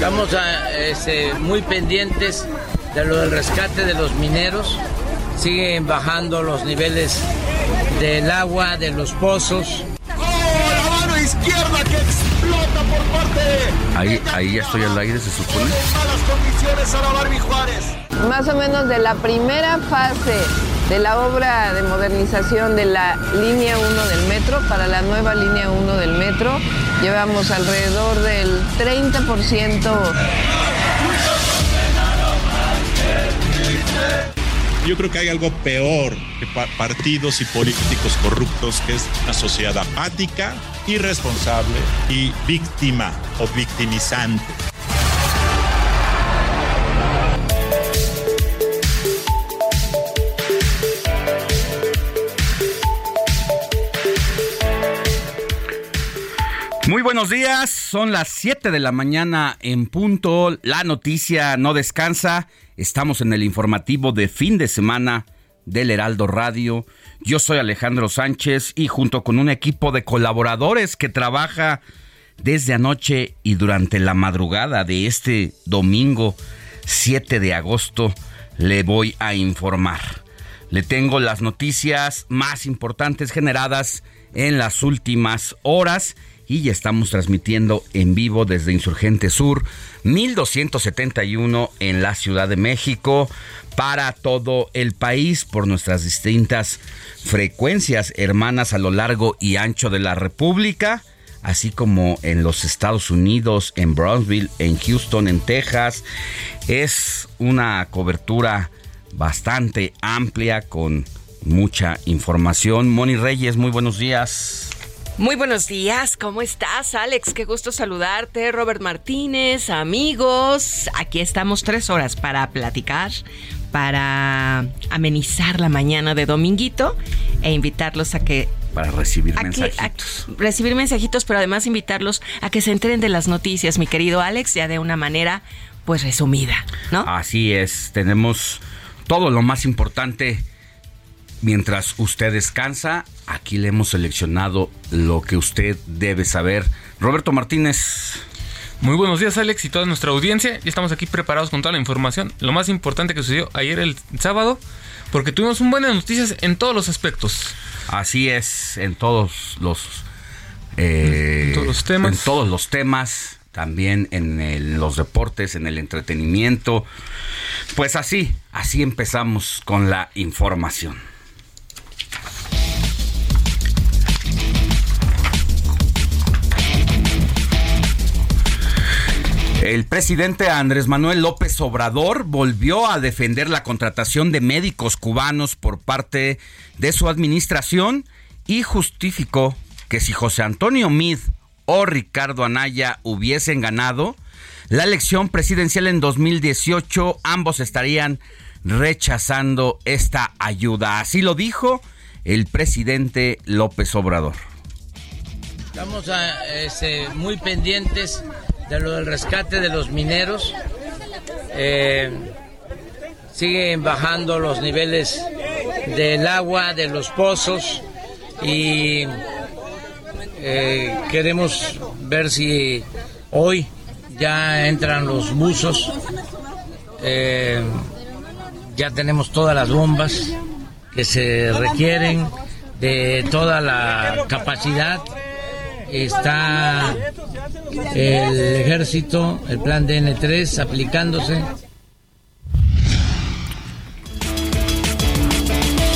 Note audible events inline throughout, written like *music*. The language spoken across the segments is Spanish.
Estamos a, este, muy pendientes de lo del rescate de los mineros. Siguen bajando los niveles del agua, de los pozos. la mano izquierda que explota por parte de Ahí, ahí ya estoy al aire, se supone. malas condiciones a la Barbie Juárez. Más o menos de la primera fase de la obra de modernización de la línea 1 del metro para la nueva línea 1 del metro. Llevamos alrededor del 30%. Yo creo que hay algo peor que pa- partidos y políticos corruptos, que es una sociedad apática, irresponsable y víctima o victimizante. Buenos días, son las 7 de la mañana en punto, la noticia no descansa, estamos en el informativo de fin de semana del Heraldo Radio, yo soy Alejandro Sánchez y junto con un equipo de colaboradores que trabaja desde anoche y durante la madrugada de este domingo 7 de agosto le voy a informar. Le tengo las noticias más importantes generadas en las últimas horas y ya estamos transmitiendo en vivo desde Insurgente Sur 1271 en la Ciudad de México para todo el país por nuestras distintas frecuencias hermanas a lo largo y ancho de la República así como en los Estados Unidos, en Brownsville, en Houston, en Texas. Es una cobertura bastante amplia con mucha información. Moni Reyes, muy buenos días. Muy buenos días, ¿cómo estás, Alex? Qué gusto saludarte, Robert Martínez, amigos. Aquí estamos tres horas para platicar, para amenizar la mañana de dominguito e invitarlos a que Para recibir a que- mensajitos. a recibir mensajitos, pero además invitarlos a que se enteren de las noticias, mi querido Alex, ya de una manera pues resumida, ¿no? Así es, tenemos todo lo más importante. Mientras usted descansa, aquí le hemos seleccionado lo que usted debe saber. Roberto Martínez. Muy buenos días Alex y toda nuestra audiencia. Ya estamos aquí preparados con toda la información. Lo más importante que sucedió ayer el sábado, porque tuvimos un buenas noticias en todos los aspectos. Así es, en todos los, eh, En todos los temas. En todos los temas, también en el- los deportes, en el entretenimiento. Pues así, así empezamos con la información. El presidente Andrés Manuel López Obrador volvió a defender la contratación de médicos cubanos por parte de su administración y justificó que si José Antonio Mid o Ricardo Anaya hubiesen ganado la elección presidencial en 2018, ambos estarían rechazando esta ayuda. Así lo dijo el presidente López Obrador. Estamos a, este, muy pendientes de lo del rescate de los mineros. Eh, siguen bajando los niveles del agua, de los pozos y eh, queremos ver si hoy ya entran los buzos, eh, ya tenemos todas las bombas que se requieren de toda la capacidad. Está el ejército, el plan DN3 aplicándose.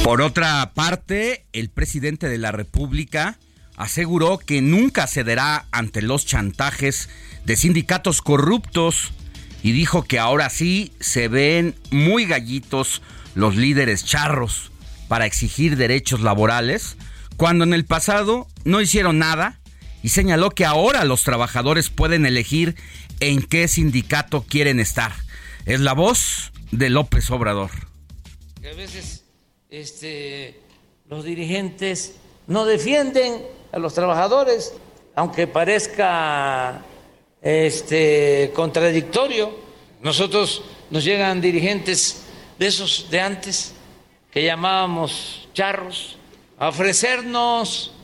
Por otra parte, el presidente de la República aseguró que nunca cederá ante los chantajes de sindicatos corruptos y dijo que ahora sí se ven muy gallitos los líderes charros para exigir derechos laborales, cuando en el pasado no hicieron nada y señaló que ahora los trabajadores pueden elegir en qué sindicato quieren estar. Es la voz de López Obrador. A veces este, los dirigentes no defienden a los trabajadores, aunque parezca este, contradictorio. Nosotros nos llegan dirigentes de esos de antes que llamábamos charros a ofrecernos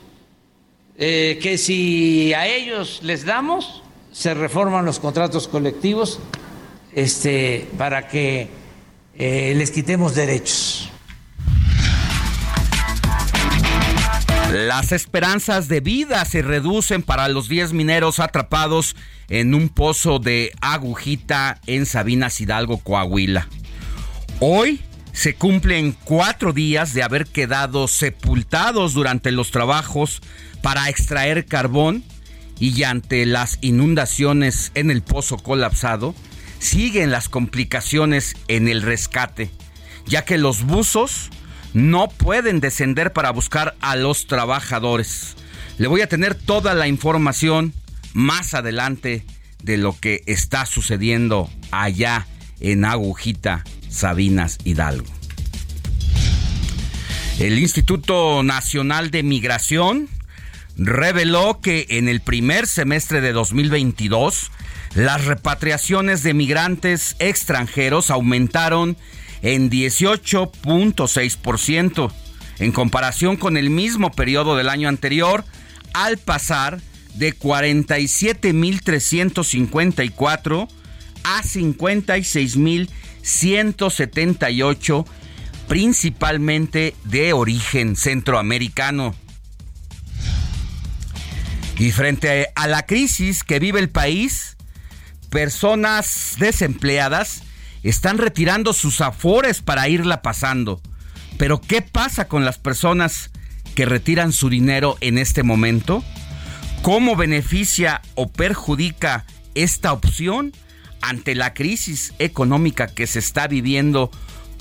eh, que si a ellos les damos, se reforman los contratos colectivos este, para que eh, les quitemos derechos. Las esperanzas de vida se reducen para los 10 mineros atrapados en un pozo de agujita en Sabinas Hidalgo, Coahuila. Hoy se cumplen cuatro días de haber quedado sepultados durante los trabajos para extraer carbón y ante las inundaciones en el pozo colapsado, siguen las complicaciones en el rescate, ya que los buzos no pueden descender para buscar a los trabajadores. Le voy a tener toda la información más adelante de lo que está sucediendo allá en Agujita, Sabinas Hidalgo. El Instituto Nacional de Migración reveló que en el primer semestre de 2022 las repatriaciones de migrantes extranjeros aumentaron en 18.6% en comparación con el mismo periodo del año anterior, al pasar de 47.354 a 56.178, principalmente de origen centroamericano. Y frente a la crisis que vive el país, personas desempleadas están retirando sus afores para irla pasando. Pero ¿qué pasa con las personas que retiran su dinero en este momento? ¿Cómo beneficia o perjudica esta opción ante la crisis económica que se está viviendo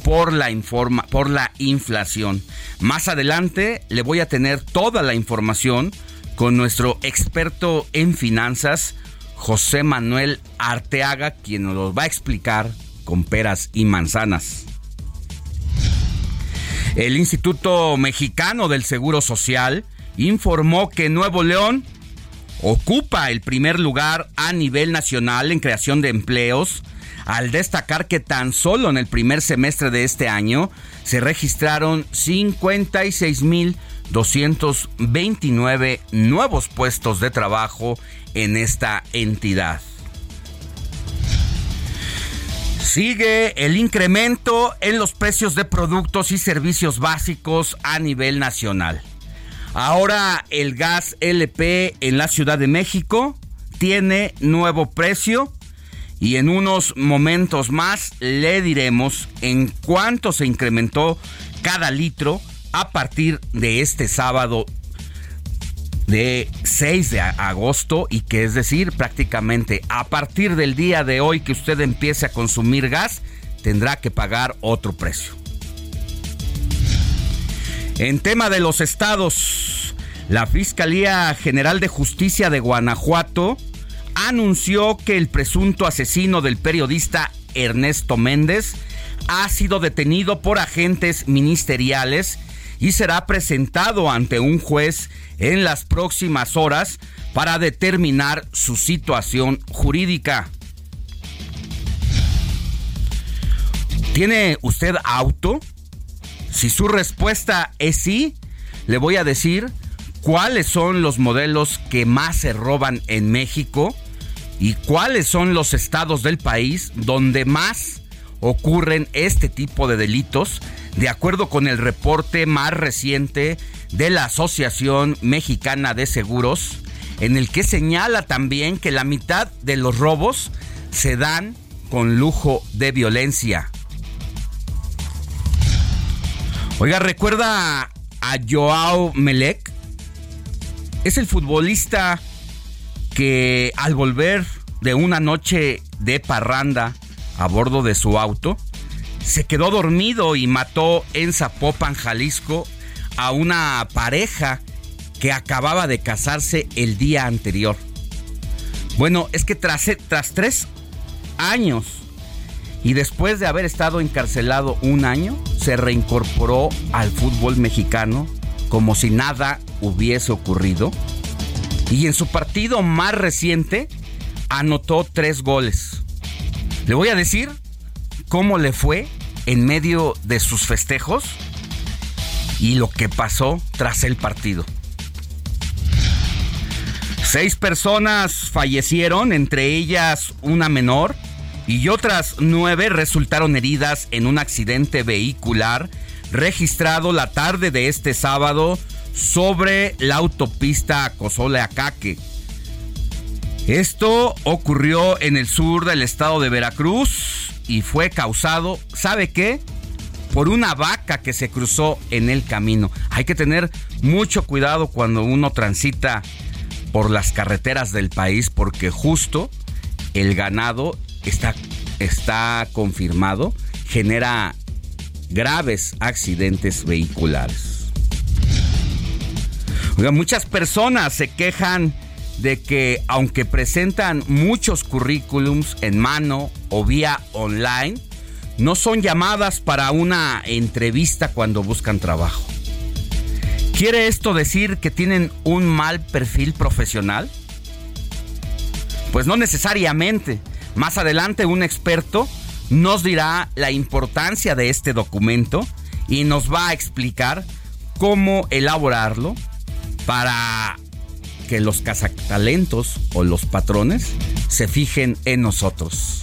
por la, informa, por la inflación? Más adelante le voy a tener toda la información con nuestro experto en finanzas, José Manuel Arteaga, quien nos lo va a explicar con peras y manzanas. El Instituto Mexicano del Seguro Social informó que Nuevo León ocupa el primer lugar a nivel nacional en creación de empleos, al destacar que tan solo en el primer semestre de este año se registraron 56.229 nuevos puestos de trabajo en esta entidad. Sigue el incremento en los precios de productos y servicios básicos a nivel nacional. Ahora el gas LP en la Ciudad de México tiene nuevo precio y en unos momentos más le diremos en cuánto se incrementó cada litro a partir de este sábado de 6 de agosto y que es decir prácticamente a partir del día de hoy que usted empiece a consumir gas tendrá que pagar otro precio. En tema de los estados, la Fiscalía General de Justicia de Guanajuato anunció que el presunto asesino del periodista Ernesto Méndez ha sido detenido por agentes ministeriales y será presentado ante un juez en las próximas horas para determinar su situación jurídica. ¿Tiene usted auto? Si su respuesta es sí, le voy a decir cuáles son los modelos que más se roban en México y cuáles son los estados del país donde más ocurren este tipo de delitos, de acuerdo con el reporte más reciente de la Asociación Mexicana de Seguros, en el que señala también que la mitad de los robos se dan con lujo de violencia. Oiga, ¿recuerda a Joao Melec? Es el futbolista que al volver de una noche de parranda a bordo de su auto, se quedó dormido y mató en Zapopan, Jalisco, a una pareja que acababa de casarse el día anterior. Bueno, es que tras, tras tres años y después de haber estado encarcelado un año, se reincorporó al fútbol mexicano como si nada hubiese ocurrido. Y en su partido más reciente anotó tres goles. Le voy a decir cómo le fue en medio de sus festejos y lo que pasó tras el partido. Seis personas fallecieron, entre ellas una menor, y otras nueve resultaron heridas en un accidente vehicular registrado la tarde de este sábado sobre la autopista Cozole-Acaque. Esto ocurrió en el sur del estado de Veracruz y fue causado, ¿sabe qué? Por una vaca que se cruzó en el camino. Hay que tener mucho cuidado cuando uno transita por las carreteras del país porque justo el ganado está, está confirmado, genera graves accidentes vehiculares. Muchas personas se quejan de que aunque presentan muchos currículums en mano o vía online, no son llamadas para una entrevista cuando buscan trabajo. ¿Quiere esto decir que tienen un mal perfil profesional? Pues no necesariamente. Más adelante un experto nos dirá la importancia de este documento y nos va a explicar cómo elaborarlo para que los cazatalentos o los patrones se fijen en nosotros.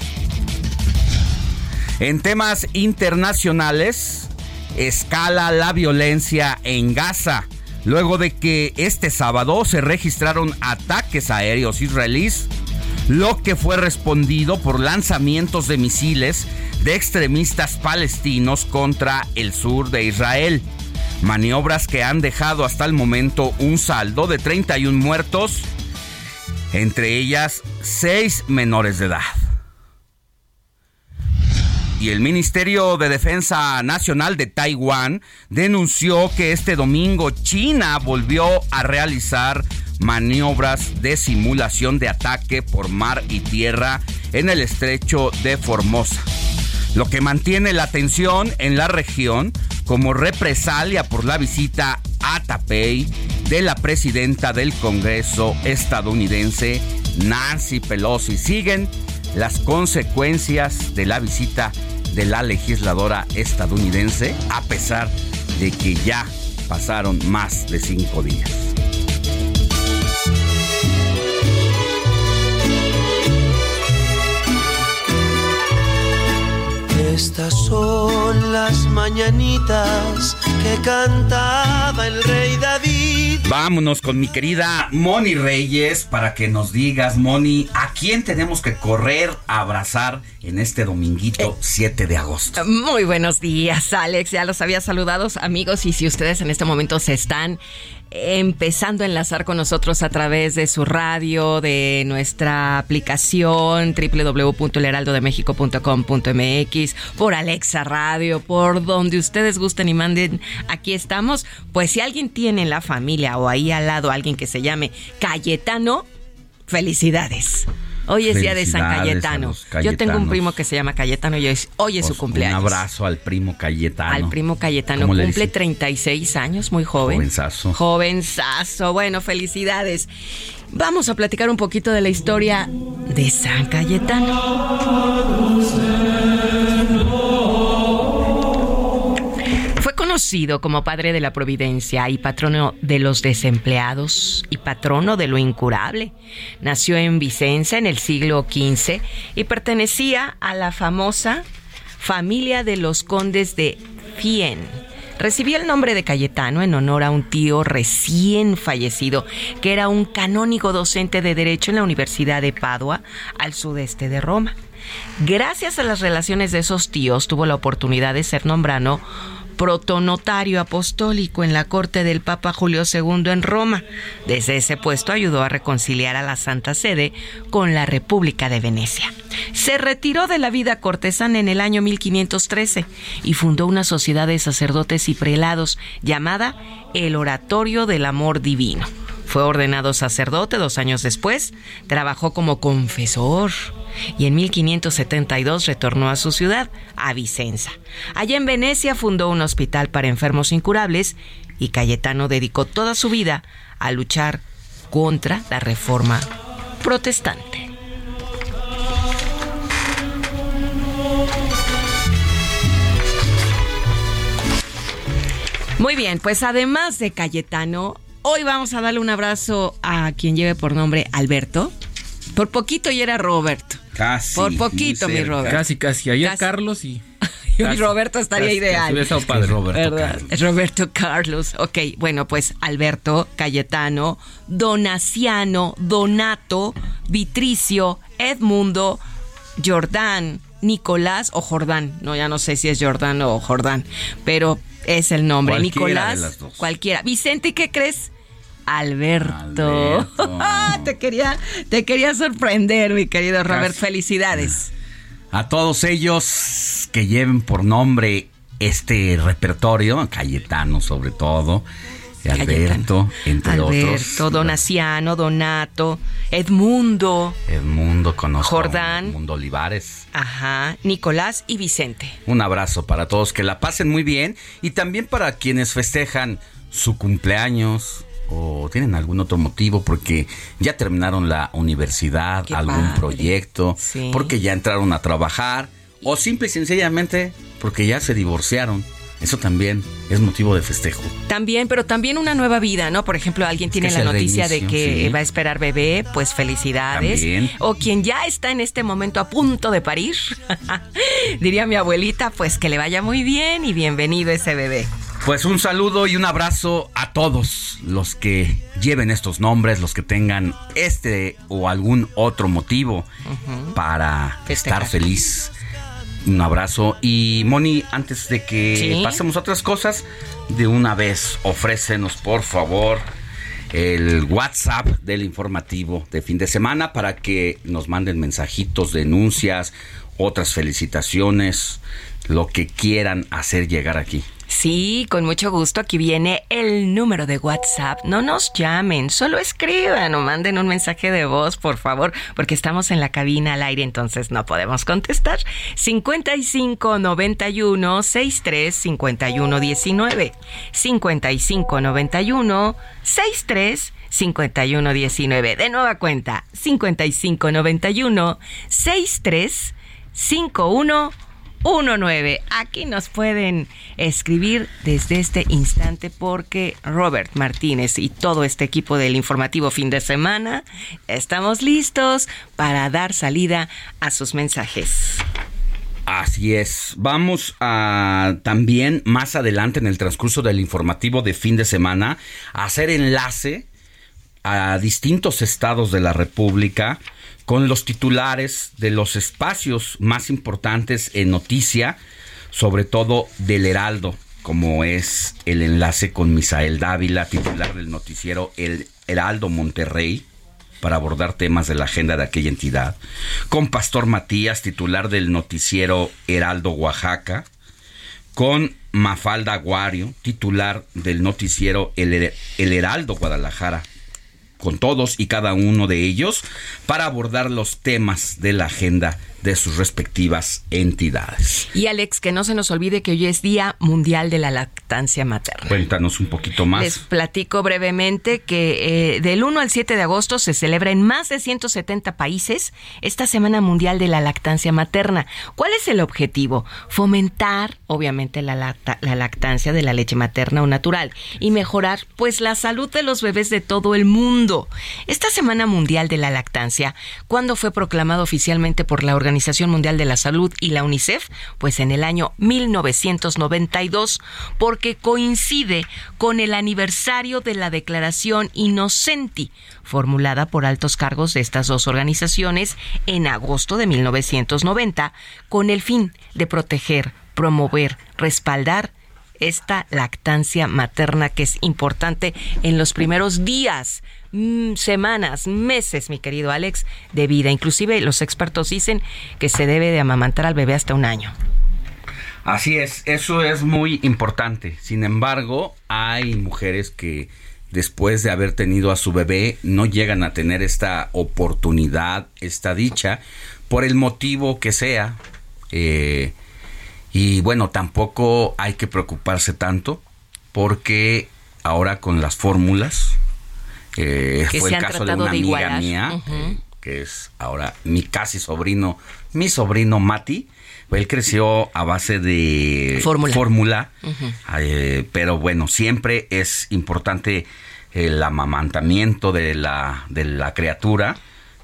En temas internacionales, escala la violencia en Gaza, luego de que este sábado se registraron ataques aéreos israelíes, lo que fue respondido por lanzamientos de misiles de extremistas palestinos contra el sur de Israel. Maniobras que han dejado hasta el momento un saldo de 31 muertos, entre ellas 6 menores de edad. Y el Ministerio de Defensa Nacional de Taiwán denunció que este domingo China volvió a realizar maniobras de simulación de ataque por mar y tierra en el estrecho de Formosa, lo que mantiene la tensión en la región como represalia por la visita a Tapei de la presidenta del Congreso estadounidense, Nancy Pelosi. Siguen las consecuencias de la visita de la legisladora estadounidense, a pesar de que ya pasaron más de cinco días. Estas son las mañanitas que cantaba el rey David. Vámonos con mi querida Moni Reyes para que nos digas, Moni, ¿a quién tenemos que correr a abrazar en este dominguito 7 de agosto? Muy buenos días, Alex. Ya los había saludado, amigos, y si ustedes en este momento se están empezando a enlazar con nosotros a través de su radio, de nuestra aplicación www.elheraldodemexico.com.mx, por Alexa Radio, por donde ustedes gusten y manden, aquí estamos. Pues si alguien tiene en la familia o ahí al lado alguien que se llame Cayetano, felicidades. Hoy es día de San Cayetano. Yo tengo un primo que se llama Cayetano y hoy es, hoy es su Pues, cumpleaños. Un abrazo al primo Cayetano. Al primo Cayetano ¿Cómo le cumple dicen? 36 años, muy joven. Jovenzazo. Jovenzazo. Bueno, felicidades. Vamos a platicar un poquito de la historia de San Cayetano. Conocido como Padre de la Providencia y patrono de los desempleados y patrono de lo incurable. Nació en Vicenza en el siglo XV y pertenecía a la famosa familia de los condes de Fien. Recibió el nombre de Cayetano en honor a un tío recién fallecido, que era un canónigo docente de Derecho en la Universidad de Padua, al sudeste de Roma. Gracias a las relaciones de esos tíos, tuvo la oportunidad de ser nombrado protonotario apostólico en la corte del Papa Julio II en Roma. Desde ese puesto ayudó a reconciliar a la Santa Sede con la República de Venecia. Se retiró de la vida cortesana en el año 1513 y fundó una sociedad de sacerdotes y prelados llamada el Oratorio del Amor Divino. Fue ordenado sacerdote dos años después, trabajó como confesor y en 1572 retornó a su ciudad, a Vicenza. Allá en Venecia fundó un hospital para enfermos incurables y Cayetano dedicó toda su vida a luchar contra la reforma protestante. Muy bien, pues además de Cayetano, hoy vamos a darle un abrazo a quien lleve por nombre Alberto. Por poquito y era Roberto. Casi. Por poquito, mi Robert. Casi, casi. Ayer Casi. Carlos y. *laughs* Y Roberto estaría Casi, ideal. padre. Roberto ¿Verdad? Carlos. Roberto Carlos. Ok, bueno, pues Alberto, Cayetano, Donaciano, Donato, Vitricio, Edmundo, Jordán, Nicolás o Jordán. No, ya no sé si es Jordán o Jordán, pero es el nombre. Cualquiera Nicolás, de las dos. cualquiera. Vicente, ¿qué crees? Alberto. Alberto. *laughs* te quería, te quería sorprender, mi querido Robert. Felicidades. A todos ellos que lleven por nombre este repertorio, Cayetano sobre todo, Alberto, entre Alberto, otros. Donaciano, Donato, Edmundo, Edmundo conozco. Jordán. Edmundo Olivares. ajá, Nicolás y Vicente. Un abrazo para todos, que la pasen muy bien y también para quienes festejan su cumpleaños o tienen algún otro motivo porque ya terminaron la universidad, Qué algún padre. proyecto, Sí. porque ya entraron a trabajar o simple y sencillamente porque ya se divorciaron. Eso también es motivo de festejo. También, pero también una nueva vida, ¿no? Por ejemplo, alguien tiene la noticia de que sí. va a esperar bebé, pues felicidades. También. O quien ya está en este momento a punto de parir, *laughs* diría mi abuelita, pues que le vaya muy bien y bienvenido ese bebé. Pues un saludo y un abrazo a todos los que lleven estos nombres, los que tengan este o algún otro motivo para Festejar. estar feliz. Un abrazo. Y Moni, antes de que Sí. pasemos a otras cosas, de una vez ofrécenos por favor el WhatsApp del informativo de fin de semana para que nos manden mensajitos, denuncias, otras felicitaciones, lo que quieran hacer llegar aquí. Sí, con mucho gusto. Aquí viene el número de WhatsApp. No nos llamen, solo escriban o manden un mensaje de voz, por favor, porque estamos en la cabina al aire, entonces no podemos contestar. 55 91 63 51 19. 55 91 63 51 19. De nueva cuenta, 55 91 63 51 19. Aquí nos pueden escribir desde este instante porque Robert Martínez y todo este equipo del informativo fin de semana estamos listos para dar salida a sus mensajes. Así es. Vamos a también más adelante en el transcurso del informativo de fin de semana a hacer enlace a distintos estados de la República con los titulares de los espacios más importantes en noticia, sobre todo del Heraldo, como es el enlace con Misael Dávila, titular del noticiero El Heraldo Monterrey, para abordar temas de la agenda de aquella entidad, con Pastor Matías, titular del noticiero Heraldo Oaxaca, con Mafalda Aguario, titular del noticiero El, El Heraldo Guadalajara, con todos y cada uno de ellos para abordar los temas de la agenda de sus respectivas entidades. Y Alex, que no se nos olvide que hoy es Día Mundial de la Lactancia Materna. Cuéntanos un poquito más. Les platico brevemente que eh, del 1 al 7 de agosto se celebra en más de 170 países esta Semana Mundial de la Lactancia Materna. ¿Cuál es el objetivo? Fomentar, obviamente, la, la lactancia de la leche materna o natural y mejorar, pues, la salud de los bebés de todo el mundo. Esta Semana Mundial de la Lactancia, ¿cuándo fue proclamado oficialmente por la Organización Mundial de la Salud y la UNICEF? Pues en el año 1992, porque coincide con el aniversario de la Declaración Innocenti, formulada por altos cargos de estas dos organizaciones en agosto de 1990, con el fin de proteger, promover, respaldar esta lactancia materna que es importante en los primeros días, mm, semanas, meses, mi querido Alex, de vida. Inclusive los expertos dicen que se debe de amamantar al bebé hasta un año. Así es, eso es muy importante. Sin embargo, hay mujeres que después de haber tenido a su bebé no llegan a tener esta oportunidad, esta dicha, por el motivo que sea. Eh, y bueno, tampoco hay que preocuparse tanto porque ahora con las fórmulas, eh, fue el caso de una amiga mía, eh, que es ahora mi casi sobrino, mi sobrino Mati, él creció a base de fórmula, eh, pero bueno, siempre es importante el amamantamiento de la, de la criatura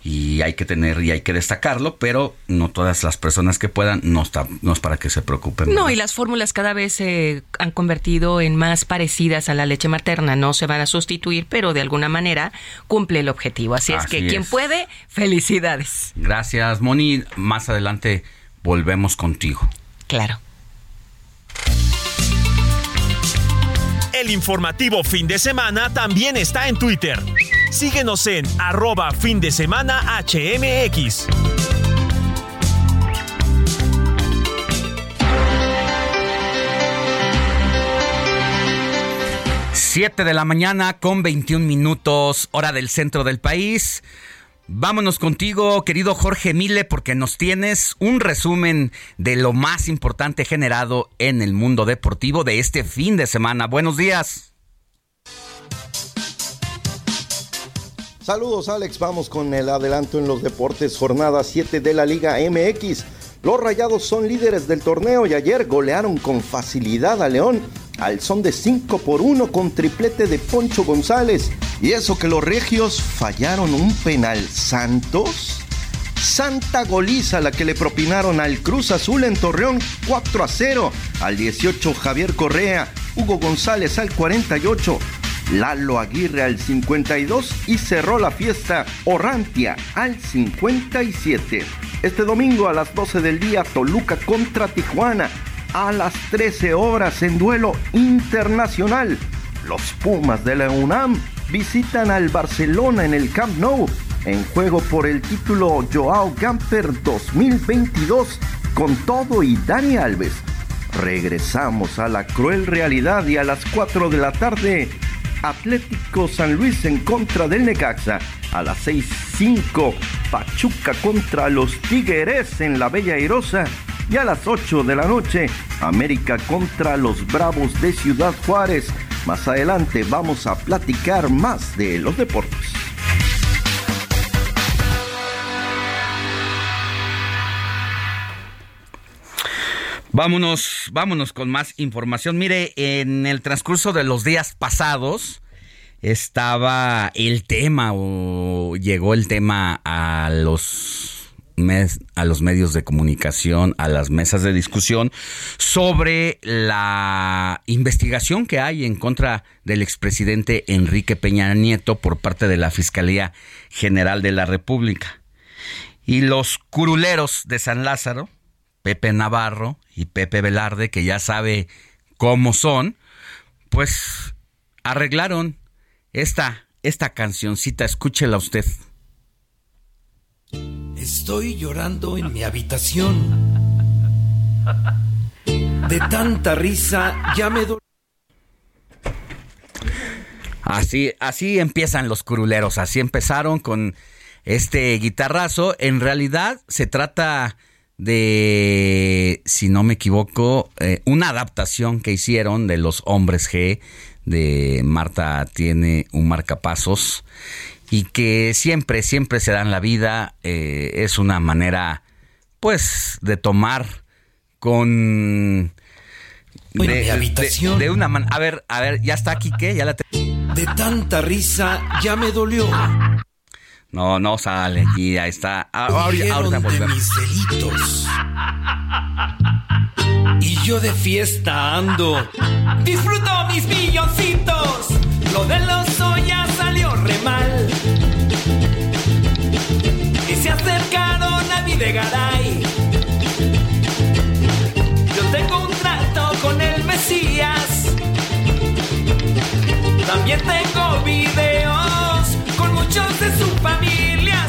y hay que tener y hay que destacarlo, pero no todas las personas que puedan no está no es para que se preocupen. No, y las fórmulas cada vez se han convertido en más parecidas a la leche materna, no se van a sustituir, pero de alguna manera cumple el objetivo. Así, es que quien puede, felicidades. Gracias, Moni. Más adelante volvemos contigo. Claro. El informativo fin de semana también está en Twitter. Síguenos en arroba fin de semana HMX. Siete de la mañana con 21 minutos, hora del centro del país. Vámonos contigo, querido Jorge Mile, porque nos tienes un resumen de lo más importante generado en el mundo deportivo de este fin de semana. Buenos días. Saludos Alex, vamos con el adelanto en los deportes, jornada 7 de la Liga MX. Los Rayados son líderes del torneo y ayer golearon con facilidad a León al son de 5 por 1 con triplete de Poncho González. Y eso que los regios fallaron un penal Santos. Santa goliza la que le propinaron al Cruz Azul en Torreón 4 a 0. Al 18 Javier Correa, Hugo González al 48. Lalo Aguirre al 52 y cerró la fiesta Orrantia al 57. Este domingo a las 12 del día Toluca contra Tijuana. A las 13 horas en duelo internacional. Los Pumas de la UNAM visitan al Barcelona en el Camp Nou en juego por el título Joao Gamper 2022 con todo y Dani Alves. Regresamos a la cruel realidad y a las 4 de la tarde Atlético San Luis en contra del Necaxa. A las 6.05 Pachuca contra los Tigres en la Bella Airosa. Y a las 8 de la noche América contra los Bravos de Ciudad Juárez. Más adelante vamos a platicar más de los deportes. Vámonos, vámonos con más información. Mire, en el transcurso de los días pasados estaba el tema o llegó el tema a los a los medios de comunicación, a las mesas de discusión sobre la investigación que hay en contra del expresidente Enrique Peña Nieto por parte de la Fiscalía General de la República. Y los curuleros de San Lázaro, Pepe Navarro y Pepe Velarde, que ya sabe cómo son, pues arreglaron esta, esta cancioncita, escúchela usted. Estoy llorando en mi habitación. De tanta risa ya me Así, así empiezan los curuleros, así empezaron con este guitarrazo. En realidad se trata de, si no me equivoco, eh, una adaptación que hicieron de Los Hombres G de Marta tiene un marcapasos y que siempre, siempre se dan la vida. Eh, es una manera, pues, de tomar con... Bueno, mi habitación. De, una manera... A ver, a ver, ¿ya está aquí qué? ¿Ya la De tanta risa ya me dolió. No, no sale aquí, ahí está. Ah, ahorita, ahorita de mis delitos. Y yo de fiesta ando. Disfruto mis milloncitos. Lo del oso ya salió re mal. Y se acercaron a mi de Garay. Yo tengo un trato con el Mesías. También tengo videos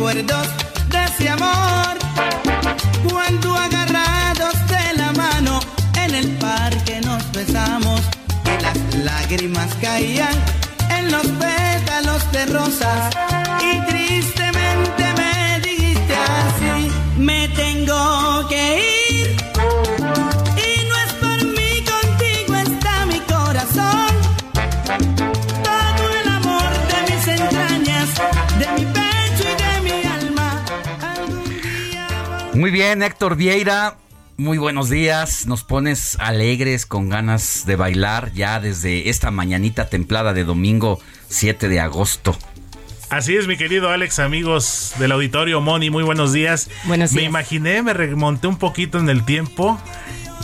Recuerdos de ese amor. Cuando agarrados de la mano en el parque nos besamos y las lágrimas caían en los pétalos de rosas y tristemente me dijiste así, me tengo que ir. Muy bien, Héctor Vieira. Muy buenos días. Nos pones alegres, con ganas de bailar ya desde esta mañanita templada de domingo 7 de agosto. Así es, mi querido Alex, amigos del auditorio Moni, muy buenos días. Buenos Me días. imaginé, me remonté un poquito en el tiempo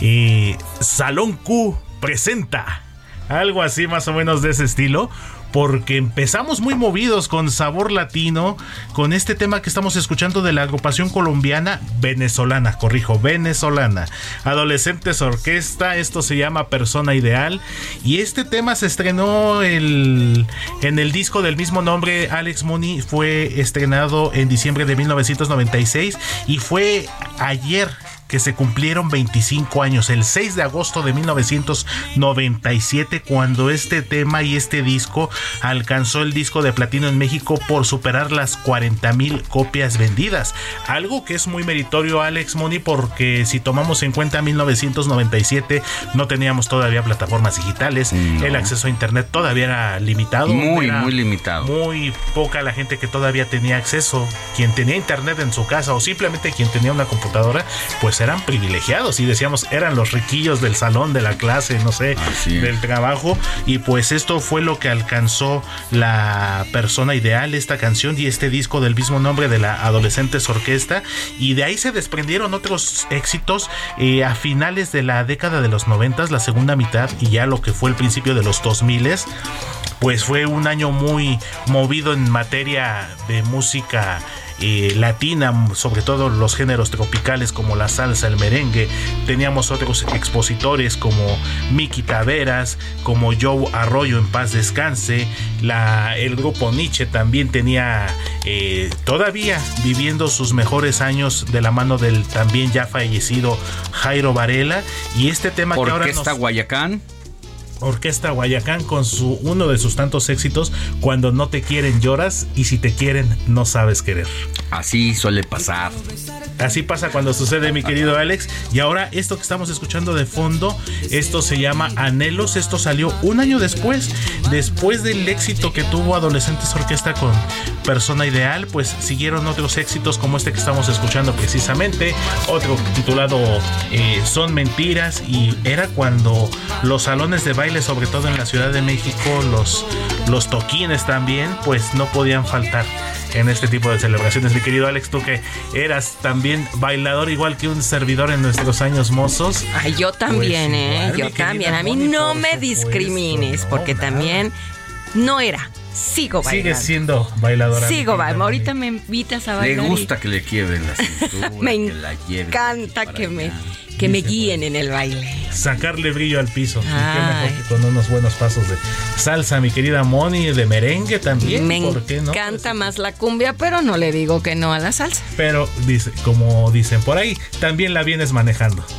y Salón Q presenta algo así más o menos de ese estilo. Porque empezamos muy movidos con sabor latino, con este tema que estamos escuchando de la agrupación colombiana venezolana, corrijo, venezolana. Adolescentes Orquesta, esto se llama Persona Ideal. Y este tema se estrenó el- en el disco del mismo nombre, Alex Mooney, fue estrenado en diciembre de 1996 y fue ayer que se cumplieron 25 años, el 6 de agosto de 1997, cuando este tema y este disco alcanzó el disco de platino en México por superar las 40 mil copias vendidas. Algo que es muy meritorio, Alex Money, porque si tomamos en cuenta 1997, no teníamos todavía plataformas digitales, el acceso a internet todavía era limitado. Muy, era muy limitado. Muy poca la gente que todavía tenía acceso. Quien tenía internet en su casa o simplemente quien tenía una computadora, pues eran privilegiados y decíamos eran los riquillos del salón, de la clase, no sé, del trabajo. Y pues esto fue lo que alcanzó la persona ideal, esta canción y este disco del mismo nombre de la Adolescentes Orquesta. Y de ahí se desprendieron otros éxitos eh, a finales de la década de los noventas, la segunda mitad y ya lo que fue el principio de los 2000 pues fue un año muy movido en materia de música eh, latina, sobre todo los géneros tropicales como la salsa, el merengue. Teníamos otros expositores como Miki Taveras, como Joe Arroyo en paz descanse. La, el grupo Nietzsche también tenía eh, todavía viviendo sus mejores años de la mano del también ya fallecido Jairo Varela. Y este tema que ahora Orquesta nos... Guayacán. Orquesta Guayacán con su uno de sus tantos éxitos, Cuando no te quieren lloras y si te quieren no sabes querer. Así suele pasar. Así pasa cuando sucede, mi querido Alex. Y ahora esto que estamos escuchando de fondo, esto se llama Anhelos. Esto salió un año después, después del éxito que tuvo Adolescentes Orquesta con Persona Ideal, pues siguieron otros éxitos como este que estamos escuchando precisamente, otro titulado eh, Son Mentiras y era cuando los salones de baile, sobre todo en la Ciudad de México, los, los toquines también, pues no podían faltar en este tipo de celebraciones. Mi querido Alex, tú que eras también bailador igual que un servidor en nuestros años mozos. Ay, yo también, Pues ¿eh? igual, Yo también. A mí Moni, no me supuesto. discrimines, porque también no era. Sigo bailando. Sigues siendo bailadora. Sigo bailando. Ahorita me invitas a Le bailar. y gusta que le quiebren la cintura, *laughs* Me que la lleven. encanta que me, que me guíen en el baile. Sacarle brillo al piso. Y qué Ay. mejor que con unos buenos pasos de salsa, mi querida Moni, de merengue también. Me ¿Por qué no? encanta más la cumbia, pero no le digo que no a la salsa. Pero dice, como dicen por ahí, también la vienes manejando. *laughs*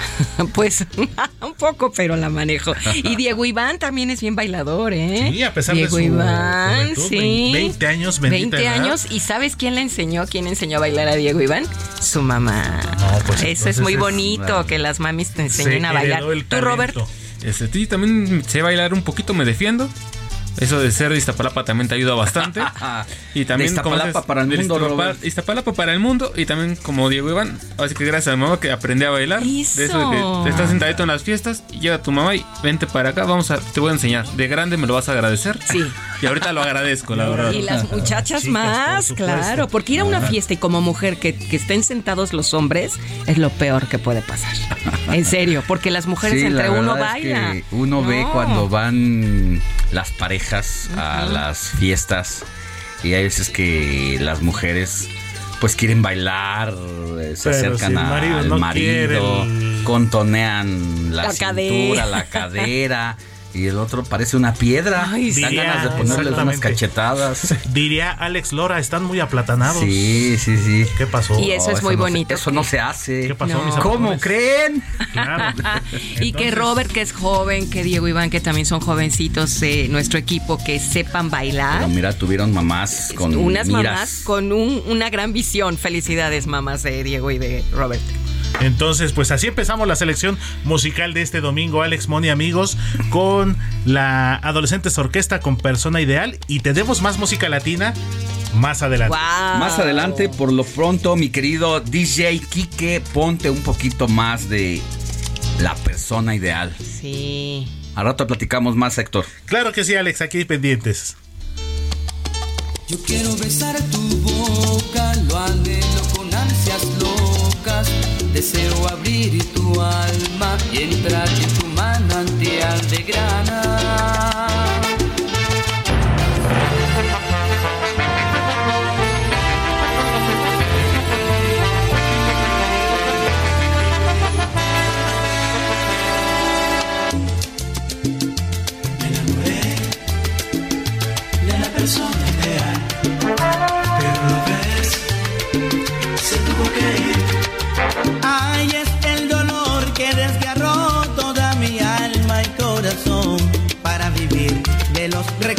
Pues *laughs* un poco, pero la manejo. Y *laughs* Diego Iván también es bien bailador, ¿eh? Sí, a pesar Diego de su Iván, juventud, sí. 20 años, bendita 20 edad. años. ¿Y sabes quién le enseñó? ¿Quién enseñó a bailar a Diego Iván? Su mamá. pues Eso es muy es- bonito, que las mamis te enseñen a bailar. ¿Tú, Robert? Este, sí, también sé bailar un poquito, me defiendo. Eso de ser de Iztapalapa también te ayuda bastante. *laughs* y también De como Iztapalapa para el mundo, Iztapalapa- para el mundo y también como Diego Iván. Así que gracias a mi mamá que aprendí a bailar. Eso. De eso de que te estás sentadito en las fiestas y llega tu mamá y vente para acá, vamos a, te voy a enseñar. De grande me lo vas a agradecer. Sí. *laughs* Y ahorita lo agradezco, la verdad. Y las *laughs* muchachas Chicas, más, por claro. Porque ir a una fiesta y como mujer que, que estén sentados los hombres es lo peor que puede pasar. En serio, porque las mujeres Sí, la entre uno verdad es baila. que uno ve cuando van las parejas a las fiestas. Y hay veces que las mujeres pues quieren bailar, eh, se Pero acercan si marido al no marido, contonean la, La cintura, cadera. la cadera *laughs* y el otro parece una piedra. Ay, Dan sí. ganas de ponerles unas cachetadas. *laughs* Diría Alex Lora, están muy aplatanados. Sí, sí, sí. ¿Qué pasó? Y eso es muy no se- bonito. eso no se hace. ¿Qué pasó, No. mis ¿Cómo creen? Claro. *laughs* y que Robert, que es joven, que Diego Iván, que también son jovencitos, eh, nuestro equipo, que sepan bailar. Pero mira, tuvieron mamás con Unas miras. mamás con un- una gran visión. Felicidades, mamás de Diego y de Robert. Entonces, pues así empezamos la selección musical de este domingo, Alex Moni amigos, con la Adolescentes Orquesta con Persona Ideal y tenemos más música latina más adelante. Wow. Más adelante, por lo pronto, mi querido DJ Kike, ponte un poquito más de la persona ideal. Sí. Al rato platicamos más, Héctor. Claro que sí, Alex, aquí pendientes. Yo quiero besar tu boca, lo anhelo con ansias locas. Deseo abrir tu alma y entrar en tu manantial de grana.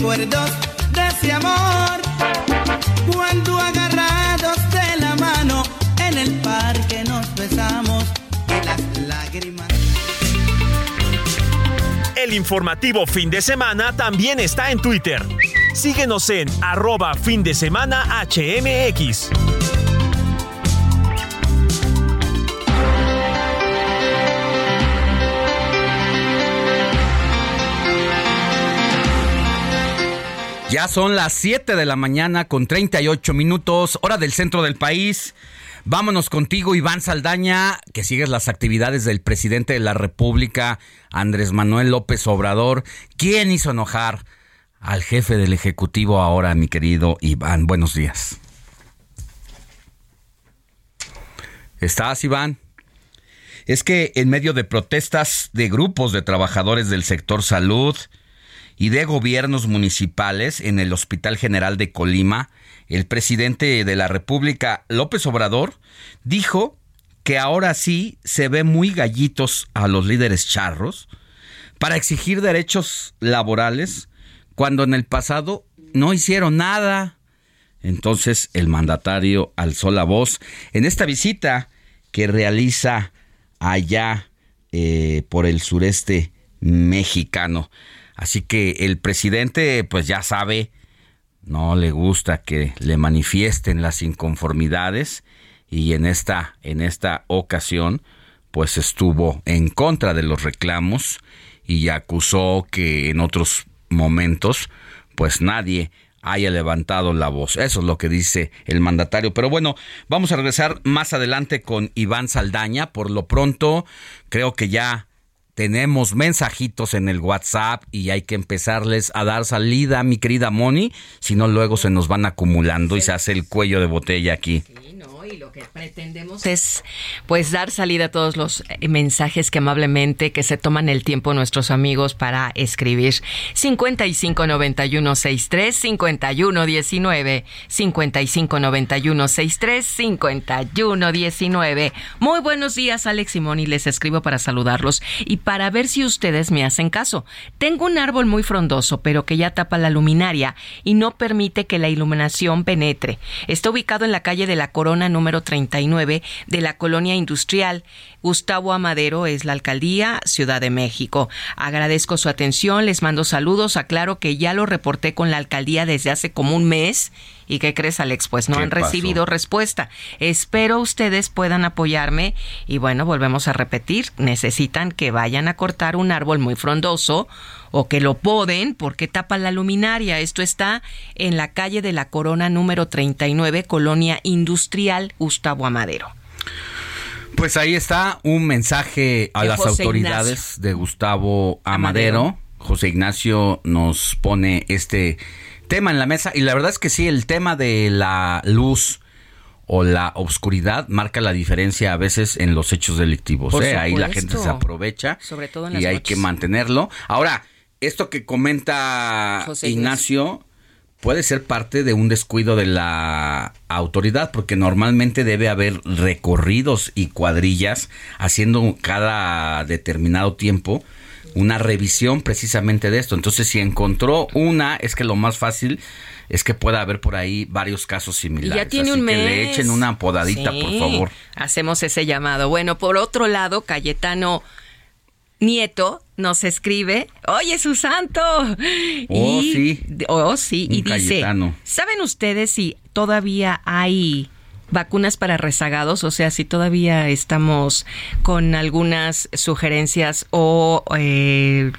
Recuerdos de ese amor. Cuando agarrados de la mano en el parque nos besamos y las lágrimas. El informativo fin de semana también está en Twitter. Síguenos en arroba fin de semana HMX. Ya son las 7 de la mañana con 38 minutos, hora del centro del país. Vámonos contigo, Iván Saldaña, que sigues las actividades del presidente de la República, Andrés Manuel López Obrador. ¿Quién hizo enojar al jefe del Ejecutivo ahora, mi querido Iván? Buenos días. ¿Estás, Iván? Es que en medio de protestas de grupos de trabajadores del sector salud, y de gobiernos municipales en el Hospital General de Colima, el presidente de la República, López Obrador, dijo que ahora sí se ve muy gallitos a los líderes charros para exigir derechos laborales cuando en el pasado no hicieron nada. Entonces el mandatario alzó la voz en esta visita que realiza allá eh, por el sureste mexicano. Así que el presidente pues ya sabe, no le gusta que le manifiesten las inconformidades y en esta, en esta ocasión pues estuvo en contra de los reclamos y acusó que en otros momentos pues nadie haya levantado la voz. Eso es lo que dice el mandatario. Pero bueno, vamos a regresar más adelante con Iván Saldaña. Por lo pronto, creo que ya tenemos mensajitos en el WhatsApp y hay que empezarles a dar salida, mi querida Moni, si no luego se nos van acumulando y se hace el cuello de botella aquí. Y lo que pretendemos es pues dar salida a todos los eh, mensajes que amablemente que se toman el tiempo nuestros amigos para escribir 559163 5119 559163 5119 Muy buenos días Alex Simón y les escribo para saludarlos y para ver si ustedes me hacen caso. Tengo un árbol muy frondoso pero que ya tapa la luminaria y no permite que la iluminación penetre. Está ubicado en la calle de la Corona número 39 de la colonia industrial. Gustavo Amadero es la alcaldía Ciudad de México. Agradezco su atención, les mando saludos, aclaro que ya lo reporté con la alcaldía desde hace como un mes. ¿Y qué crees, Alex? Pues no ¿Qué han pasó? recibido respuesta. Espero ustedes puedan apoyarme y bueno, volvemos a repetir, necesitan que vayan a cortar un árbol muy frondoso o que lo poden porque tapa la luminaria. Esto está en la calle de la Corona número 39, Colonia Industrial Gustavo Amadero. Pues ahí está un mensaje a De las José autoridades Ignacio. de Gustavo Amadero. Amadero. José Ignacio nos pone este tema en la mesa y la verdad es que sí, el tema de la luz o la obscuridad marca la diferencia a veces en los hechos delictivos. Por ¿eh? Ahí la gente se aprovecha Sobre todo en y las hay noches. que mantenerlo. Ahora, esto que comenta José Ignacio puede ser parte de un descuido de la autoridad, porque normalmente debe haber recorridos y cuadrillas haciendo cada determinado tiempo una revisión precisamente de esto. Entonces, si encontró una, es que lo más fácil es que pueda haber por ahí varios casos similares. ya tiene Así un que mes. le echen una podadita, por favor. Hacemos ese llamado. Bueno, por otro lado, Cayetano Nieto nos escribe, oye, su santo. Oh, sí. Oh, sí. Y dice. ¿saben ustedes si todavía hay vacunas para rezagados? O sea, si todavía estamos con algunas sugerencias o eh,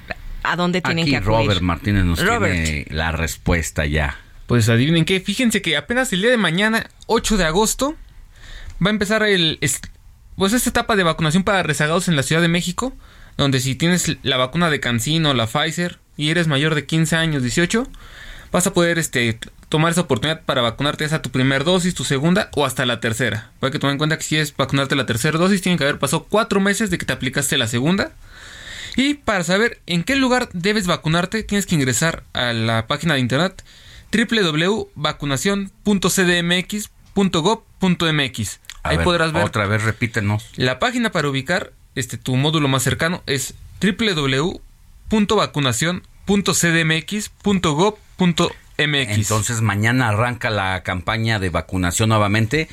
a dónde tienen Aquí que acudir. Robert Martínez nos Robert. tiene la respuesta ya. Pues adivinen qué, fíjense que apenas el día de mañana, 8 de agosto, va a empezar el es- pues esta etapa de vacunación para rezagados en la Ciudad de México, donde si tienes la vacuna de Cancino, la Pfizer y eres mayor de 15 años, 18, vas a poder este tomar esa oportunidad para vacunarte esa tu primera dosis, tu segunda o hasta la tercera. Hay que tomar en cuenta que si es vacunarte la tercera dosis, tiene que haber pasado cuatro meses de que te aplicaste la segunda. Y para saber en qué lugar debes vacunarte, tienes que ingresar a la página de internet www.vacunacion.cdmx.gov.mx. Ahí ver, podrás ver. Otra vez, repítenos. La página para ubicar este tu módulo más cercano es www.vacunacion.cdmx.gov.mx. Entonces mañana arranca la campaña de vacunación nuevamente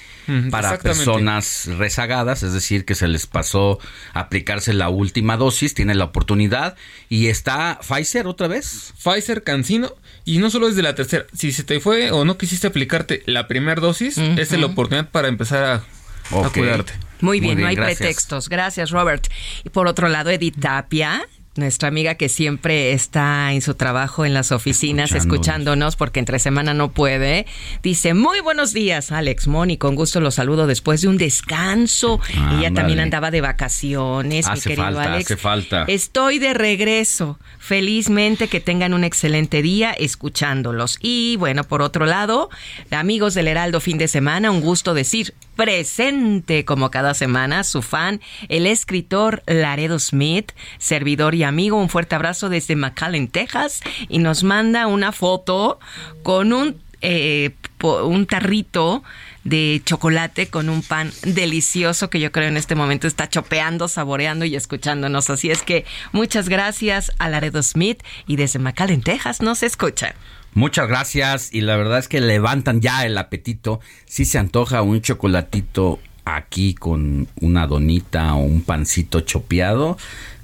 para personas rezagadas, es decir, que se les pasó aplicarse la última dosis, tiene la oportunidad y está Pfizer otra vez. Pfizer, Cancino, y no solo es de la tercera. Si se te fue o no quisiste aplicarte la primera dosis, es la oportunidad para empezar a, cuidarte. Muy bien, no hay gracias. pretextos. Gracias, Robert. Y por otro lado, Edith Tapia, nuestra amiga que siempre está en su trabajo en las oficinas Escuchándonos. escuchándonos porque entre semana no puede, dice, muy buenos días, Alex Moni, con gusto los saludo después de un descanso. Ella también andaba de vacaciones, mi querido falta, Alex. hace falta. Estoy de regreso. Felizmente que tengan un excelente día escuchándolos. Y bueno, por otro lado, amigos del Heraldo fin de semana, un gusto decir presente como cada semana su fan, el escritor Laredo Smith, servidor y amigo. Un fuerte abrazo desde McAllen, Texas. Y nos manda una foto con un eh, un tarrito de chocolate con un pan delicioso que yo creo en este momento está chopeando, saboreando y escuchándonos. Así es que muchas gracias a Laredo Smith y desde McAllen, Texas nos escuchan. Muchas gracias y la verdad es que levantan ya el apetito. Si se antoja un chocolatito aquí con una donita o un pancito chopeado,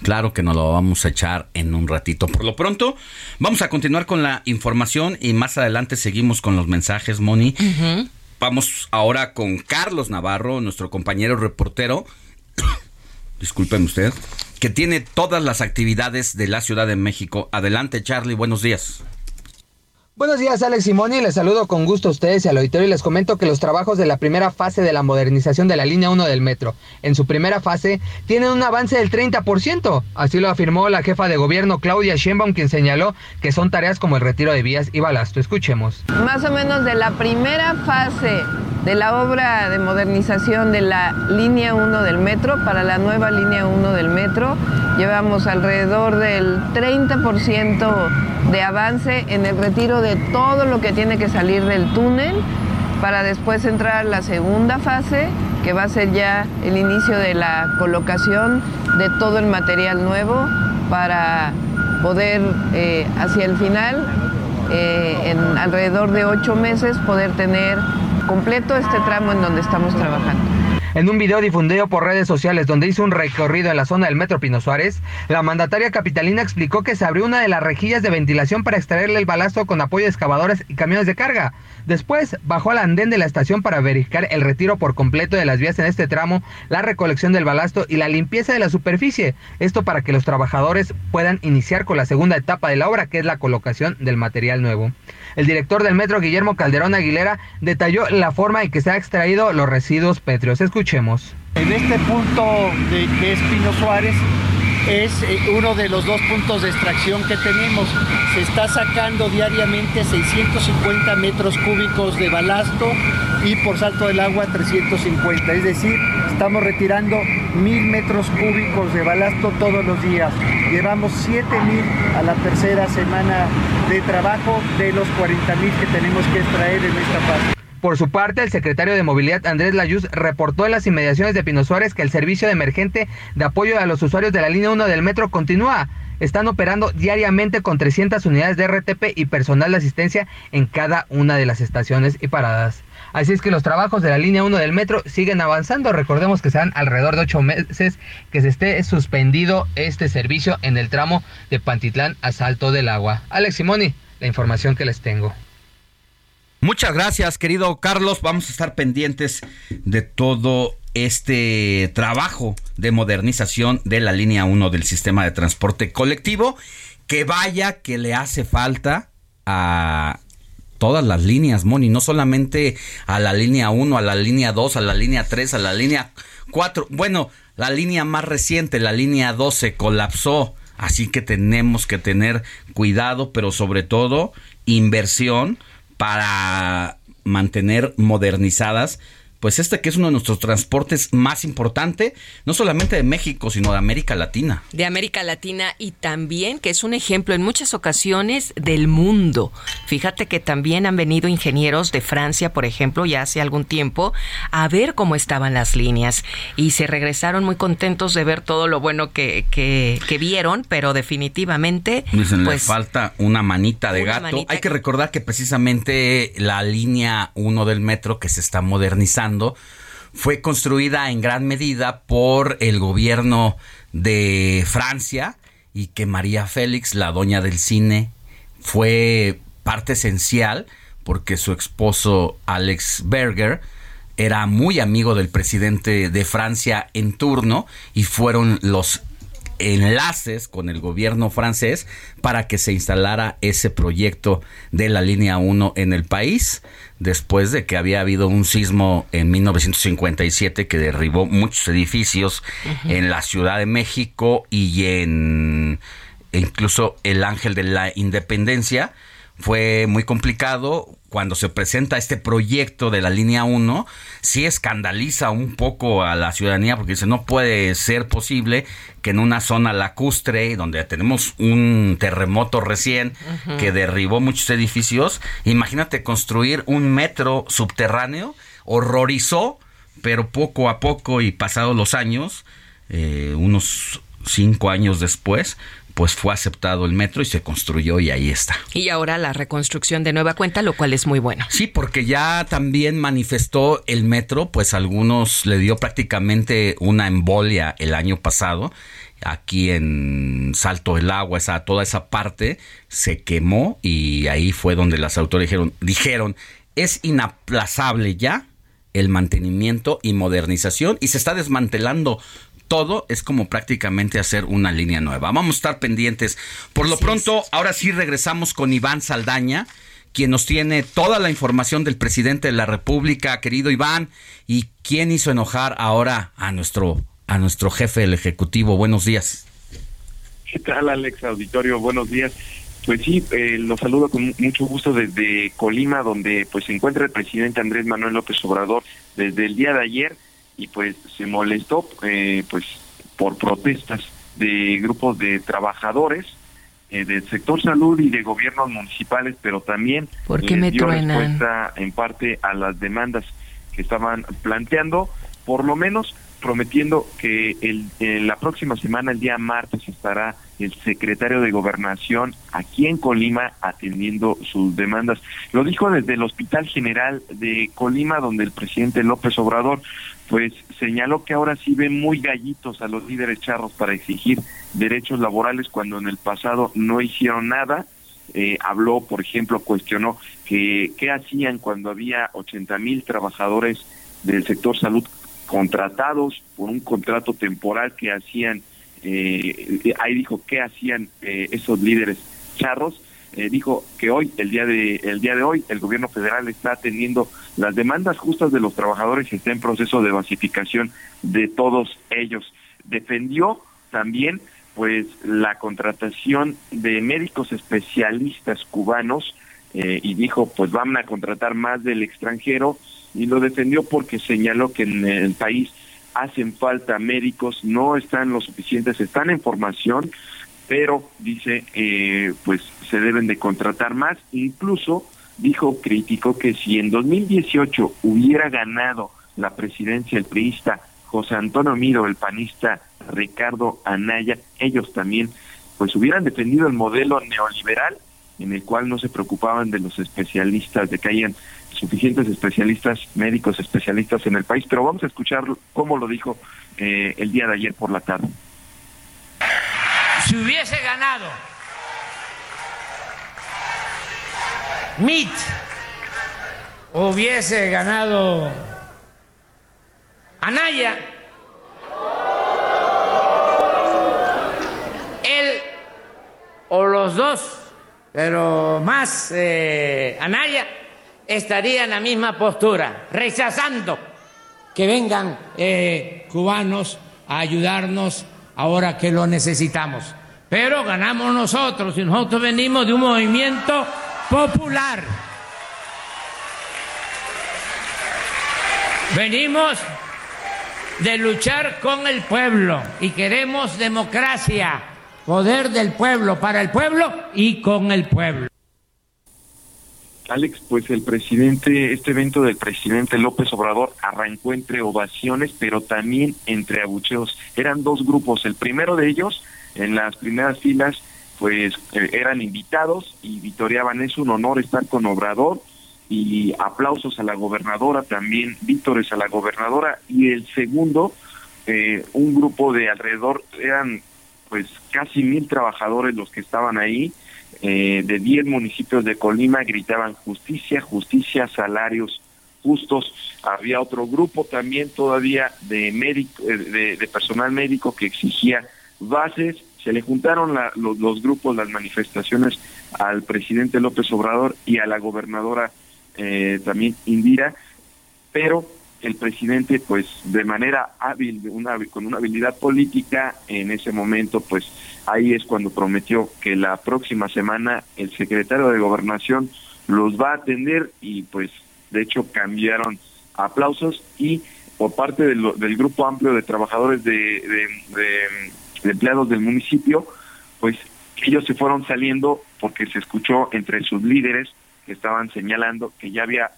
claro que nos lo vamos a echar en un ratito. Por lo pronto, vamos a continuar con la información y más adelante seguimos con los mensajes, Moni. Vamos ahora con Carlos Navarro, nuestro compañero reportero. *coughs* Disculpen usted, que tiene todas las actividades de la Ciudad de México. Adelante, Charlie, buenos días. Buenos días, Alex Simoni. Les saludo con gusto a ustedes y al auditorio y les comento que los trabajos de la primera fase de la modernización de la línea 1 del metro, en su primera fase, tienen un avance del 30%. Así lo afirmó la jefa de gobierno Claudia Sheinbaum, quien señaló que son tareas como el retiro de vías y balasto. Escuchemos. Más o menos de la primera fase de la obra de modernización de la línea 1 del metro para la nueva línea 1 del metro, llevamos alrededor del 30% de avance en el retiro de todo lo que tiene que salir del túnel para después entrar a la segunda fase, que va a ser ya el inicio de la colocación de todo el material nuevo para poder eh, hacia el final, eh, en alrededor de ocho meses, poder tener completo este tramo en donde estamos trabajando. En un video difundido por redes sociales donde hizo un recorrido en la zona del Metro Pino Suárez, la mandataria capitalina explicó que se abrió una de las rejillas de ventilación para extraerle el balasto con apoyo de excavadores y camiones de carga. Después bajó al andén de la estación para verificar el retiro por completo de las vías en este tramo, la recolección del balasto y la limpieza de la superficie. Esto para que los trabajadores puedan iniciar con la segunda etapa de la obra, que es la colocación del material nuevo. El director del metro, Guillermo Calderón Aguilera, detalló la forma en que se ha extraído los residuos pétreos. Escuchemos. En este punto de, que es Pino Suárez es eh, uno de los dos puntos de extracción que tenemos. Se está sacando diariamente 650 metros cúbicos de balasto y por salto del agua 350. Es decir, estamos retirando mil metros cúbicos de balasto todos los días. Llevamos 7 mil a la tercera semana de trabajo de los 40 mil que tenemos que extraer en esta fase. Por su parte, el secretario de Movilidad Andrés Layuz reportó en las inmediaciones de Pino Suárez que el servicio de emergente de apoyo a los usuarios de la línea 1 del metro continúa. Están operando diariamente con 300 unidades de RTP y personal de asistencia en cada una de las estaciones y paradas. Así es que los trabajos de la línea 1 del metro siguen avanzando. Recordemos que serán alrededor de ocho meses que se esté suspendido este servicio en el tramo de Pantitlán a Salto del Agua. Alex Simoni, la información que les tengo. Muchas gracias, querido Carlos. Vamos a estar pendientes de todo este trabajo de modernización de la línea 1 del sistema de transporte colectivo. Que vaya que le hace falta a todas las líneas, Moni, no solamente a la línea 1, a la línea 2, a la línea 3, a la línea 4. Bueno, la línea más reciente, la línea 2, se colapsó. Así que tenemos que tener cuidado, pero sobre todo inversión para mantener modernizadas pues este que es uno de nuestros transportes más importante, no solamente de México, sino de América Latina. de América Latina y también que es un ejemplo en muchas ocasiones del mundo. Fíjate que también han venido ingenieros de Francia, por ejemplo, ya hace algún tiempo, a ver cómo estaban las líneas y se regresaron muy contentos de ver todo lo bueno que, que, que vieron, pero definitivamente Dicen, pues falta una manita de una gato. manita Hay que recordar que precisamente la línea 1 del metro que se está modernizando fue construida en gran medida por el gobierno de Francia y que María Félix, la doña del cine, fue parte esencial porque su esposo Alex Berger era muy amigo del presidente de Francia en turno y fueron los enlaces con el gobierno francés para que se instalara ese proyecto de la línea 1 en el país después de que había habido un sismo en 1957 que derribó muchos edificios en la Ciudad de México y en e incluso el Ángel de la Independencia fue muy complicado. Cuando se presenta este proyecto de la línea 1, sí escandaliza un poco a la ciudadanía porque dice, no puede ser posible que en una zona lacustre, donde tenemos un terremoto recién que derribó muchos edificios, imagínate construir un metro subterráneo, horrorizó, pero poco a poco y pasados los años, eh, unos cinco años después, pues fue aceptado el metro y se construyó y ahí está. Y ahora la reconstrucción de nueva cuenta, lo cual es muy bueno. Sí, porque ya también manifestó el metro, pues a algunos le dio prácticamente una embolia el año pasado. Aquí en Salto del Agua, esa, toda esa parte se quemó y ahí fue donde las autoridades dijeron, dijeron, es inaplazable ya el mantenimiento y modernización y se está desmantelando todo es como prácticamente hacer una línea nueva. Vamos a estar pendientes. Por lo pronto, ahora sí regresamos con Iván Saldaña, quien nos tiene toda la información del presidente de la República, querido Iván, y quién hizo enojar ahora a nuestro a nuestro jefe del ejecutivo. Buenos días. ¿Qué tal, Alex Auditorio? Buenos días. Pues sí, eh, los saludo con mu- mucho gusto desde Colima, donde pues se encuentra el presidente Andrés Manuel López Obrador desde el día de ayer y pues se molestó eh, pues por protestas de grupos de trabajadores eh, del sector salud y de gobiernos municipales, pero también ¿Por qué les me dio truenan? respuesta en parte a las demandas que estaban planteando, por lo menos prometiendo que el, en la próxima semana, el día martes, estará el secretario de Gobernación aquí en Colima atendiendo sus demandas. Lo dijo desde el Hospital General de Colima, donde el presidente López Obrador pues señaló que ahora sí ven muy gallitos a los líderes charros para exigir derechos laborales cuando en el pasado no hicieron nada. Eh, habló, por ejemplo, cuestionó que qué hacían cuando había 80 mil trabajadores del sector salud contratados por un contrato temporal que hacían, eh, ahí dijo qué hacían eh, esos líderes charros. Eh, dijo que hoy, el día de el día de hoy, el gobierno federal está atendiendo las demandas justas de los trabajadores y está en proceso de basificación de todos ellos. Defendió también pues la contratación de médicos especialistas cubanos eh, y dijo pues van a contratar más del extranjero y lo defendió porque señaló que en el país hacen falta médicos, no están lo suficientes, están en formación, pero dice eh, pues se deben de contratar más, incluso dijo, criticó que si en 2018 hubiera ganado la presidencia el priista José Antonio Miro, el panista Ricardo Anaya, ellos también pues hubieran defendido el modelo neoliberal en el cual no se preocupaban de los especialistas, de que hayan suficientes especialistas, médicos especialistas en el país, pero vamos a escuchar cómo lo dijo eh, el día de ayer por la tarde. Si hubiese ganado MIT, hubiese ganado Anaya, él o los dos, pero más eh, Anaya, estaría en la misma postura, rechazando que vengan eh, cubanos a ayudarnos ahora que lo necesitamos. Pero ganamos nosotros y nosotros venimos de un movimiento popular. Venimos de luchar con el pueblo y queremos democracia, poder del pueblo, para el pueblo y con el pueblo. Alex, pues el presidente, este evento del presidente López Obrador arrancó entre ovaciones, pero también entre abucheos. Eran dos grupos. El primero de ellos, en las primeras filas, pues eh, eran invitados y vitoreaban. Es un honor estar con Obrador y aplausos a la gobernadora, también vítores a la gobernadora. Y el segundo, eh, un grupo de alrededor, eran pues casi mil trabajadores los que estaban ahí eh, de 10 municipios de Colima gritaban justicia, justicia, salarios justos. Había otro grupo también todavía de, médico, eh, de, de personal médico que exigía bases. Se le juntaron los, grupos, las manifestaciones al presidente López Obrador y a la gobernadora eh, también Indira, pero el presidente, pues de manera hábil, una, con una habilidad política, en ese momento, pues ahí es cuando prometió que la próxima semana el secretario de Gobernación los va a atender y pues de hecho cambiaron aplausos y por parte del grupo amplio de trabajadores de- de empleados del municipio, pues ellos se fueron saliendo porque se escuchó entre sus líderes que estaban señalando que ya había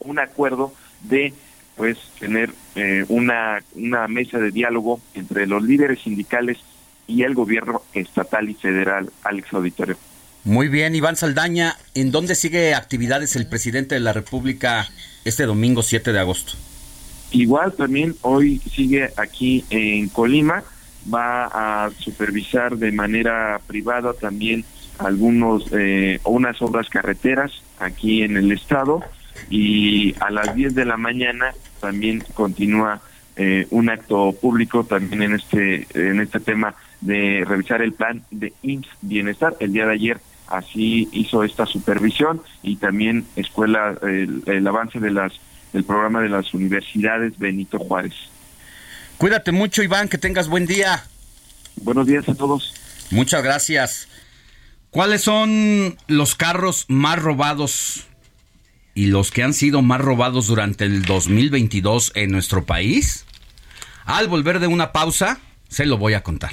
un acuerdo de pues tener eh, una, una mesa de diálogo entre los líderes sindicales y el gobierno estatal y federal, Alex Auditorio. Muy bien, Iván Saldaña, ¿en dónde sigue actividades el presidente de la República este domingo 7 de agosto? Igual también hoy sigue aquí en Colima, va a supervisar de manera privada también algunos eh, unas obras carreteras aquí en el estado y a las 10 de la mañana también continúa eh, un acto público también en este en este tema de revisar el plan de IMSS Bienestar. El día de ayer así hizo esta supervisión y también escuela el, el avance de las del programa de las universidades Benito Juárez. Cuídate mucho, Iván, que tengas buen día. Buenos días a todos. Muchas gracias. ¿Cuáles son los carros más robados y los que han sido más robados durante el 2022 en nuestro país? Al volver de una pausa, se lo voy a contar.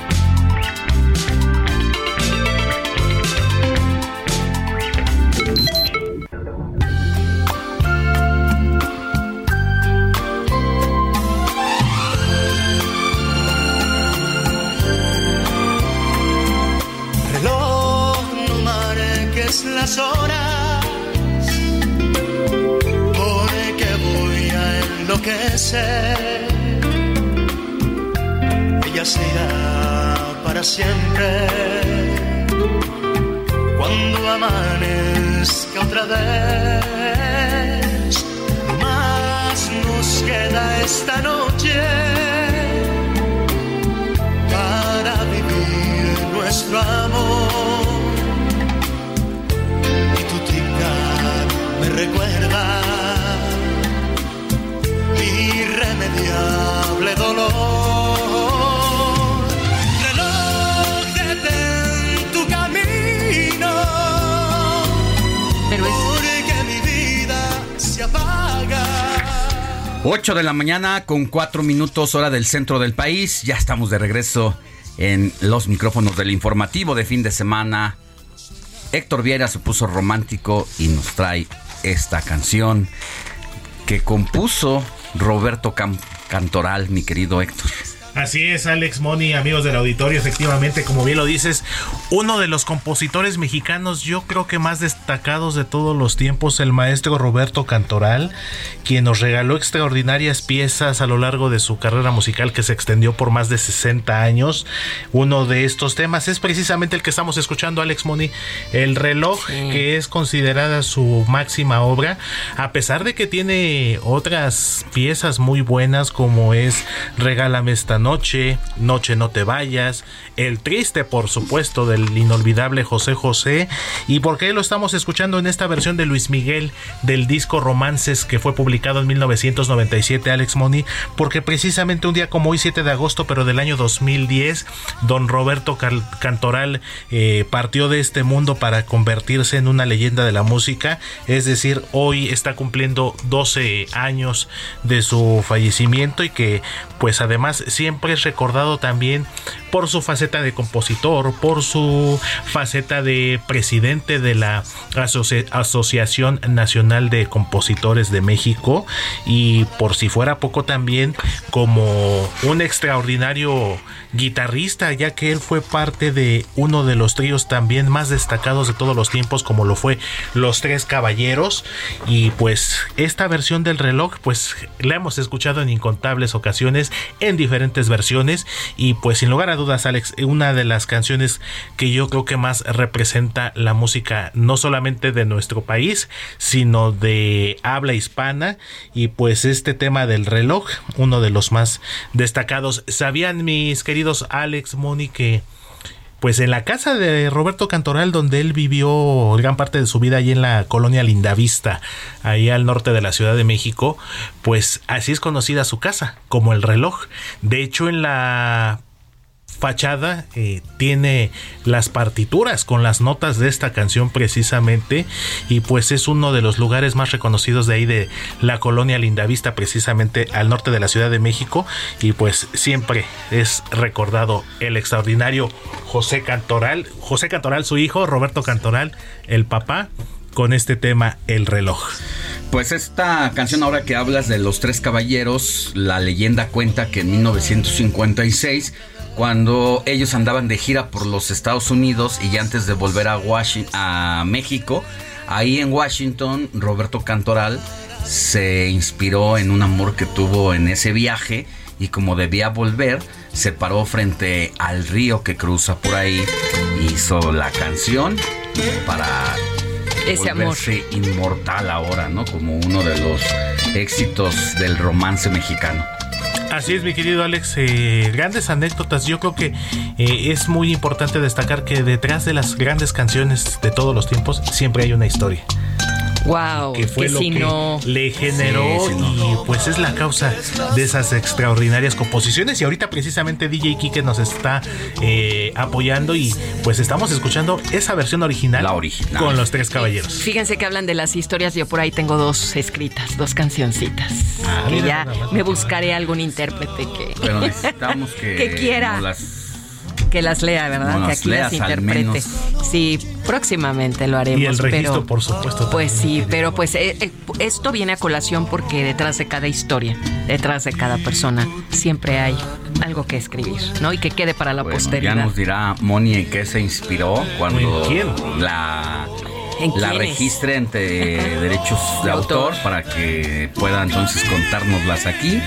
Ella se irá para siempre cuando amanezca otra vez. Más nos queda esta noche para vivir nuestro amor. Y tu tic-tac me recuerda irremediable dolor. Reloj, detén tu camino. Pero es- Porque mi vida se apaga. 8 de la mañana con 4 minutos hora del centro del país. Ya estamos de regreso en los micrófonos del informativo de fin de semana. Héctor Viera se puso romántico y nos trae esta canción que compuso Roberto Cantoral, mi querido Héctor. Así es, Alex Moni, amigos del auditorio, efectivamente, como bien lo dices, uno de los compositores mexicanos, yo creo que más destacados de todos los tiempos, el maestro Roberto Cantoral, quien nos regaló extraordinarias piezas a lo largo de su carrera musical que se extendió por más de 60 años. Uno de estos temas es precisamente el que estamos escuchando, Alex Moni, El reloj, que es considerada su máxima obra, a pesar de que tiene otras piezas muy buenas como es Regálame esta noche, Noche no te vayas, El triste por supuesto del inolvidable José José. Y por qué lo estamos escuchando en esta versión de Luis Miguel del disco Romances que fue publicado en 1997, Alex Money, porque precisamente un día como hoy, 7 de agosto, pero del año 2010, don Roberto Cantoral eh, partió de este mundo para convertirse en una leyenda de la música, es decir, hoy está cumpliendo 12 años de su fallecimiento y que pues además siempre es recordado también por su faceta de compositor, por su faceta de presidente de la Asociación Nacional de Compositores de México. Y por si fuera poco también como un extraordinario guitarrista, ya que él fue parte de uno de los tríos también más destacados de todos los tiempos, como lo fue Los Tres Caballeros. Y pues esta versión del reloj, pues la hemos escuchado en incontables ocasiones, en diferentes versiones. Y pues sin lugar a dudas, Alex, una de las canciones que yo creo que más representa la música, no solamente de nuestro país, sino de habla hispana. Y pues este tema del reloj, uno de los más destacados. ¿Sabían mis queridos Alex, Moni, pues en la casa de Roberto Cantoral, donde él vivió gran parte de su vida ahí en la colonia Lindavista, ahí al norte de la Ciudad de México, pues así es conocida su casa, como el reloj. De hecho, en la fachada eh, tiene las partituras con las notas de esta canción precisamente y pues es uno de los lugares más reconocidos de ahí de la colonia Lindavista precisamente al norte de la Ciudad de México y pues siempre es recordado el extraordinario José Cantoral, José Cantoral su hijo, Roberto Cantoral, el papá con este tema El reloj. Pues esta canción ahora que hablas de los tres caballeros, la leyenda cuenta que en 1956 cuando ellos andaban de gira por los Estados Unidos y antes de volver a, Washington, a México, ahí en Washington, Roberto Cantoral se inspiró en un amor que tuvo en ese viaje y como debía volver, se paró frente al río que cruza por ahí, hizo la canción para ese volverse inmortal ahora, ¿no? Como uno de los éxitos del romance mexicano. Así es, mi querido Alex. Eh, grandes anécdotas. Yo creo que eh, es muy importante destacar que detrás de las grandes canciones de todos los tiempos siempre hay una historia. Wow, que fue lo que le generó y pues es la causa de esas extraordinarias composiciones. Y ahorita precisamente DJ Kike nos está eh, apoyando y pues estamos escuchando esa versión original, la original. con los tres caballeros. Fíjense que hablan de las historias, yo por ahí tengo dos escritas, dos cancioncitas. Ah, que ya me buscaré algún intérprete que, Pero necesitamos *laughs* que, quiera que las lea, ¿verdad? que aquí las interprete. Sí, próximamente lo haremos. Y el registro, por supuesto. Pues sí, pero pues eh, eh, esto viene a colación porque detrás de cada historia, detrás de cada persona, siempre hay algo que escribir, ¿no? Y que quede para la posteridad. Ya nos dirá Moni en qué se inspiró cuando la la registre ante derechos de autor para que pueda entonces contárnoslas aquí,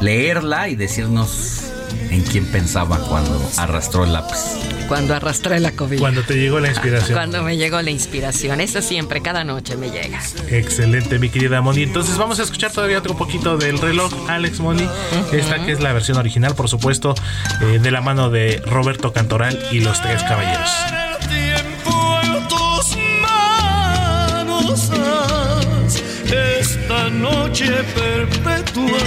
leerla y decirnos en quién pensaba cuando arrastró el lápiz. Cuando arrastré la COVID. Cuando te llegó la inspiración. Cuando me llegó la inspiración. Eso siempre, cada noche me llega. Excelente, mi querida Moni. Entonces vamos a escuchar todavía otro poquito del reloj, Alex Moni. Esta que es la versión original, por supuesto, eh, de la mano de Roberto Cantoral y los Tres Caballeros. esta noche perpetua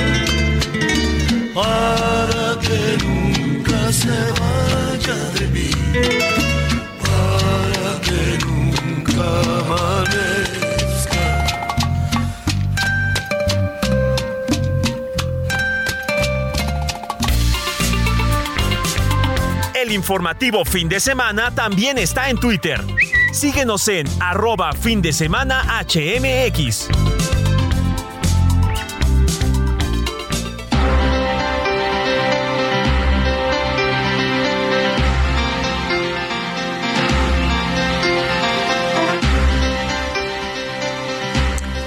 para que nunca se vaya de mí, para que nunca amanezca. El informativo fin de semana también está en Twitter. Síguenos en arroba fin de semana HMX.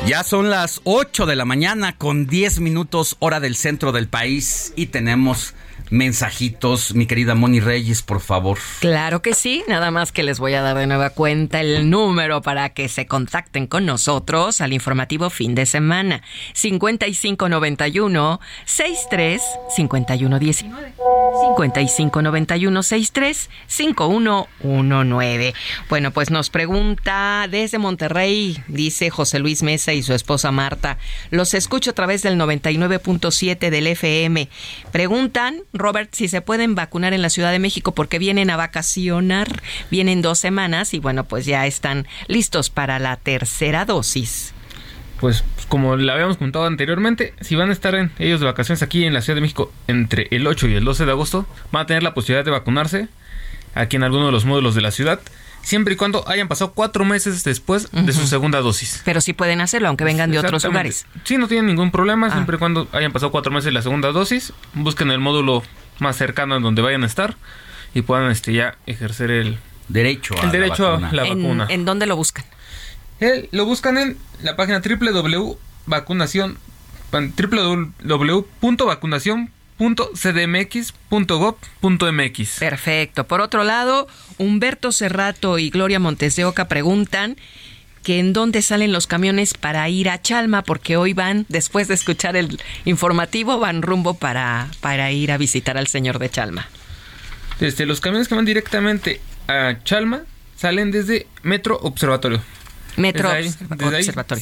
Ya son las 8 de la mañana con 10 minutos hora del centro del país y tenemos mensajitos. Mi querida Moni Reyes, por favor. Claro que sí, nada más que les voy a dar de nueva cuenta el número para que se contacten con nosotros al informativo fin de semana. 5591 63 5119. 5591635119. Bueno, pues nos pregunta desde Monterrey, dice José Luis Mesa y su esposa Marta. Los escucho a través del 99.7 del FM. Preguntan, Robert, si se pueden vacunar en la Ciudad de México porque vienen a vacacionar, vienen dos semanas y bueno, pues ya están listos para la tercera dosis. Pues como le habíamos comentado anteriormente, si van a estar en, ellos de vacaciones aquí en la Ciudad de México entre el 8 y el 12 de agosto, van a tener la posibilidad de vacunarse aquí en alguno de los módulos de la ciudad, siempre y cuando hayan pasado cuatro meses después de su segunda dosis. Pero sí pueden hacerlo, aunque vengan de otros lugares. Sí, no tienen ningún problema, ah. siempre y cuando hayan pasado cuatro meses de la segunda dosis, busquen el módulo más cercano en donde vayan a estar y puedan este ya ejercer el derecho a el derecho a la vacuna. ¿En dónde lo buscan? Eh, lo buscan en la página www.vacunación www.vacunación.cdmx.gov.mx. Perfecto. Por otro lado, Humberto Cerrato y Gloria Montes de Oca preguntan que en dónde salen los camiones para ir a Chalma, porque hoy van, después de escuchar el informativo, van rumbo para, para ir a visitar al señor de Chalma. Desde los camiones que van directamente a Chalma salen desde Metro Observatorio. Metro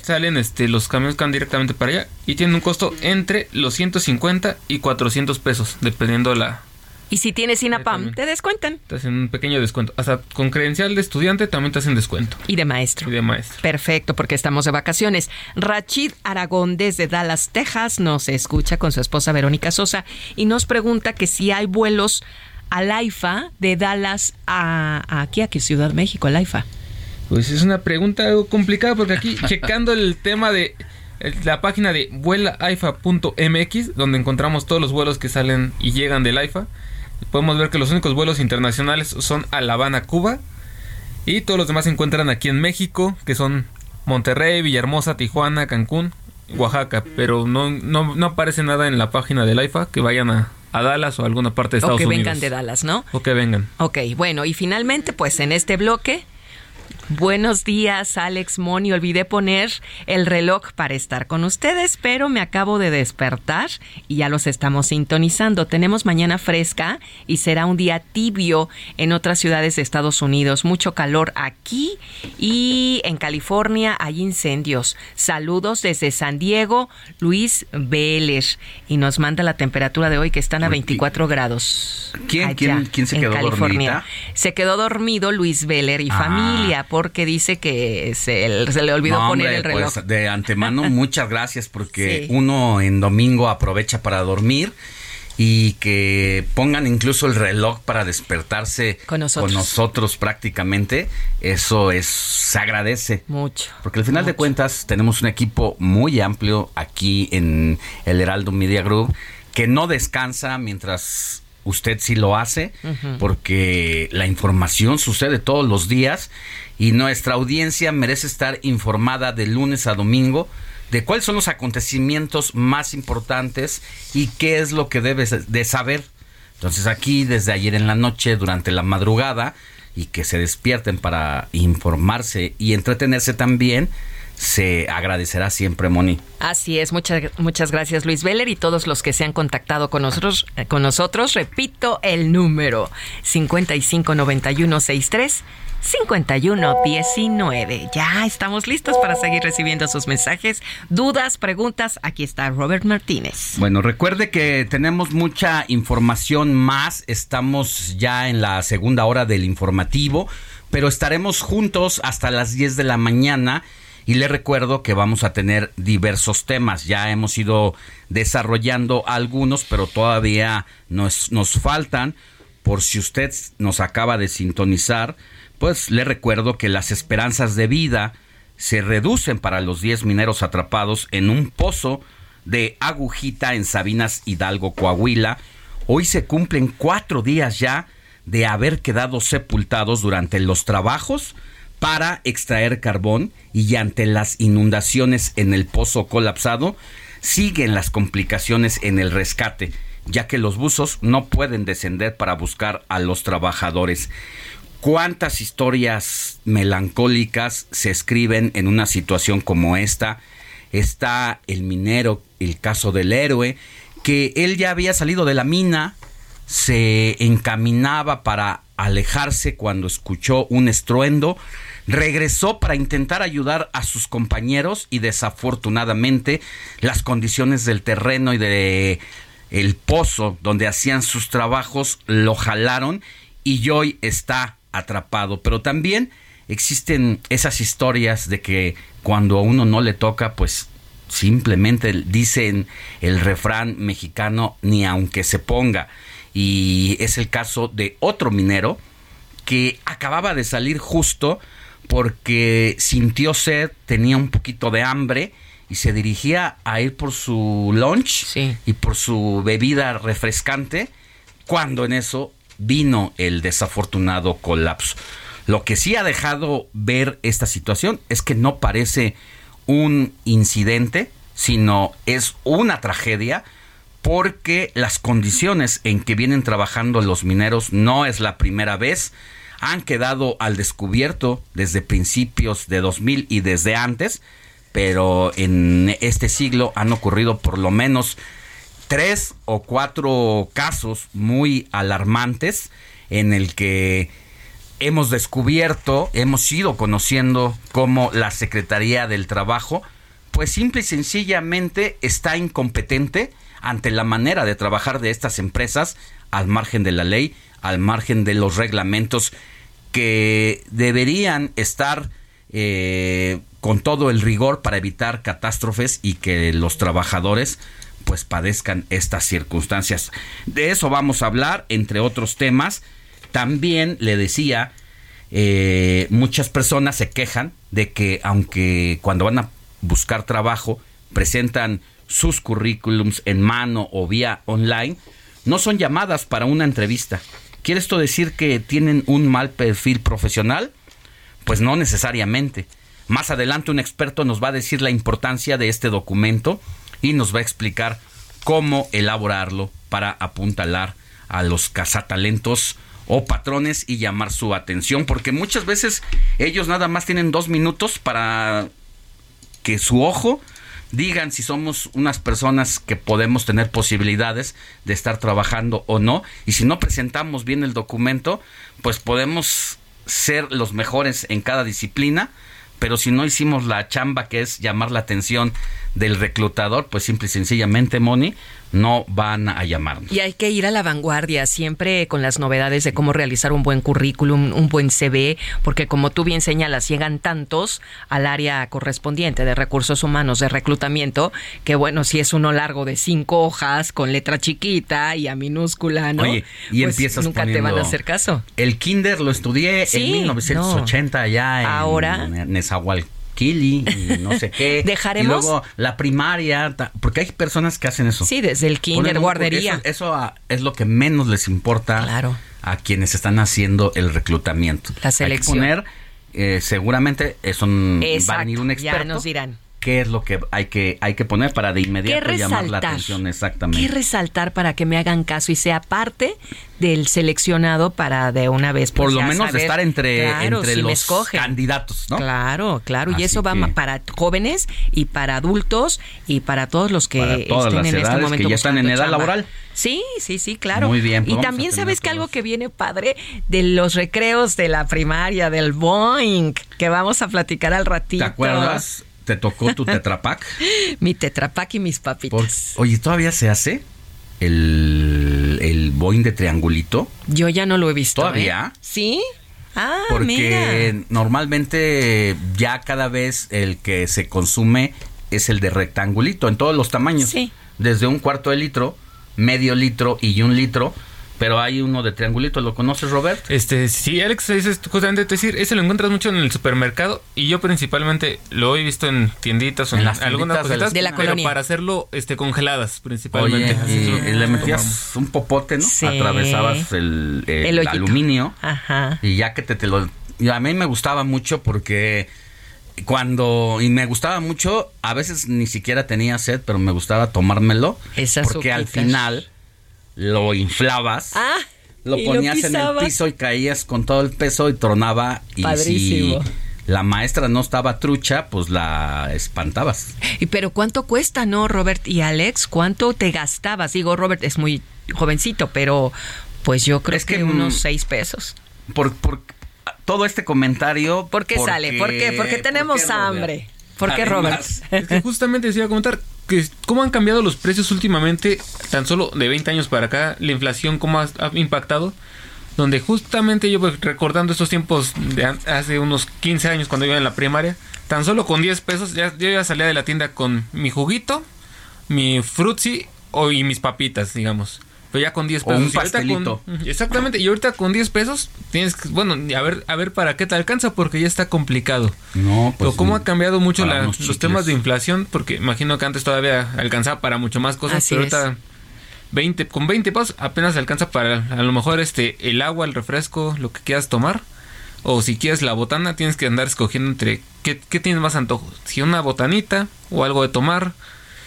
salen este, los camiones que van directamente para allá y tienen un costo entre los 150 y 400 pesos, dependiendo la... Y si tienes INAPAM, te descuentan. Te hacen un pequeño descuento. Hasta con credencial de estudiante también te hacen descuento. Y de maestro. Y de maestro. Perfecto, porque estamos de vacaciones. Rachid Aragón desde Dallas, Texas, nos escucha con su esposa Verónica Sosa y nos pregunta que si hay vuelos al AIFA de Dallas a, a aquí, a Ciudad México, al AIFA. Pues es una pregunta algo complicada porque aquí *laughs* checando el tema de la página de vuelaaifa.mx, donde encontramos todos los vuelos que salen y llegan del AIFA, podemos ver que los únicos vuelos internacionales son a La Habana, Cuba, y todos los demás se encuentran aquí en México, que son Monterrey, Villahermosa, Tijuana, Cancún, Oaxaca, pero no, no, no aparece nada en la página del AIFA que vayan a, a Dallas o a alguna parte de Estados Unidos. O que vengan de Dallas, ¿no? O que vengan. Ok, bueno, y finalmente, pues en este bloque Buenos días, Alex Moni. Olvidé poner el reloj para estar con ustedes, pero me acabo de despertar y ya los estamos sintonizando. Tenemos mañana fresca y será un día tibio en otras ciudades de Estados Unidos. Mucho calor aquí y en California hay incendios. Saludos desde San Diego, Luis Vélez. Y nos manda la temperatura de hoy que están a 24 grados. ¿Quién, ¿quién, se quedó California. Se quedó dormido Luis Vélez y ah. familia porque dice que se, le olvidó poner el reloj. Pues, de antemano, *laughs* muchas gracias porque uno en domingo aprovecha para dormir y que pongan incluso el reloj para despertarse con nosotros, prácticamente, eso es se agradece. Mucho. Porque al final de cuentas tenemos un equipo muy amplio aquí en el Heraldo Media Group que no descansa mientras usted sí lo hace, porque la información sucede todos los días y nuestra audiencia merece estar informada de lunes a domingo de cuáles son los acontecimientos más importantes y qué es lo que debes de saber. Entonces aquí desde ayer en la noche, durante la madrugada, y que se despierten para informarse y entretenerse también, se agradecerá siempre, Moni. Así es, muchas, muchas gracias Luis Veller y todos los que se han contactado con nosotros. Eh, con nosotros repito el número 559163 5119. Ya estamos listos para seguir recibiendo sus mensajes, dudas, preguntas. Aquí está Robert Martínez. Bueno, recuerde que tenemos mucha información más. Estamos ya en la segunda hora del informativo, pero estaremos juntos hasta las 10 de la mañana y le recuerdo que vamos a tener diversos temas. Ya hemos ido desarrollando algunos, pero todavía nos, nos faltan. Por si usted nos acaba de sintonizar, pues le recuerdo que las esperanzas de vida se reducen para los 10 mineros atrapados en un pozo de agujita en Sabinas Hidalgo, Coahuila. Hoy se cumplen cuatro días ya de haber quedado sepultados durante los trabajos para extraer carbón y ante las inundaciones en el pozo colapsado, siguen las complicaciones en el rescate, ya que los buzos no pueden descender para buscar a los trabajadores. ¿Cuántas historias melancólicas se escriben en una situación como esta? Está el minero, el caso del héroe, que él ya había salido de la mina, se encaminaba para alejarse cuando escuchó un estruendo, regresó para intentar ayudar a sus compañeros y desafortunadamente las condiciones del terreno y de el pozo donde hacían sus trabajos lo jalaron y hoy está atrapado. Pero también existen esas historias de que cuando a uno no le toca, pues simplemente dicen el refrán mexicano ni aunque se ponga. Y es el caso de otro minero que acababa de salir justo porque sintió sed, tenía un poquito de hambre y se dirigía a ir por su lunch y por su bebida refrescante cuando en eso vino el desafortunado colapso. Lo que sí ha dejado ver esta situación es que no parece un incidente, sino es una tragedia porque las condiciones en que vienen trabajando los mineros no es la primera vez, han quedado al descubierto desde principios de 2000 y desde antes, pero en este siglo han ocurrido por lo menos tres o cuatro casos muy alarmantes en el que hemos descubierto, hemos ido conociendo cómo la Secretaría del Trabajo, pues simple y sencillamente está incompetente ante la manera de trabajar de estas empresas al margen de la ley, al margen de los reglamentos que deberían estar eh, con todo el rigor para evitar catástrofes y que los trabajadores pues padezcan estas circunstancias. De eso vamos a hablar, entre otros temas. También le decía, eh, muchas personas se quejan de que aunque cuando van a buscar trabajo presentan sus currículums en mano o vía online, no son llamadas para una entrevista. ¿Quiere esto decir que tienen un mal perfil profesional? Pues no necesariamente. Más adelante un experto nos va a decir la importancia de este documento y nos va a explicar cómo elaborarlo para apuntalar a los cazatalentos o patrones y llamar su atención, porque muchas veces ellos nada más tienen dos minutos para que su ojo digan si somos unas personas que podemos tener posibilidades de estar trabajando o no, y si no presentamos bien el documento, pues podemos ser los mejores en cada disciplina, pero si no hicimos la chamba que es llamar la atención del reclutador, pues simple y sencillamente, Moni, no van a llamarnos. Y hay que ir a la vanguardia, siempre con las novedades de cómo realizar un buen currículum, un buen CV, porque como tú bien señalas, llegan tantos al área correspondiente de recursos humanos, de reclutamiento, que bueno, si es uno largo de cinco hojas, con letra chiquita y a minúscula, ¿no? Oye, y Pues empiezas nunca te van a hacer caso. El kinder lo estudié Sí, en 1980 allá en Ahora. Nezahualcóyotl y no sé qué. *laughs* ¿Dejaremos? Y luego la primaria, porque hay personas que hacen eso. Sí, desde el kinder, Ponen guardería. Eso, eso, ah, es lo que menos les importa a quienes están haciendo el reclutamiento. La selección. Hay que poner, eh, seguramente eso va a Exacto, venir un experto. ya nos dirán. ¿Qué es lo que hay que hay que poner para de inmediato ¿Qué llamar la atención exactamente? ¿Qué resaltar para que me hagan caso y sea parte del seleccionado para de una vez? pues, Por lo menos saber, estar entre, claro, entre si los candidatos, ¿no? Claro, claro, y eso va para jóvenes y para adultos y para todos los que Para todas estén las en este momento que ya están en edad chamba. laboral. Sí, sí, sí, claro. Muy bien, pues y también sabes que algo que viene padre de los recreos de la primaria, del Boeing, que vamos a platicar al ratito. ¿Te acuerdas? ¿Te tocó tu *laughs* tetrapac? Mi tetrapac y mis papitas. Por- oye, ¿todavía se hace el, el Boeing de triangulito? Yo ya no lo he visto. ¿Todavía? ¿eh? ¿Sí? Ah, Porque mira. normalmente ya cada vez el que se consume es el de rectangulito en todos los tamaños. Sí. Desde un cuarto de litro, medio litro y un litro. Pero hay uno de triangulito, ¿lo conoces, Robert? Este, sí, Alex, ese es justamente te decir, ese lo encuentras mucho en el supermercado y yo principalmente lo he visto en tienditas o En en, las algunas tienditas de la- cositas, de la pero colonia. para hacerlo este congeladas principalmente. Oye, es y le tomamos. metías un popote, ¿no? Sí. Atravesabas el, el aluminio Ajá. y ya que te, te lo... y a mí me gustaba mucho porque cuando... Y me gustaba mucho, a veces ni siquiera tenía sed, pero me gustaba tomármelo. Esas porque al final lo inflabas. Ah, Lo ponías en el piso y caías con todo el peso y tronaba. Y Padrísimo. si la maestra no estaba trucha, pues la espantabas. Y pero cuánto cuesta, ¿no, Robert y Alex? ¿Cuánto te gastabas? Digo, Robert es muy jovencito, pero pues yo creo que, que, unos seis pesos. Por, por todo este comentario. ¿Por qué sale? ¿Por qué? Porque tenemos ¿por qué, hambre. ¿Por qué, Robert? Es que justamente les iba a comentar que cómo han cambiado los precios últimamente, tan solo de 20 años para acá, la inflación cómo ha, impactado. Donde justamente yo pues, recordando estos tiempos de hace unos 15 años cuando iba en la primaria, tan solo con 10 pesos ya, yo ya salía de la tienda con mi juguito, mi frutzi y mis papitas, digamos. Pero ya con 10 O pesos. un Y con- pastelito. exactamente. Y ahorita con 10 pesos tienes que, bueno, a ver, a ver para qué te alcanza porque ya está complicado. No, pues. Pero cómo ha cambiado mucho la- los temas de inflación, porque imagino que antes todavía alcanzaba para mucho más cosas, Así pero es. ahorita 20, con 20 pesos apenas alcanza para a lo mejor este el agua, el refresco, lo que quieras tomar. O si quieres la botana, tienes que andar escogiendo entre qué, qué tienes más antojo. Si una botanita o algo de tomar.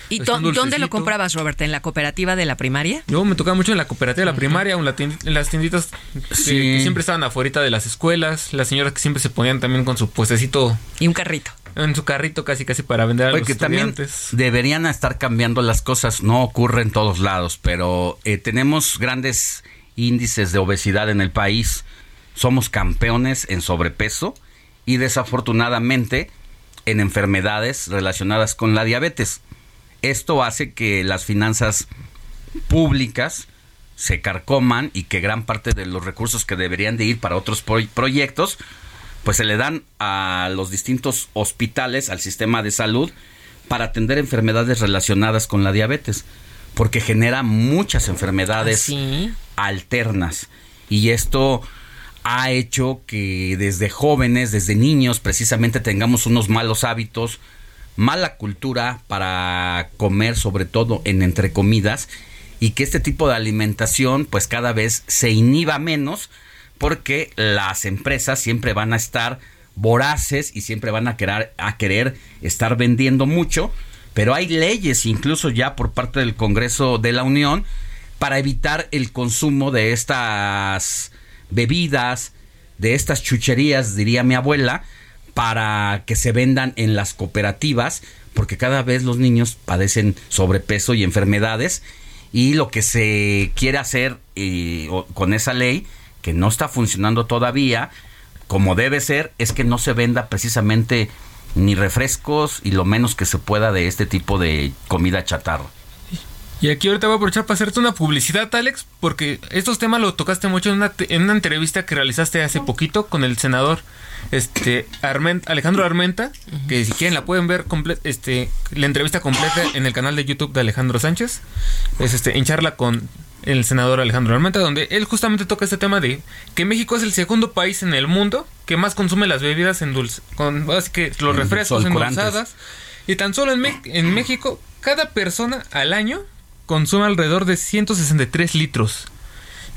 ¿Y dónde lo comprabas, Robert? ¿En la cooperativa de la primaria? Yo me tocaba mucho en la cooperativa de la primaria o en, la en las tienditas que, Sí. que siempre estaban afuera de las escuelas. Las señoras que siempre se ponían también con su puestecito Y un carrito. en su carrito casi casi para vender a Oye, los que también estudiantes. deberían estar cambiando las cosas. No ocurre en todos lados, pero eh, tenemos grandes índices de obesidad en el país. Somos campeones en sobrepeso y desafortunadamente en enfermedades relacionadas con la diabetes. Esto hace que las finanzas públicas se carcoman y que gran parte de los recursos que deberían de ir para otros pro- proyectos pues se le dan a los distintos hospitales, al sistema de salud, para atender enfermedades relacionadas con la diabetes, porque genera muchas enfermedades Sí. alternas. Y esto ha hecho que desde jóvenes, desde niños, precisamente tengamos unos malos hábitos, mala cultura para comer, sobre todo en entre comidas, y que este tipo de alimentación pues cada vez se inhiba menos porque las empresas siempre van a estar voraces y siempre van a querer, a querer estar vendiendo mucho, pero hay leyes incluso ya por parte del Congreso de la Unión para evitar el consumo de estas bebidas, de estas chucherías, diría mi abuela, para que se vendan en las cooperativas, porque cada vez los niños padecen sobrepeso y enfermedades, y lo que se quiere hacer eh, con esa ley, que no está funcionando todavía, como debe ser, es que no se venda precisamente ni refrescos y lo menos que se pueda de este tipo de comida chatarra. Y aquí ahorita voy a aprovechar para hacerte una publicidad, Alex, porque estos temas lo tocaste mucho en una, en una entrevista que realizaste hace poquito con el senador este Armen- Alejandro Armenta, que si quieren la pueden ver este la entrevista completa en el canal de YouTube de Alejandro Sánchez. Es este en charla con el senador Alejandro Armenta, donde él justamente toca este tema de que México es el segundo país en el mundo que más consume las bebidas en dulce, con así que los refrescos endulzadas. Y tan solo en, en México, cada persona al año consume alrededor de 163 litros.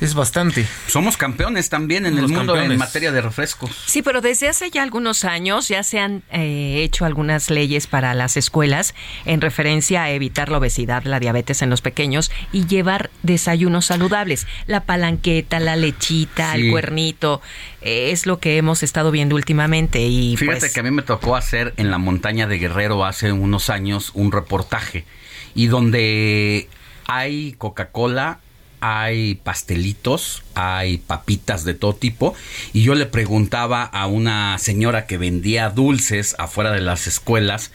Es bastante. Somos campeones también en el Somos mundo en materia de refrescos. Sí, pero desde hace ya algunos años ya se han eh, hecho algunas leyes para las escuelas en referencia a evitar la obesidad, la diabetes en los pequeños y llevar desayunos saludables. La palanqueta, la lechita, Sí. el cuernito, eh, es lo que hemos estado viendo últimamente. Y Fíjate pues, que a mí me tocó hacer en la montaña de Guerrero hace unos años un reportaje y donde hay Coca-Cola, hay pastelitos, hay papitas de todo tipo y yo le preguntaba a una señora que vendía dulces afuera de las escuelas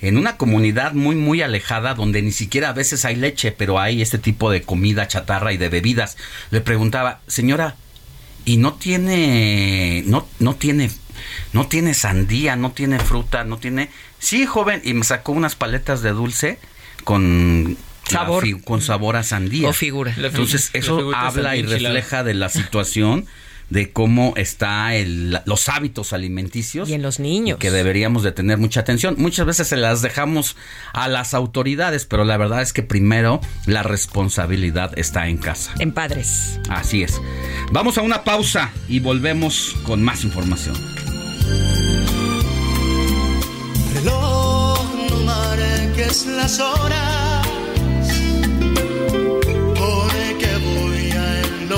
en una comunidad muy muy alejada donde ni siquiera a veces hay leche, pero hay este tipo de comida chatarra y de bebidas. Le preguntaba, "Señora, y no tiene no no tiene no tiene sandía, no tiene fruta, no tiene Sí, joven, y me sacó unas paletas de dulce con Sabor. fi- con sabor a sandía. O figura. Entonces, eso habla y refleja de la situación de cómo está el, los hábitos alimenticios y en los niños. que deberíamos de tener mucha atención. Muchas veces se las dejamos a las autoridades, pero la verdad es que primero la responsabilidad está en casa. En padres. Así es. Vamos a una pausa y volvemos con más información. Reloj, no marques las horas,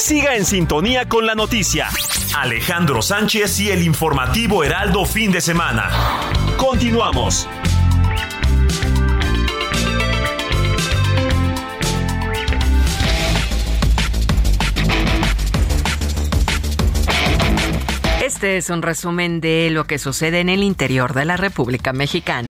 Siga en sintonía con la noticia. Alejandro Sánchez y el informativo Heraldo Fin de Semana. Continuamos. Este es un resumen de lo que sucede en el interior de la República Mexicana.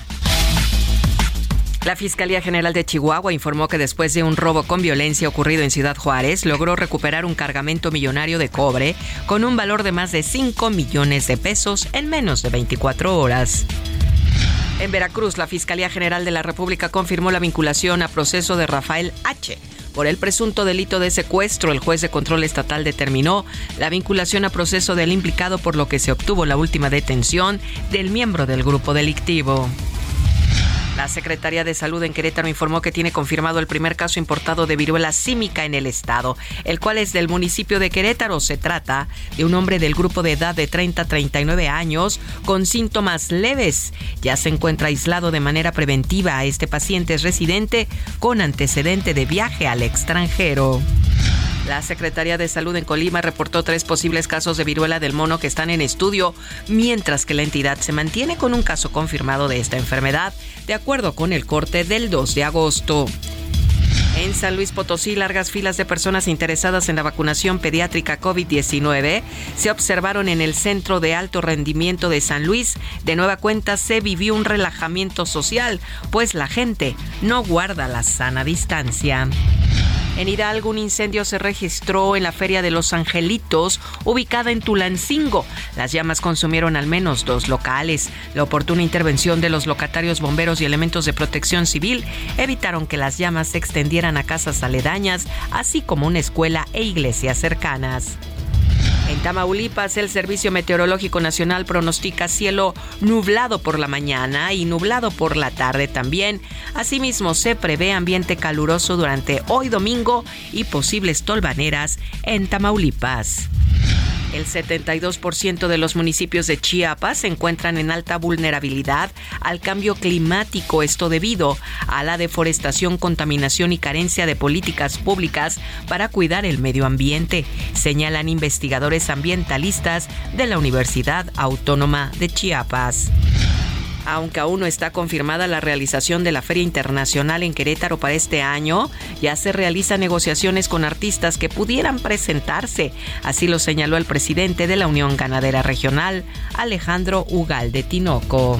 La Fiscalía General de Chihuahua informó que después de un robo con violencia ocurrido en Ciudad Juárez, logró recuperar un cargamento millonario de cobre con un valor de más de 5 millones de pesos en menos de 24 horas. En Veracruz, la Fiscalía General de la República confirmó la vinculación a proceso de Rafael H. Por el presunto delito de secuestro, el juez de control estatal determinó la vinculación a proceso del implicado por lo que se obtuvo la última detención del miembro del grupo delictivo. La Secretaría de Salud en Querétaro informó que tiene confirmado el primer caso importado de viruela símica en el estado, el cual es del municipio de Querétaro. Se trata de un hombre del grupo de edad de 30 a 39 años con síntomas leves. Ya se encuentra aislado de manera preventiva. Este paciente es residente con antecedente de viaje al extranjero. La Secretaría de Salud en Colima reportó tres posibles casos de viruela del mono que están en estudio, mientras que la entidad se mantiene con un caso confirmado de esta enfermedad, de acuerdo con el corte del 2 de agosto. En San Luis Potosí, largas filas de personas interesadas en la vacunación pediátrica COVID-19 se observaron en el Centro de Alto Rendimiento de San Luis. De nueva cuenta se vivió un relajamiento social, pues la gente no guarda la sana distancia. En Hidalgo, un incendio se registró en la Feria de los Angelitos, ubicada en Tulancingo. Las llamas consumieron al menos dos locales. La oportuna intervención de los locatarios, bomberos y elementos de protección civil evitaron que las llamas se extendieran a casas aledañas, así como una escuela e iglesias cercanas. En Tamaulipas, el Servicio Meteorológico Nacional pronostica cielo nublado por la mañana y nublado por la tarde también. Asimismo, se prevé ambiente caluroso durante hoy domingo y posibles tolvaneras en Tamaulipas. El 72% de los municipios de Chiapas se encuentran en alta vulnerabilidad al cambio climático, esto debido a la deforestación, contaminación y carencia de políticas públicas para cuidar el medio ambiente, señalan investigadores ambientalistas de la Universidad Autónoma de Chiapas. Aunque aún no está confirmada la realización de la Feria Internacional en Querétaro para este año, ya se realizan negociaciones con artistas que pudieran presentarse. Así lo señaló el presidente de la Unión Ganadera Regional, Alejandro Ugal de Tinoco.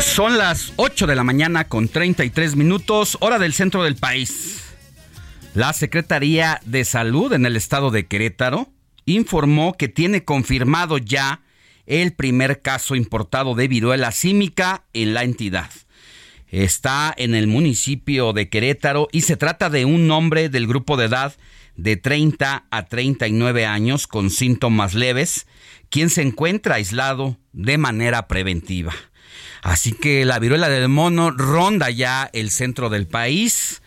Son las 8 de la mañana con 33 minutos, hora del centro del país. La Secretaría de Salud en el estado de Querétaro informó que tiene confirmado ya el primer caso importado de viruela símica en la entidad. Está en el municipio de Querétaro y se trata de un hombre del grupo de edad de 30 a 39 años con síntomas leves, quien se encuentra aislado de manera preventiva. Así que la viruela del mono ronda ya el centro del país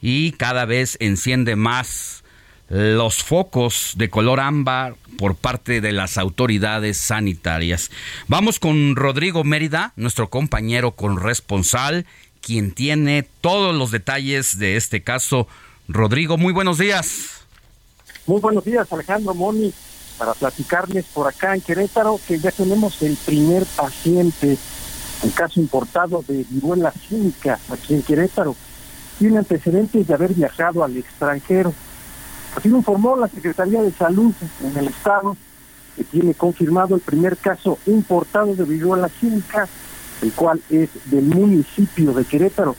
y cada vez enciende más los focos de color ámbar por parte de las autoridades sanitarias. Vamos con Rodrigo Mérida, nuestro compañero corresponsal, quien tiene todos los detalles de este caso. Rodrigo, muy buenos días. Muy buenos días, Alejandro Moni, para platicarles por acá en Querétaro que ya tenemos el primer paciente, un caso importado de viruela cínica aquí en Querétaro. Tiene antecedentes de haber viajado al extranjero. Así lo informó la Secretaría de Salud en el Estado, que tiene confirmado el primer caso importado de viruela cínica, el cual es del municipio de Querétaro.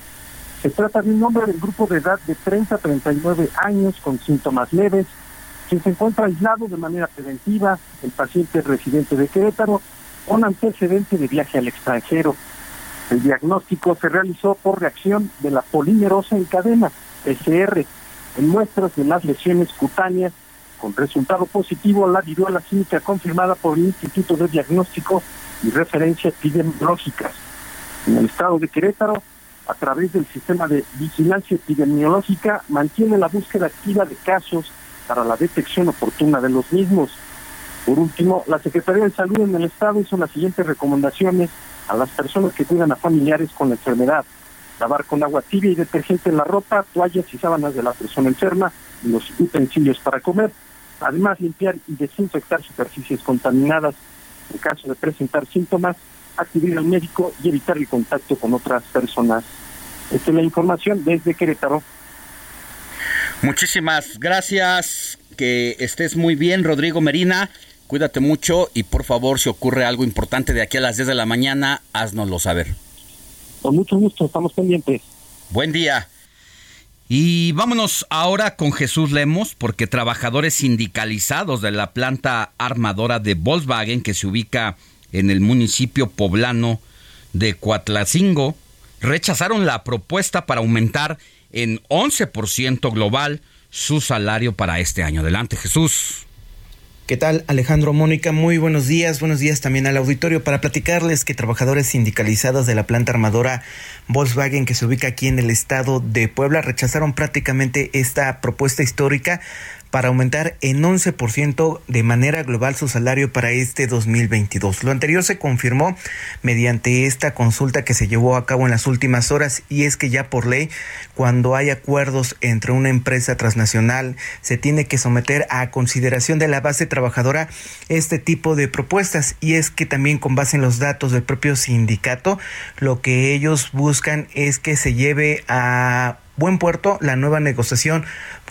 Se trata de un hombre del grupo de edad de 30 a 39 años con síntomas leves, que se encuentra aislado de manera preventiva. El paciente es residente de Querétaro con antecedente de viaje al extranjero. El diagnóstico se realizó por reacción de la polimerosa en cadena, PCR, en muestras de las lesiones cutáneas, con resultado positivo la viruela cínica confirmada por el Instituto de Diagnóstico y Referencia Epidemiológicas. En el estado de Querétaro, a través del sistema de vigilancia epidemiológica, mantiene la búsqueda activa de casos para la detección oportuna de los mismos. Por último, la Secretaría de Salud en el Estado hizo las siguientes recomendaciones a las personas que cuidan a familiares con la enfermedad. Lavar con agua tibia y detergente la ropa, toallas y sábanas de la persona enferma y los utensilios para comer. Además, limpiar y desinfectar superficies contaminadas. En caso de presentar síntomas, acudir al médico y evitar el contacto con otras personas. Esta es la información desde Querétaro. Muchísimas gracias. Que estés muy bien, Rodrigo Merina. Cuídate mucho y por favor, si ocurre algo importante de aquí a las 10 de la mañana, haznoslo saber. Con mucho gusto, estamos pendientes. Buen día. Y vámonos ahora con Jesús Lemos, porque trabajadores sindicalizados de la planta armadora de Volkswagen, que se ubica en el municipio poblano de Coatlacingo, rechazaron la propuesta para aumentar en 11% global su salario para este año. Adelante, Jesús. ¿Qué tal Alejandro Mónica? Muy buenos días, buenos días también al auditorio para platicarles que trabajadores sindicalizados de la planta armadora Volkswagen que se ubica aquí en el estado de Puebla rechazaron prácticamente esta propuesta histórica para aumentar en 11% de manera global su salario para este 2022. Lo anterior se confirmó mediante esta consulta que se llevó a cabo en las últimas horas y es que ya por ley, cuando hay acuerdos entre una empresa transnacional, se tiene que someter a consideración de la base trabajadora este tipo de propuestas y es que también con base en los datos del propio sindicato, lo que ellos buscan es que se lleve a buen puerto la nueva negociación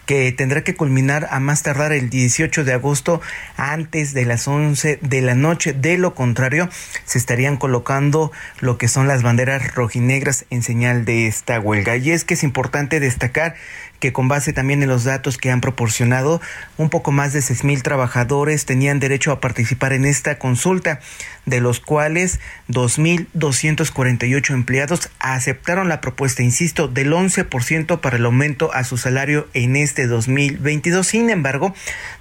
que tendrá que culminar a más tardar el 18 de agosto antes de las 11 de la noche. De lo contrario, se estarían colocando lo que son las banderas rojinegras en señal de esta huelga. Y es que es importante destacar que con base también en los datos que han proporcionado, un poco más de seis mil trabajadores tenían derecho a participar en esta consulta, de los cuales 2.248 empleados aceptaron la propuesta, insisto, del 11% para el aumento a su salario en este 2022. Sin embargo,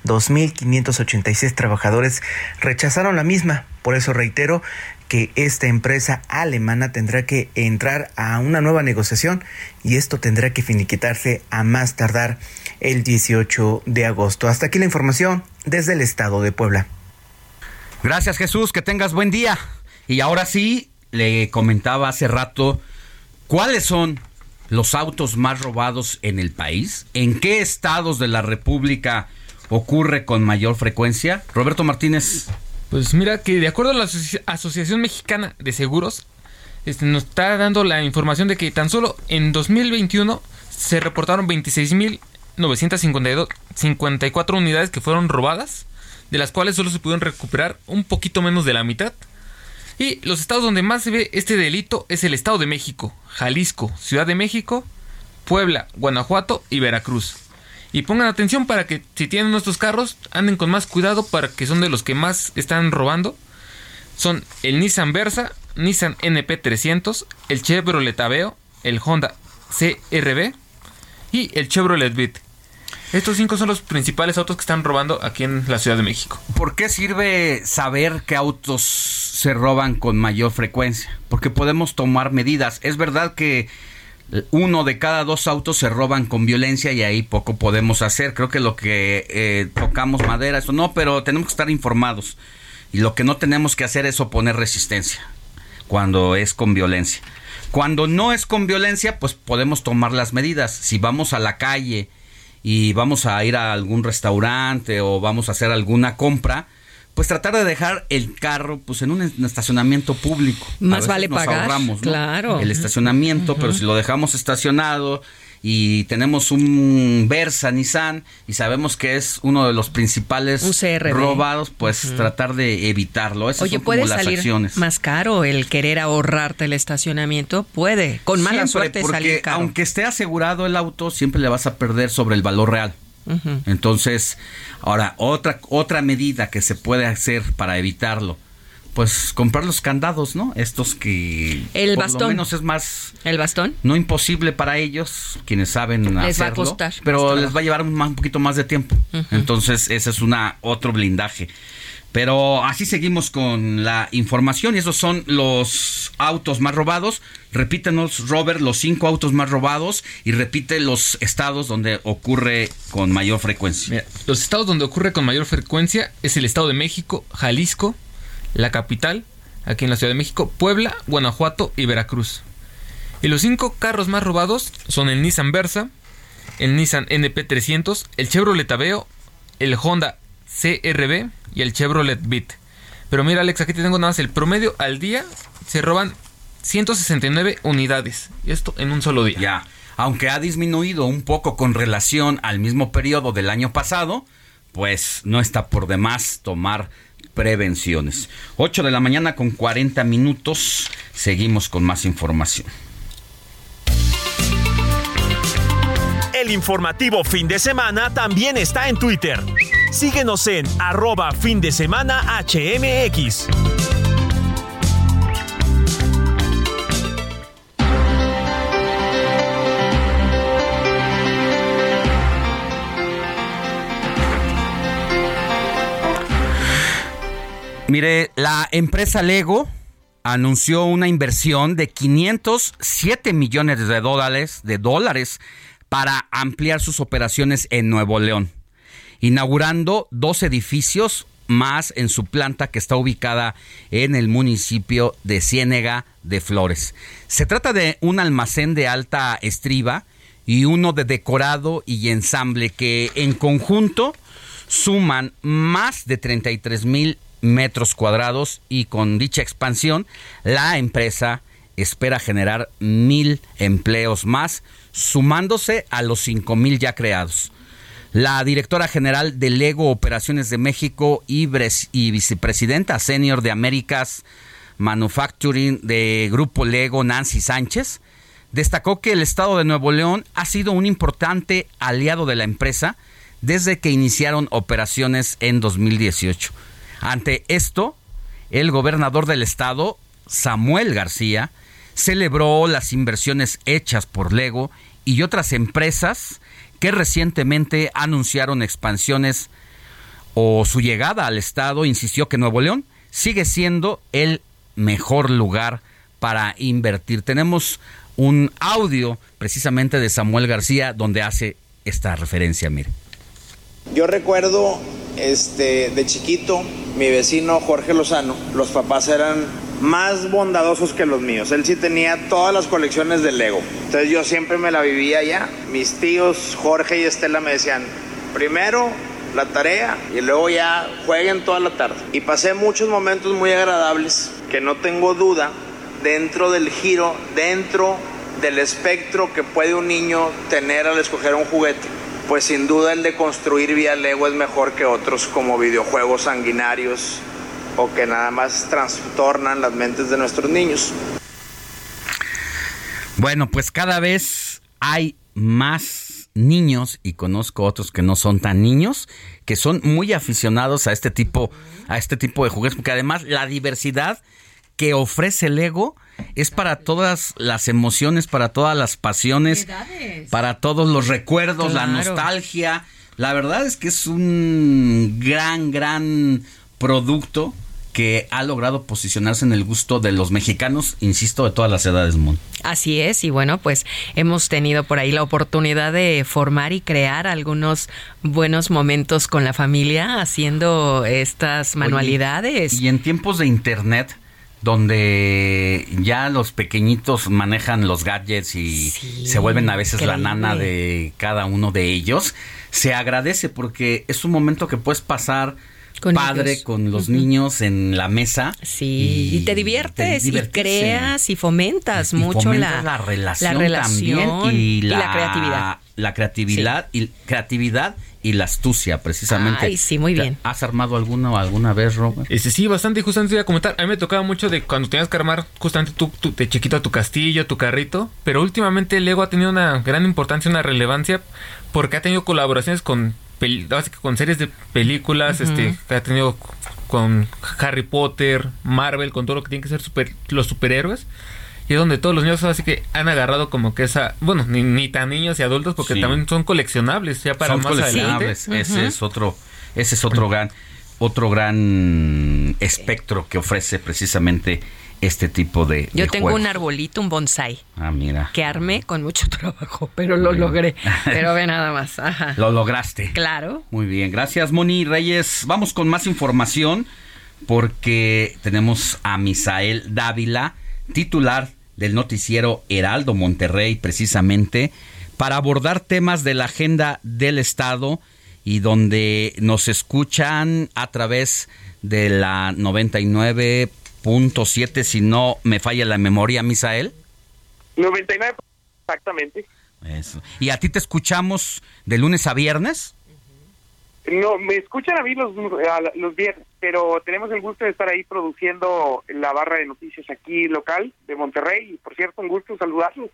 2.586 trabajadores rechazaron la misma. Por eso reitero que esta empresa alemana tendrá que entrar a una nueva negociación y esto tendrá que finiquitarse a más tardar el 18 de agosto. Hasta aquí la información desde el estado de Puebla. Gracias Jesús, que tengas buen día. Y ahora sí, le comentaba hace rato, ¿cuáles son los autos más robados en el país? ¿En qué estados de la República ocurre con mayor frecuencia? Roberto Martínez. Pues mira que de acuerdo a la Asociación Mexicana de Seguros, este, nos está dando la información de que tan solo en 2021 se reportaron 26.954 unidades que fueron robadas, de las cuales solo se pudieron recuperar un poquito menos de la mitad. Y los estados donde más se ve este delito es el Estado de México, Jalisco, Ciudad de México, Puebla, Guanajuato y Veracruz. Y pongan atención para que si tienen nuestros carros, anden con más cuidado para que son de los que más están robando. Son el Nissan Versa, Nissan NP300, el Chevrolet Aveo, el Honda CRB y el Chevrolet Beat. Estos cinco son los principales autos que están robando aquí en la Ciudad de México. ¿Por qué sirve saber qué autos se roban con mayor frecuencia? Porque podemos tomar medidas. Es verdad que uno de cada dos autos se roban con violencia y ahí poco podemos hacer. Creo que lo que eh, tocamos madera, eso no, pero tenemos que estar informados. Y lo que no tenemos que hacer es oponer resistencia cuando es con violencia. Cuando no es con violencia, pues podemos tomar las medidas. Si vamos a la calle y vamos a ir a algún restaurante o vamos a hacer alguna compra, pues tratar de dejar el carro pues en un estacionamiento público. Más vale nos pagar, ahorramos, ¿no? claro. El estacionamiento, pero si lo dejamos estacionado y tenemos un Versa Nissan y sabemos que es uno de los principales robados, pues tratar de evitarlo. Esas Oye, son puede como las salir acciones. más caro el querer ahorrarte el estacionamiento. Puede, con mala Siempre, suerte porque salir caro. aunque esté asegurado el auto, siempre le vas a perder sobre el valor real. Entonces, ahora, otra, otra medida que se puede hacer para evitarlo, pues comprar los candados, ¿no? Estos que El por bastón. lo menos es más ¿El bastón? no imposible para ellos, quienes saben Les va a hacerlo, costar pero les va a llevar un, más- un poquito más de tiempo. Entonces, ese es una otro blindaje. Pero así seguimos con la información y esos son los autos más robados. Repítenos, Robert, los cinco autos más robados y repite los estados donde ocurre con mayor frecuencia. Los estados donde ocurre con mayor frecuencia es el Estado de México, Jalisco, la capital, aquí en la Ciudad de México, Puebla, Guanajuato y Veracruz. Y los cinco carros más robados son el Nissan Versa, el Nissan NP300, el Chevrolet Aveo, el Honda CRB y el Chevrolet Beat. Pero mira Alex, aquí te tengo nada más el promedio al día se roban 169 unidades. Y esto en un solo día. Ya, aunque ha disminuido un poco con relación al mismo periodo del año pasado, pues no está por demás tomar prevenciones. 8 de la mañana con 40 minutos, seguimos con más información. El informativo fin de semana también está en Twitter. Síguenos en arroba fin de semana HMX. Mire, la empresa Lego anunció una inversión de 507 millones de dólares, de dólares para ampliar sus operaciones en Nuevo León, inaugurando dos edificios más en su planta que está ubicada en el municipio de Ciénega de Flores. Se trata de un almacén de alta estriba y uno de decorado y ensamble que en conjunto suman más de 33 mil metros cuadrados y con dicha expansión la empresa espera generar mil empleos más sumándose a los cinco mil ya creados. La directora general de Lego Operaciones de México y, y vicepresidenta senior de Américas Manufacturing de Grupo Lego, Nancy Sánchez, destacó que el Estado de Nuevo León ha sido un importante aliado de la empresa desde que iniciaron operaciones en 2018. Ante esto, el gobernador del estado, Samuel García, celebró las inversiones hechas por Lego y otras empresas que recientemente anunciaron expansiones o su llegada al estado. Insistió que Nuevo León sigue siendo el mejor lugar para invertir. Tenemos un audio precisamente de Samuel García donde hace esta referencia, mire. Yo recuerdo este, de chiquito, mi vecino Jorge Lozano, los papás eran más bondadosos que los míos. Él sí tenía todas las colecciones de Lego. Entonces yo siempre me la vivía allá. Mis tíos Jorge y Estela me decían, primero la tarea y luego ya jueguen toda la tarde. Y pasé muchos momentos muy agradables que no tengo duda dentro del giro, dentro del espectro que puede un niño tener al escoger un juguete pues sin duda el de construir vía Lego es mejor que otros como videojuegos sanguinarios o que nada más trastornan las mentes de nuestros niños. Bueno, pues cada vez hay más niños y conozco otros que no son tan niños que son muy aficionados a este tipo a este tipo de juguetes porque además la diversidad que ofrece Lego es para todas las emociones, para todas las pasiones, para todos los recuerdos, la nostalgia. La verdad es que es un gran, gran producto que ha logrado posicionarse en el gusto de los mexicanos, insisto, de todas las edades, Mon. Así es, y bueno, pues hemos tenido por ahí la oportunidad de formar y crear algunos buenos momentos con la familia haciendo estas manualidades. y en tiempos de internet, donde ya los pequeñitos manejan los gadgets y se vuelven a veces la nana de cada uno de ellos, se agradece porque es un momento que puedes pasar Con padre ellos. con los niños en la mesa. Sí, y, te diviertes y creas y fomentas Y mucho fomentas la, la relación, la relación también y la, creatividad. La creatividad y creatividad y la astucia, precisamente. Ay, sí, muy ¿Te- bien. ¿Has armado alguna alguna vez, Robert? Este, sí, bastante, y justamente te iba a comentar. A mí me tocaba mucho de cuando tenías que armar justamente tu, tu- de chiquito tu castillo, tu carrito. Pero últimamente Lego ha tenido una gran importancia, una relevancia, porque ha tenido colaboraciones con, con series de películas, este, que ha tenido con Harry Potter, Marvel, con todo lo que tiene que ser super- los superhéroes. Y es donde todos los niños así que han agarrado como que esa, bueno, ni, ni tan niños y adultos, porque Sí. también son coleccionables, ya para Son más adelante. coleccionables. Ese es otro, ese es otro gran, otro gran espectro que ofrece precisamente este tipo de. Yo de tengo juegos. un arbolito, un bonsai, Ah, mira. que armé con mucho *laughs* trabajo, pero lo logré. Pero ve *laughs* nada más. Ajá. Lo lograste. Claro. Muy bien, gracias Moni Reyes. Vamos con más información porque tenemos a Misael Dávila, titular del noticiero Heraldo Monterrey, precisamente, para abordar temas de la agenda del Estado y donde nos escuchan a través de la 99.7, si no me falla la memoria, Misael. 99, exactamente. Eso. ¿Y a ti te escuchamos de lunes a viernes? No, me escuchan a mí los, a los viernes, pero tenemos el gusto de estar ahí produciendo la barra de noticias aquí local de Monterrey. Y por cierto, un gusto saludarlos.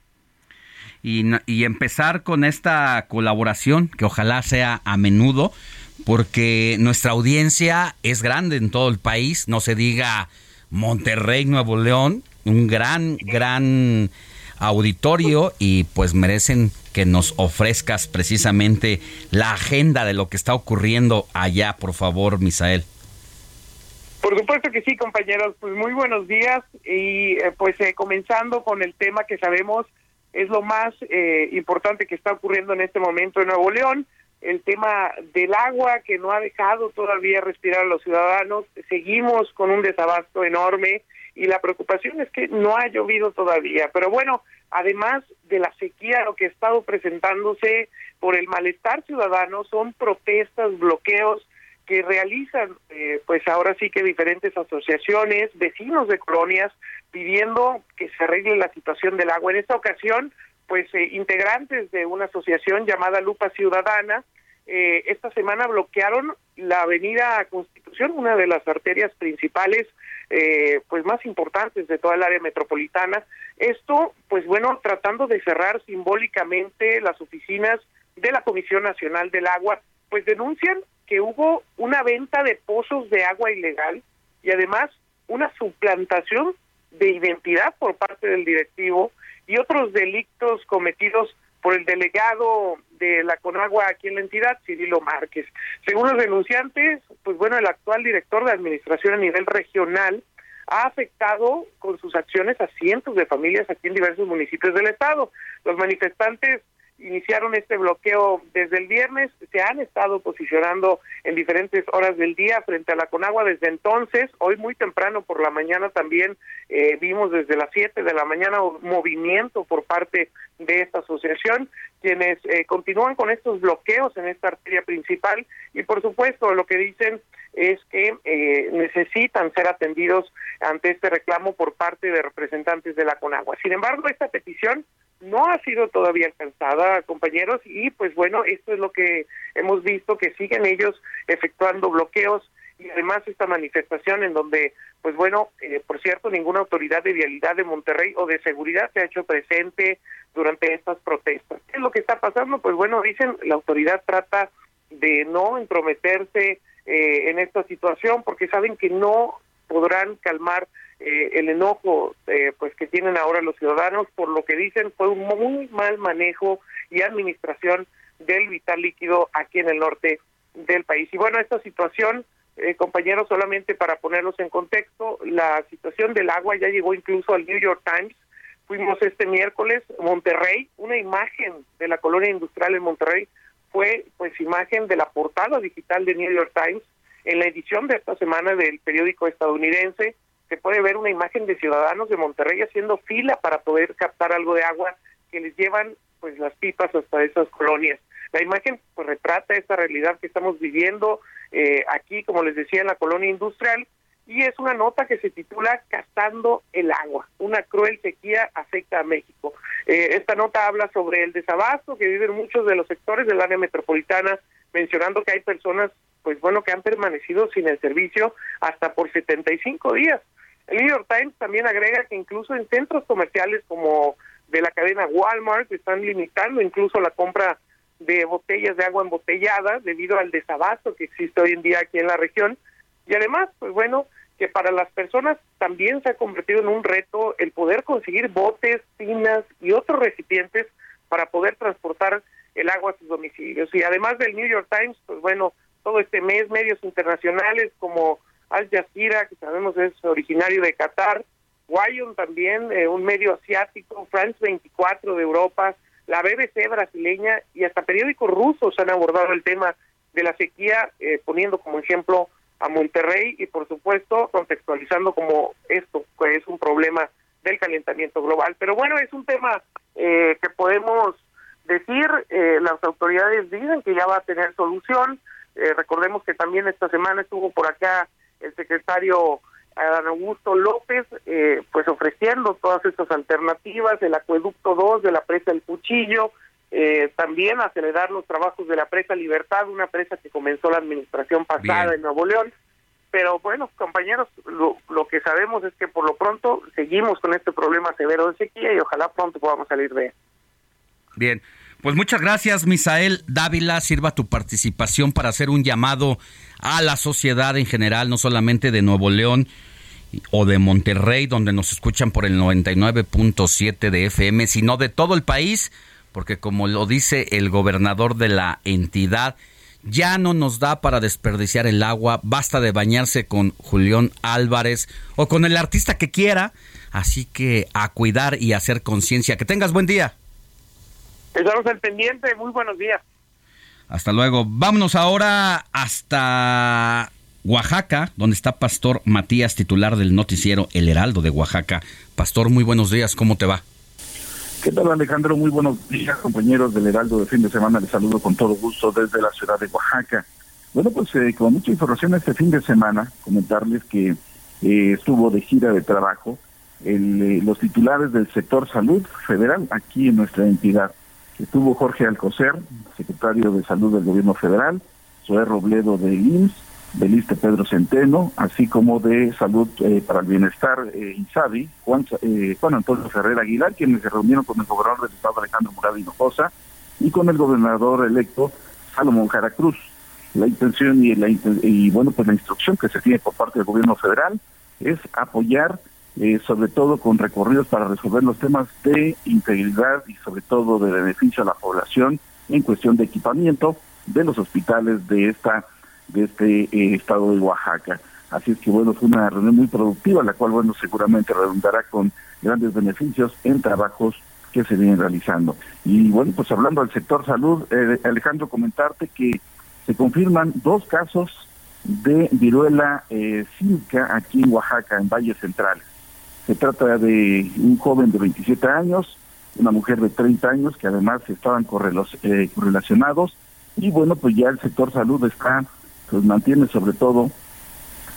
y, y empezar con esta colaboración que ojalá sea a menudo porque nuestra audiencia es grande en todo el país, no se diga Monterrey, Nuevo León, un gran, gran auditorio y pues merecen que nos ofrezcas precisamente la agenda de lo que está ocurriendo allá, por favor, Misael. Por supuesto que sí, compañeros. Pues muy buenos días y eh, pues eh, comenzando con el tema que sabemos es lo más eh, importante que está ocurriendo en este momento en Nuevo León, el tema del agua que no ha dejado todavía respirar a los ciudadanos. Seguimos con un desabasto enorme y la preocupación es que no ha llovido todavía. Pero bueno, además de la sequía, lo que ha estado presentándose por el malestar ciudadano son protestas, bloqueos que realizan, eh, pues ahora sí que diferentes asociaciones, vecinos de colonias, pidiendo que se arregle la situación del agua. En esta ocasión, pues eh, integrantes de una asociación llamada Lupa Ciudadana, eh, esta semana bloquearon la avenida Constitución, una de las arterias principales, eh, pues más importantes de toda el área metropolitana. Esto, pues bueno, tratando de cerrar simbólicamente las oficinas de la Comisión Nacional del Agua, pues denuncian que hubo una venta de pozos de agua ilegal y además una suplantación de identidad por parte del directivo y otros delitos cometidos por el delegado de la Conagua aquí en la entidad, Cirilo Márquez. Según los denunciantes, pues bueno, el actual director de administración a nivel regional ha afectado con sus acciones a cientos de familias aquí en diversos municipios del estado. Los manifestantes iniciaron este bloqueo desde el viernes, se han estado posicionando en diferentes horas del día frente a la Conagua desde entonces, hoy muy temprano por la mañana también eh, vimos desde las 7 de la mañana movimiento por parte de esta asociación, quienes eh, continúan con estos bloqueos en esta arteria principal y por supuesto lo que dicen es que eh, necesitan ser atendidos ante este reclamo por parte de representantes de la Conagua. Sin embargo, esta petición no ha sido todavía alcanzada, compañeros, y pues bueno, esto es lo que hemos visto, que siguen ellos efectuando bloqueos y además esta manifestación en donde, pues bueno, eh, por cierto, ninguna autoridad de vialidad de Monterrey o de seguridad se ha hecho presente durante estas protestas. ¿Qué es lo que está pasando? Pues bueno, dicen, la autoridad trata de no entrometerse eh, en esta situación porque saben que no podrán calmar eh, el enojo eh, pues que tienen ahora los ciudadanos por lo que dicen fue un muy mal manejo y administración del vital líquido aquí en el norte del país y bueno esta situación eh, compañeros, solamente para ponerlos en contexto, la situación del agua ya llegó incluso al New York Times. Fuimos este miércoles, Monterrey, una imagen de la colonia industrial en Monterrey fue pues imagen de la portada digital de New York Times. En la edición de esta semana del periódico estadounidense se puede ver una imagen de ciudadanos de Monterrey haciendo fila para poder captar algo de agua que les llevan pues las pipas hasta esas colonias. La imagen pues retrata esta realidad que estamos viviendo eh, aquí, como les decía, en la colonia industrial y es una nota que se titula Castando el agua, una cruel sequía afecta a México. Eh, esta nota habla sobre el desabasto que viven muchos de los sectores del área metropolitana, mencionando que hay personas, pues bueno, que han permanecido sin el servicio hasta por 75 días. El New York Times también agrega que incluso en centros comerciales como de la cadena Walmart están limitando incluso la compra de botellas de agua embotellada debido al desabasto que existe hoy en día aquí en la región. Y además, pues bueno, que para las personas también se ha convertido en un reto el poder conseguir botes, tinas y otros recipientes para poder transportar el agua a sus domicilios. Y además del New York Times, pues bueno, todo este mes medios internacionales como Al Jazeera, que sabemos es originario de Qatar, Wyom también, eh, un medio asiático, France 24 de Europa, la BBC brasileña y hasta periódicos rusos han abordado el tema de la sequía, eh, poniendo como ejemplo a Monterrey y por supuesto contextualizando como esto que es un problema del calentamiento global. Pero bueno, es un tema eh, que podemos decir, eh, las autoridades dicen que ya va a tener solución. Eh, recordemos que también esta semana estuvo por acá el secretario Adán Augusto López, pues ofreciendo todas estas alternativas, el acueducto 2 de la presa El Cuchillo, eh, también acelerar los trabajos de la presa Libertad, una presa que comenzó la administración pasada en Nuevo León. Pero bueno, compañeros, lo, lo, que sabemos es que por lo pronto seguimos con este problema severo de sequía y ojalá pronto podamos salir de él. Bien, pues muchas gracias, Misael Dávila. Sirva tu participación para hacer un llamado a la sociedad en general, no solamente de Nuevo León o de Monterrey, donde nos escuchan por el 99.7 de FM, sino de todo el país porque como lo dice el gobernador de la entidad, ya no nos da para desperdiciar el agua, basta de bañarse con Julián Álvarez o con el artista que quiera, así que a cuidar y hacer conciencia. Que tengas buen día. Estamos al pendiente, muy buenos días. Hasta luego. Vámonos ahora hasta Oaxaca, donde está Pastor Matías, titular del noticiero El Heraldo de Oaxaca. Pastor, muy buenos días, ¿cómo te va? ¿Qué tal Alejandro? Muy buenos días compañeros del Heraldo de fin de semana. Les saludo con todo gusto desde la ciudad de Oaxaca. Bueno, pues eh, con mucha información este fin de semana, comentarles que eh, estuvo de gira de trabajo el, eh, los titulares del sector salud federal aquí en nuestra entidad. Estuvo Jorge Alcocer, secretario de salud del gobierno federal, Zoé Robledo de IMSS, Beliste Pedro Centeno, así como de Salud eh, para el Bienestar eh, INSABI, Juan, eh, Juan Antonio Ferrer Aguilar, quienes se reunieron con el gobernador del estado Alejandro Murado Hinojosa y con el gobernador electo Salomón Caracruz. La intención y, la, y bueno, pues la instrucción que se tiene por parte del gobierno federal es apoyar eh, sobre todo con recorridos para resolver los temas de integridad y sobre todo de beneficio a la población en cuestión de equipamiento de los hospitales de esta de este eh, estado de Oaxaca. Así es que bueno, fue una reunión muy productiva, la cual bueno seguramente redundará con grandes beneficios en trabajos que se vienen realizando. Y bueno, pues hablando del sector salud, eh, Alejandro, comentarte que se confirman dos casos de viruela eh, aquí en Oaxaca, en Valles Centrales. Se trata de un joven de 27 años, una mujer de 30 años que además estaban eh, correlacionados. Y bueno, pues ya el sector salud está pues mantiene sobre todo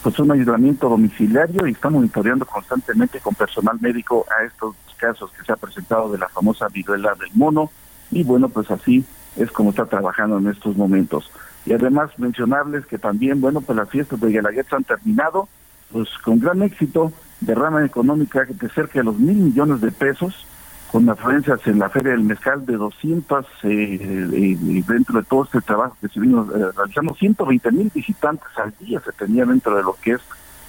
pues un aislamiento domiciliario y está monitoreando constantemente con personal médico a estos casos que se ha presentado de la famosa viruela del mono. Y bueno pues así es como está trabajando en estos momentos. Y además mencionarles que también bueno pues las fiestas de Guelaguetza han terminado pues con gran éxito derrama económica de cerca de los mil millones de pesos con afluencias en la Feria del Mezcal de 200, eh, eh, dentro de todo este trabajo que se vino eh, realizando, 120 mil visitantes al día se tenía dentro de lo que es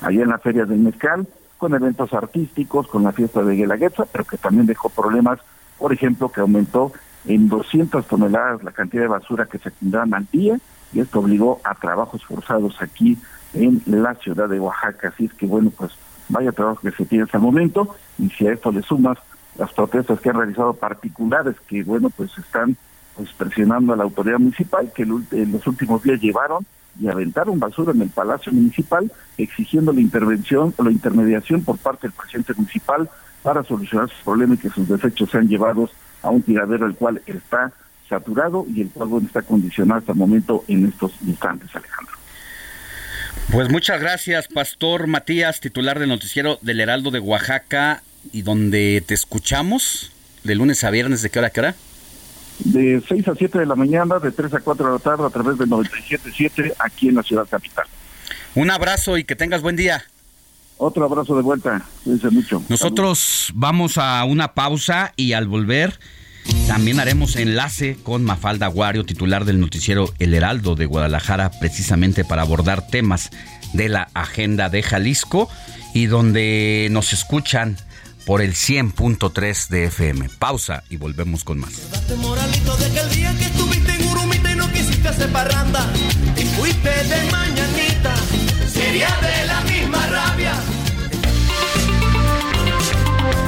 allá en la Feria del Mezcal, con eventos artísticos, con la fiesta de Guelaguetza, pero que también dejó problemas, por ejemplo, que aumentó en 200 toneladas la cantidad de basura que se tendrán al día, y esto obligó a trabajos forzados aquí en la ciudad de Oaxaca. Así es que bueno, pues vaya trabajo que se tiene hasta el momento y si a esto le sumas las protestas que han realizado particulares que bueno pues están pues presionando a la autoridad municipal que en los últimos días llevaron y aventaron basura en el Palacio Municipal exigiendo la intervención o la intermediación por parte del presidente municipal para solucionar sus problemas y que sus desechos sean llevados a un tiradero el cual está saturado y el cual está condicionado hasta el momento en estos instantes, Alejandro. Pues muchas gracias, Pastor Matías, titular del noticiero del Heraldo de Oaxaca y donde te escuchamos de lunes a viernes, ¿de qué hora a qué hora? De 6 a 7 de la mañana, de 3 a 4 de la tarde a través de 97.7 aquí en la ciudad capital. Un abrazo y que tengas buen día. Otro abrazo de vuelta, cuídense mucho. Nosotros vamos a una pausa y al volver también haremos enlace con Mafalda Guario, titular del noticiero El Heraldo de Guadalajara, precisamente para abordar temas de la agenda de Jalisco y donde nos escuchan por el 100.3 de FM. Pausa y volvemos con más.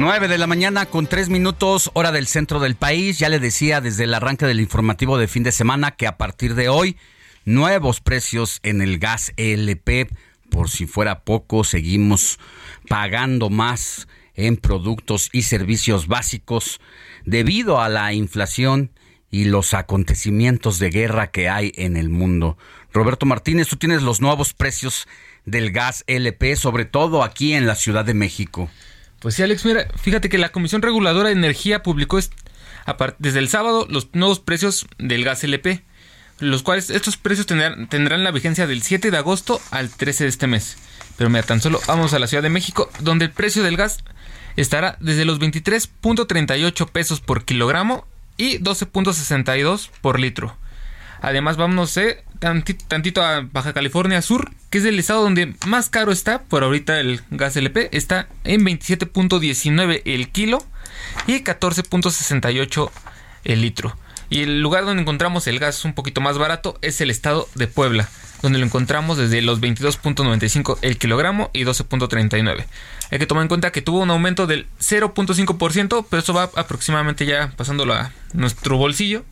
9 de la mañana con 3 minutos, hora del centro del país. Ya le decía desde el arranque del informativo de fin de semana que a partir de hoy, nuevos precios en el gas LP. Por si fuera poco, seguimos pagando más en productos y servicios básicos debido a la inflación y los acontecimientos de guerra que hay en el mundo. Roberto Martínez, tú tienes los nuevos precios del gas LP, sobre todo aquí en la Ciudad de México. Pues sí, Alex, mira, fíjate que la Comisión Reguladora de Energía publicó desde el sábado los nuevos precios del gas LP, los cuales estos precios tendrán, la vigencia del 7 de agosto al 13 de este mes. Pero mira, tan solo vamos a la Ciudad de México, donde el precio del gas estará desde los 23.38 pesos por kilogramo y 12.62 por litro. Además, vámonos eh, tantito, a Baja California Sur, que es el estado donde más caro está por ahorita el gas LP. Está en 27.19 el kilo y 14.68 el litro. Y el lugar donde encontramos el gas un poquito más barato es el estado de Puebla, donde lo encontramos desde los 22.95 el kilogramo y 12.39. Hay que tomar en cuenta que tuvo un aumento del 0.5%, pero eso va aproximadamente ya pasándolo a nuestro bolsillo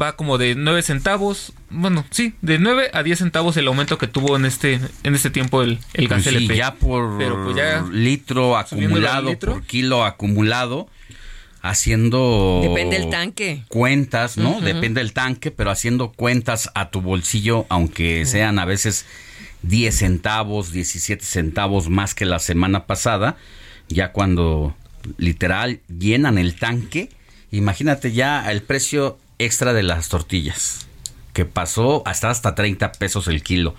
va como de 9 centavos, bueno, sí, de 9 a 10 centavos el aumento que tuvo en este en este tiempo el, el gas pues LP. ya por pues litro acumulado, por kilo acumulado, haciendo Depende del tanque. Cuentas, ¿no? Depende del tanque, pero haciendo cuentas a tu bolsillo, aunque sean a veces 10 centavos, 17 centavos más que la semana pasada, ya cuando literal llenan el tanque, imagínate ya el precio extra de las tortillas, que pasó hasta hasta 30 pesos el kilo.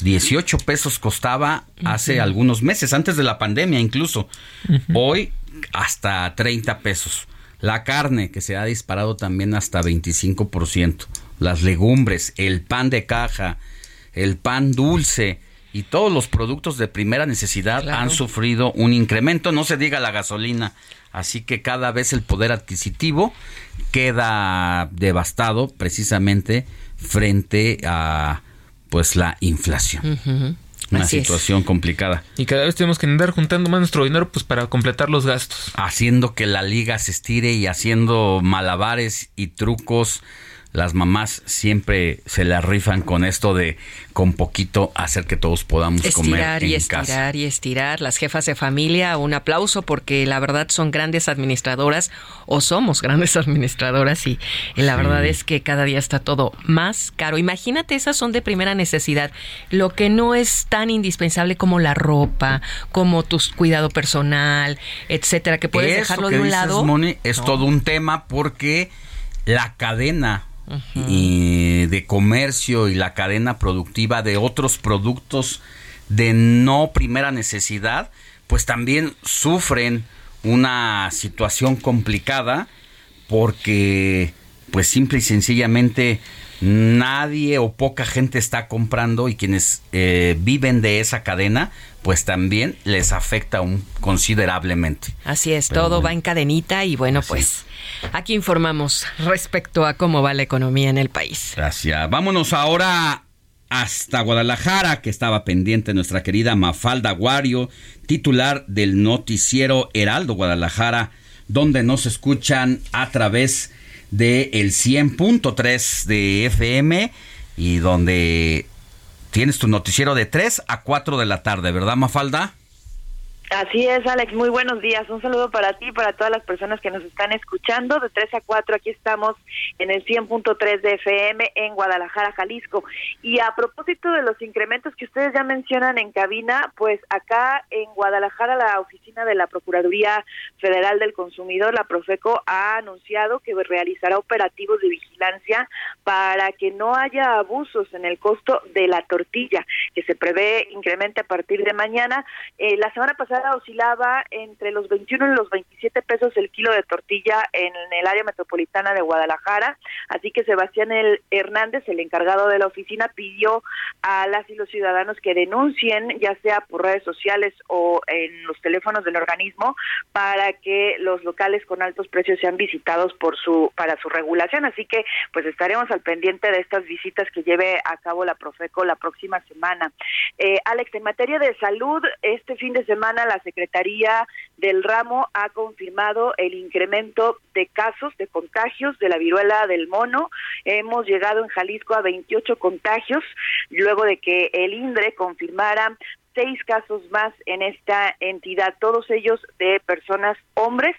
18 pesos costaba hace algunos meses, antes de la pandemia incluso. Hoy hasta 30 pesos. La carne que se ha disparado también hasta 25%. Las legumbres, el pan de caja, el pan dulce y todos los productos de primera necesidad han sufrido un incremento. No se diga la gasolina. Así que cada vez el poder adquisitivo queda devastado precisamente frente a pues la inflación. Una situación complicada. Y cada vez tenemos que andar juntando más nuestro dinero pues para completar los gastos. Haciendo que la liga se estire y haciendo malabares y trucos las mamás siempre se la rifan con esto de con poquito hacer que todos podamos comer en y estirar casa. y estirar. Las jefas de familia, un aplauso porque la verdad son grandes administradoras o somos grandes *laughs* administradoras y, y la verdad es que cada día está todo más caro. Imagínate, esas son de primera necesidad. Lo que no es tan indispensable como la ropa, como tu cuidado personal, etcétera, que puedes Eso dejarlo que de un dices, lado. Moni, es No. todo un tema porque la cadena y de comercio y la cadena productiva de otros productos de no primera necesidad, pues también sufren una situación complicada porque pues simple y sencillamente nadie o poca gente está comprando y quienes eh, viven de esa cadena pues también les afecta un, considerablemente. Así es, todo va en cadenita y bueno, pues aquí informamos respecto a cómo va la economía en el país. Gracias. Vámonos ahora hasta Guadalajara, que estaba pendiente nuestra querida Mafalda Guario, titular del noticiero Heraldo Guadalajara, donde nos escuchan a través de el 100.3 de FM y donde tienes tu noticiero de 3 a 4 de la tarde, ¿verdad, Mafalda? Así es, Alex. Muy buenos días. Un saludo para ti y para todas las personas que nos están escuchando. De 3 a 4 aquí estamos en el 100.3 de FM en Guadalajara, Jalisco. Y a propósito de los incrementos que ustedes ya mencionan en cabina, pues acá en Guadalajara la oficina de la Procuraduría Federal del Consumidor, la Profeco, ha anunciado que realizará operativos de vigilancia para que no haya abusos en el costo de la tortilla, que se prevé incremente a partir de mañana. Eh, la semana pasada oscilaba entre los 21 y los 27 pesos el kilo de tortilla en el área metropolitana de Guadalajara, así que Sebastián Hernández, el encargado de la oficina, pidió a las y los ciudadanos que denuncien, ya sea por redes sociales o en los teléfonos del organismo, para que los locales con altos precios sean visitados por su para su regulación, así que pues estaremos al pendiente de estas visitas que lleve a cabo la Profeco la próxima semana. Eh, Alex, en materia de salud, este fin de semana la Secretaría del Ramo ha confirmado el incremento de casos de contagios de la viruela del mono. Hemos llegado en Jalisco a 28 contagios luego de que el INDRE confirmara seis casos más en esta entidad, todos ellos de personas hombres,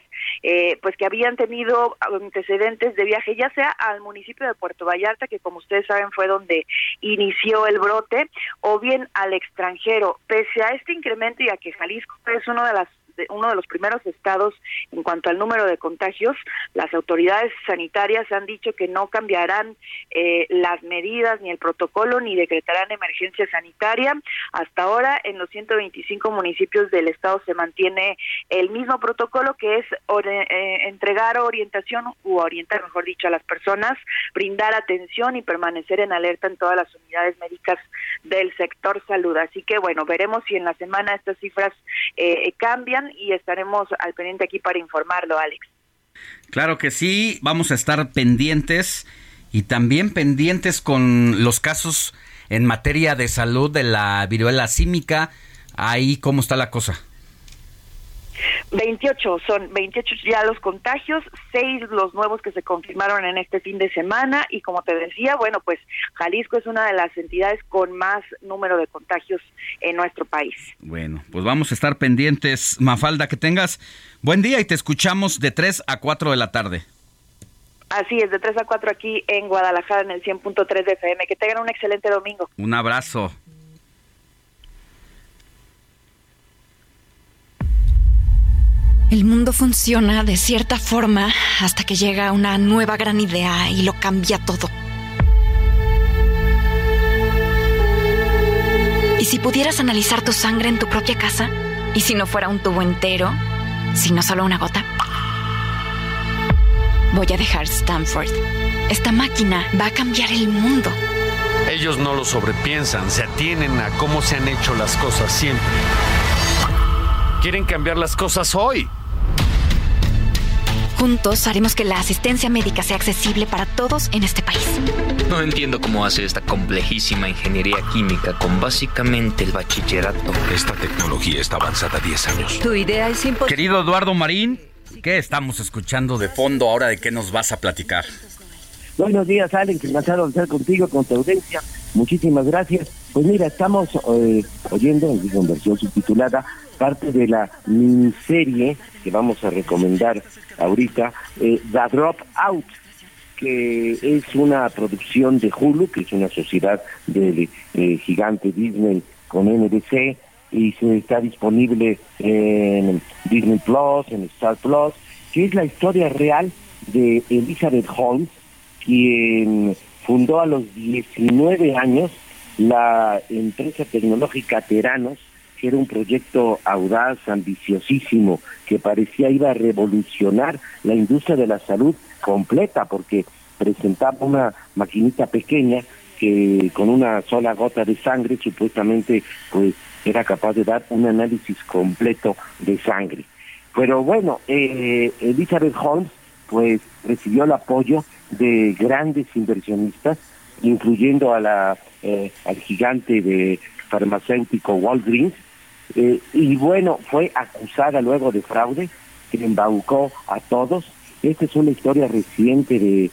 eh, pues que habían tenido antecedentes de viaje, ya sea al municipio de Puerto Vallarta, que como ustedes saben fue donde inició el brote, o bien al extranjero. Pese a este incremento y a que Jalisco es uno de las uno de los primeros estados en cuanto al número de contagios. Las autoridades sanitarias han dicho que no cambiarán eh, las medidas ni el protocolo ni decretarán emergencia sanitaria. Hasta ahora en los 125 municipios del estado se mantiene el mismo protocolo que es eh, entregar orientación u orientar, mejor dicho, a las personas, brindar atención y permanecer en alerta en todas las unidades médicas del sector salud. Así que bueno, veremos si en la semana estas cifras eh, cambian y estaremos al pendiente aquí para informarlo, Alex. Claro que sí, vamos a estar pendientes y también pendientes con los casos en materia de salud de la viruela símica. Ahí, ¿cómo está la cosa? 28 son 28 ya los contagios, seis los nuevos que se confirmaron en este fin de semana y como te decía, bueno, pues Jalisco es una de las entidades con más número de contagios en nuestro país. Bueno, pues vamos a estar pendientes, Mafalda, que tengas buen día y te escuchamos de 3 a 4 de la tarde. Así es, de 3 a 4 aquí en Guadalajara en el 100.3 de FM. Que tengan un excelente domingo. Un abrazo. El mundo funciona de cierta forma hasta que llega una nueva gran idea y lo cambia todo. ¿Y si pudieras analizar tu sangre en tu propia casa? ¿Y si no fuera un tubo entero? ¿Sino solo una gota? Voy a dejar Stanford. Esta máquina va a cambiar el mundo. Ellos no lo sobrepiensan, se atienen a cómo se han hecho las cosas siempre. Quieren cambiar las cosas hoy. Juntos haremos que la asistencia médica sea accesible para todos en este país. No entiendo cómo hace esta complejísima ingeniería química con básicamente el bachillerato. Esta tecnología está avanzada 10 años. Tu idea es imposible. Querido Eduardo Marín, ¿qué estamos escuchando de fondo ahora? ¿De qué nos vas a platicar? Buenos días, Alex. Encantado de estar contigo, con tu audiencia. Muchísimas gracias. Pues mira, estamos eh, oyendo, en versión subtitulada, parte de la miniserie que vamos a recomendar ahorita, eh, The Drop Out, que es una producción de Hulu, que es una sociedad del eh, gigante Disney con NBC, y se está disponible en Disney Plus, en Star Plus, que es la historia real de Elizabeth Holmes, quien fundó a los 19 años la empresa tecnológica Teranos, era un proyecto audaz, ambiciosísimo, que parecía iba a revolucionar la industria de la salud completa, porque presentaba una maquinita pequeña que con una sola gota de sangre supuestamente pues era capaz de dar un análisis completo de sangre. Pero bueno, eh, Elizabeth Holmes pues recibió el apoyo de grandes inversionistas, incluyendo a la, eh, al gigante de farmacéutico Walgreens, eh, y bueno, fue acusada luego de fraude, que embaucó a todos. Esta es una historia reciente de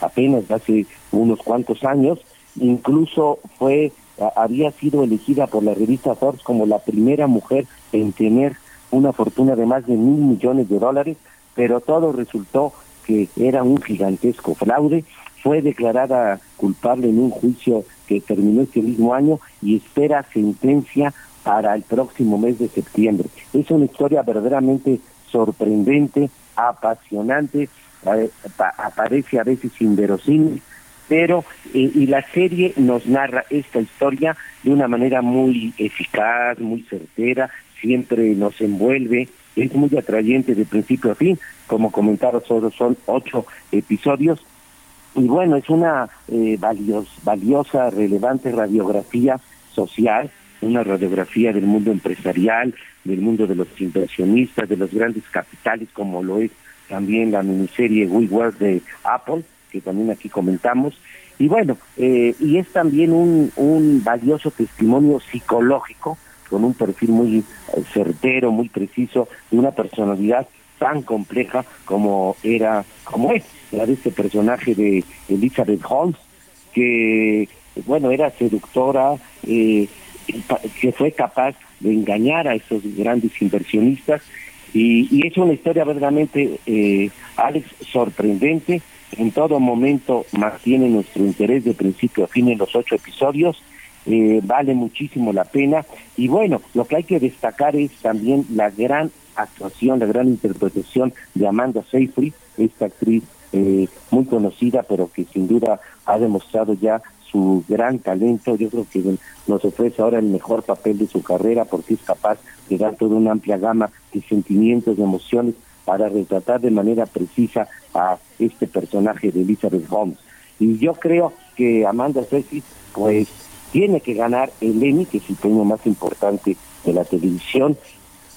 apenas hace unos cuantos años, incluso fue había sido elegida por la revista Forbes como la primera mujer en tener una fortuna de más de mil millones de dólares, pero todo resultó que era un gigantesco fraude. Fue declarada culpable en un juicio que terminó este mismo año y espera sentencia para el próximo mes de septiembre. Es una historia verdaderamente sorprendente, apasionante, aparece a veces inverosímil, pero eh, y la serie nos narra esta historia de una manera muy eficaz, muy certera, siempre nos envuelve, es muy atrayente de principio a fin, como comentaba, solo son ocho episodios, y bueno, es una eh, valiosa, relevante radiografía social, una radiografía del mundo empresarial, del mundo de los inversionistas, de los grandes capitales, como lo es también la miniserie We Work de Apple, que también aquí comentamos. Y bueno, eh, y es también un, un valioso testimonio psicológico, con un perfil muy eh, certero, muy preciso, de una personalidad tan compleja como era, como es, la de este personaje de Elizabeth Holmes, que, bueno, era seductora, eh, que fue capaz de engañar a esos grandes inversionistas, y, y es una historia verdaderamente, eh, Alex, sorprendente, en todo momento mantiene nuestro interés de principio a fin en los ocho episodios, eh, vale muchísimo la pena. Y bueno, lo que hay que destacar es también la gran actuación, la gran interpretación de Amanda Seyfried, esta actriz eh, muy conocida, pero que sin duda ha demostrado ya su gran talento. Yo creo que nos ofrece ahora el mejor papel de su carrera porque es capaz de dar toda una amplia gama de sentimientos, de emociones para retratar de manera precisa a este personaje de Elizabeth Holmes. Y yo creo que Amanda Seyfried, pues, tiene que ganar el Emmy, que es el premio más importante de la televisión,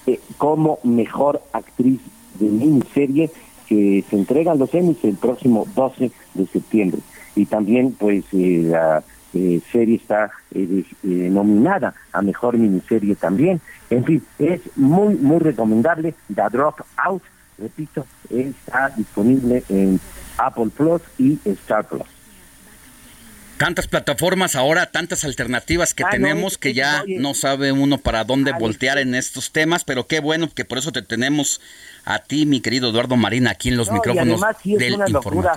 eh, como mejor actriz de miniserie que se entregan los Emmys el próximo 12 de septiembre. Y también, pues, eh, la eh, serie está nominada a mejor miniserie también. En fin, es muy, muy recomendable. The Drop Out repito, está disponible en Apple Plus y Star Plus. Tantas plataformas ahora, tantas alternativas que ah, tenemos que ya no sabe uno para dónde voltear en estos temas, pero qué bueno que por eso te tenemos a ti, mi querido Eduardo Marina, aquí en los micrófonos del informativo.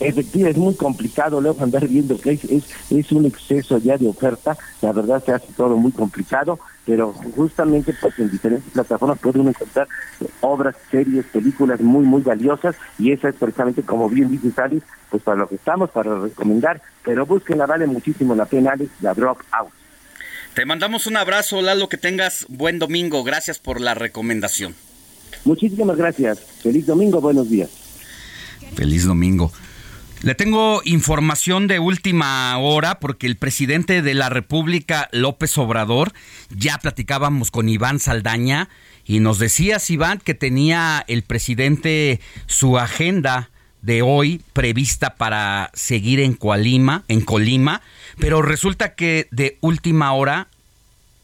Efectivamente, es muy complicado luego andar viendo que es, es, un exceso ya de oferta, la verdad se hace todo muy complicado, pero justamente pues en diferentes plataformas puede uno encontrar obras, series, películas muy, muy valiosas y esa es precisamente, como bien dice Alex, pues para lo que estamos, para recomendar, pero búsquenla, vale muchísimo la pena, Alex, la Drop Out. Te mandamos un abrazo, Lalo, que tengas buen domingo, gracias por la recomendación. Muchísimas gracias, feliz domingo, buenos días. Feliz domingo. Le tengo información de última hora porque el presidente de la República, López Obrador, ya platicábamos con Iván Saldaña y nos decías, Iván, que tenía el presidente su agenda de hoy prevista para seguir en Colima, en Colima, pero resulta que de última hora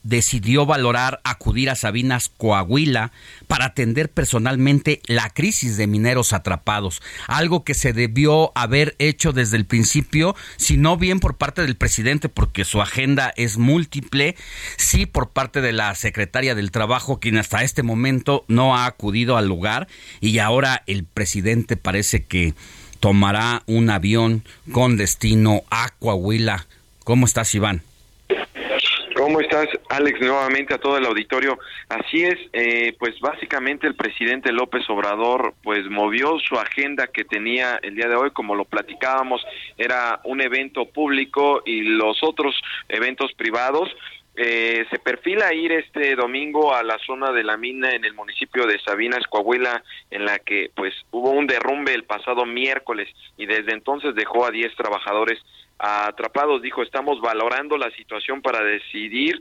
decidió valorar acudir a Sabinas, Coahuila, para atender personalmente la crisis de mineros atrapados, algo que se debió haber hecho desde el principio, si no bien por parte del presidente, porque su agenda es múltiple, sí por parte de la secretaria del Trabajo, quien hasta este momento no ha acudido al lugar, y ahora el presidente parece que tomará un avión con destino a Coahuila. ¿Cómo estás, Iván? ¿Cómo estás, Alex? Nuevamente a todo el auditorio. Así es, eh, pues básicamente el presidente López Obrador pues movió su agenda que tenía el día de hoy, como lo platicábamos, era un evento público y los otros eventos privados. Eh, se perfila ir este domingo a la zona de la mina en el municipio de Sabinas, Coahuila, en la que pues hubo un derrumbe el pasado miércoles y desde entonces dejó a 10 trabajadores atrapados. Dijo, estamos valorando la situación para decidir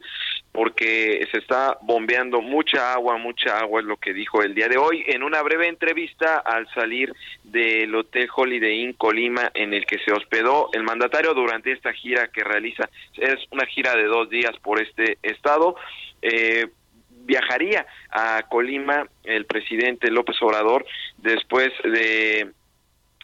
porque se está bombeando mucha agua, mucha agua es lo que dijo el día de hoy en una breve entrevista al salir del Hotel Holiday Inn Colima en el que se hospedó el mandatario durante esta gira que realiza. Es una gira de dos días por este estado. Eh, viajaría a Colima el presidente López Obrador después de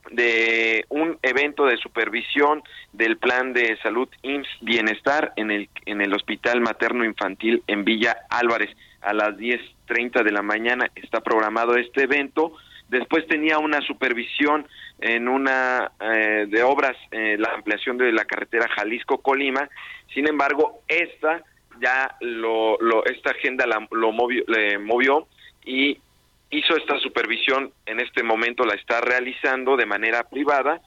de un evento de supervisión del plan de salud IMSS Bienestar en el, en el Hospital Materno Infantil en Villa Álvarez. A las 10.30 de la mañana está programado este evento. Después tenía una supervisión en una eh, de obras, eh, la ampliación de la carretera Jalisco-Colima. Sin embargo, esta ya lo, lo esta agenda la, lo movió, le movió y hizo esta supervisión, en este momento la está realizando de manera privada,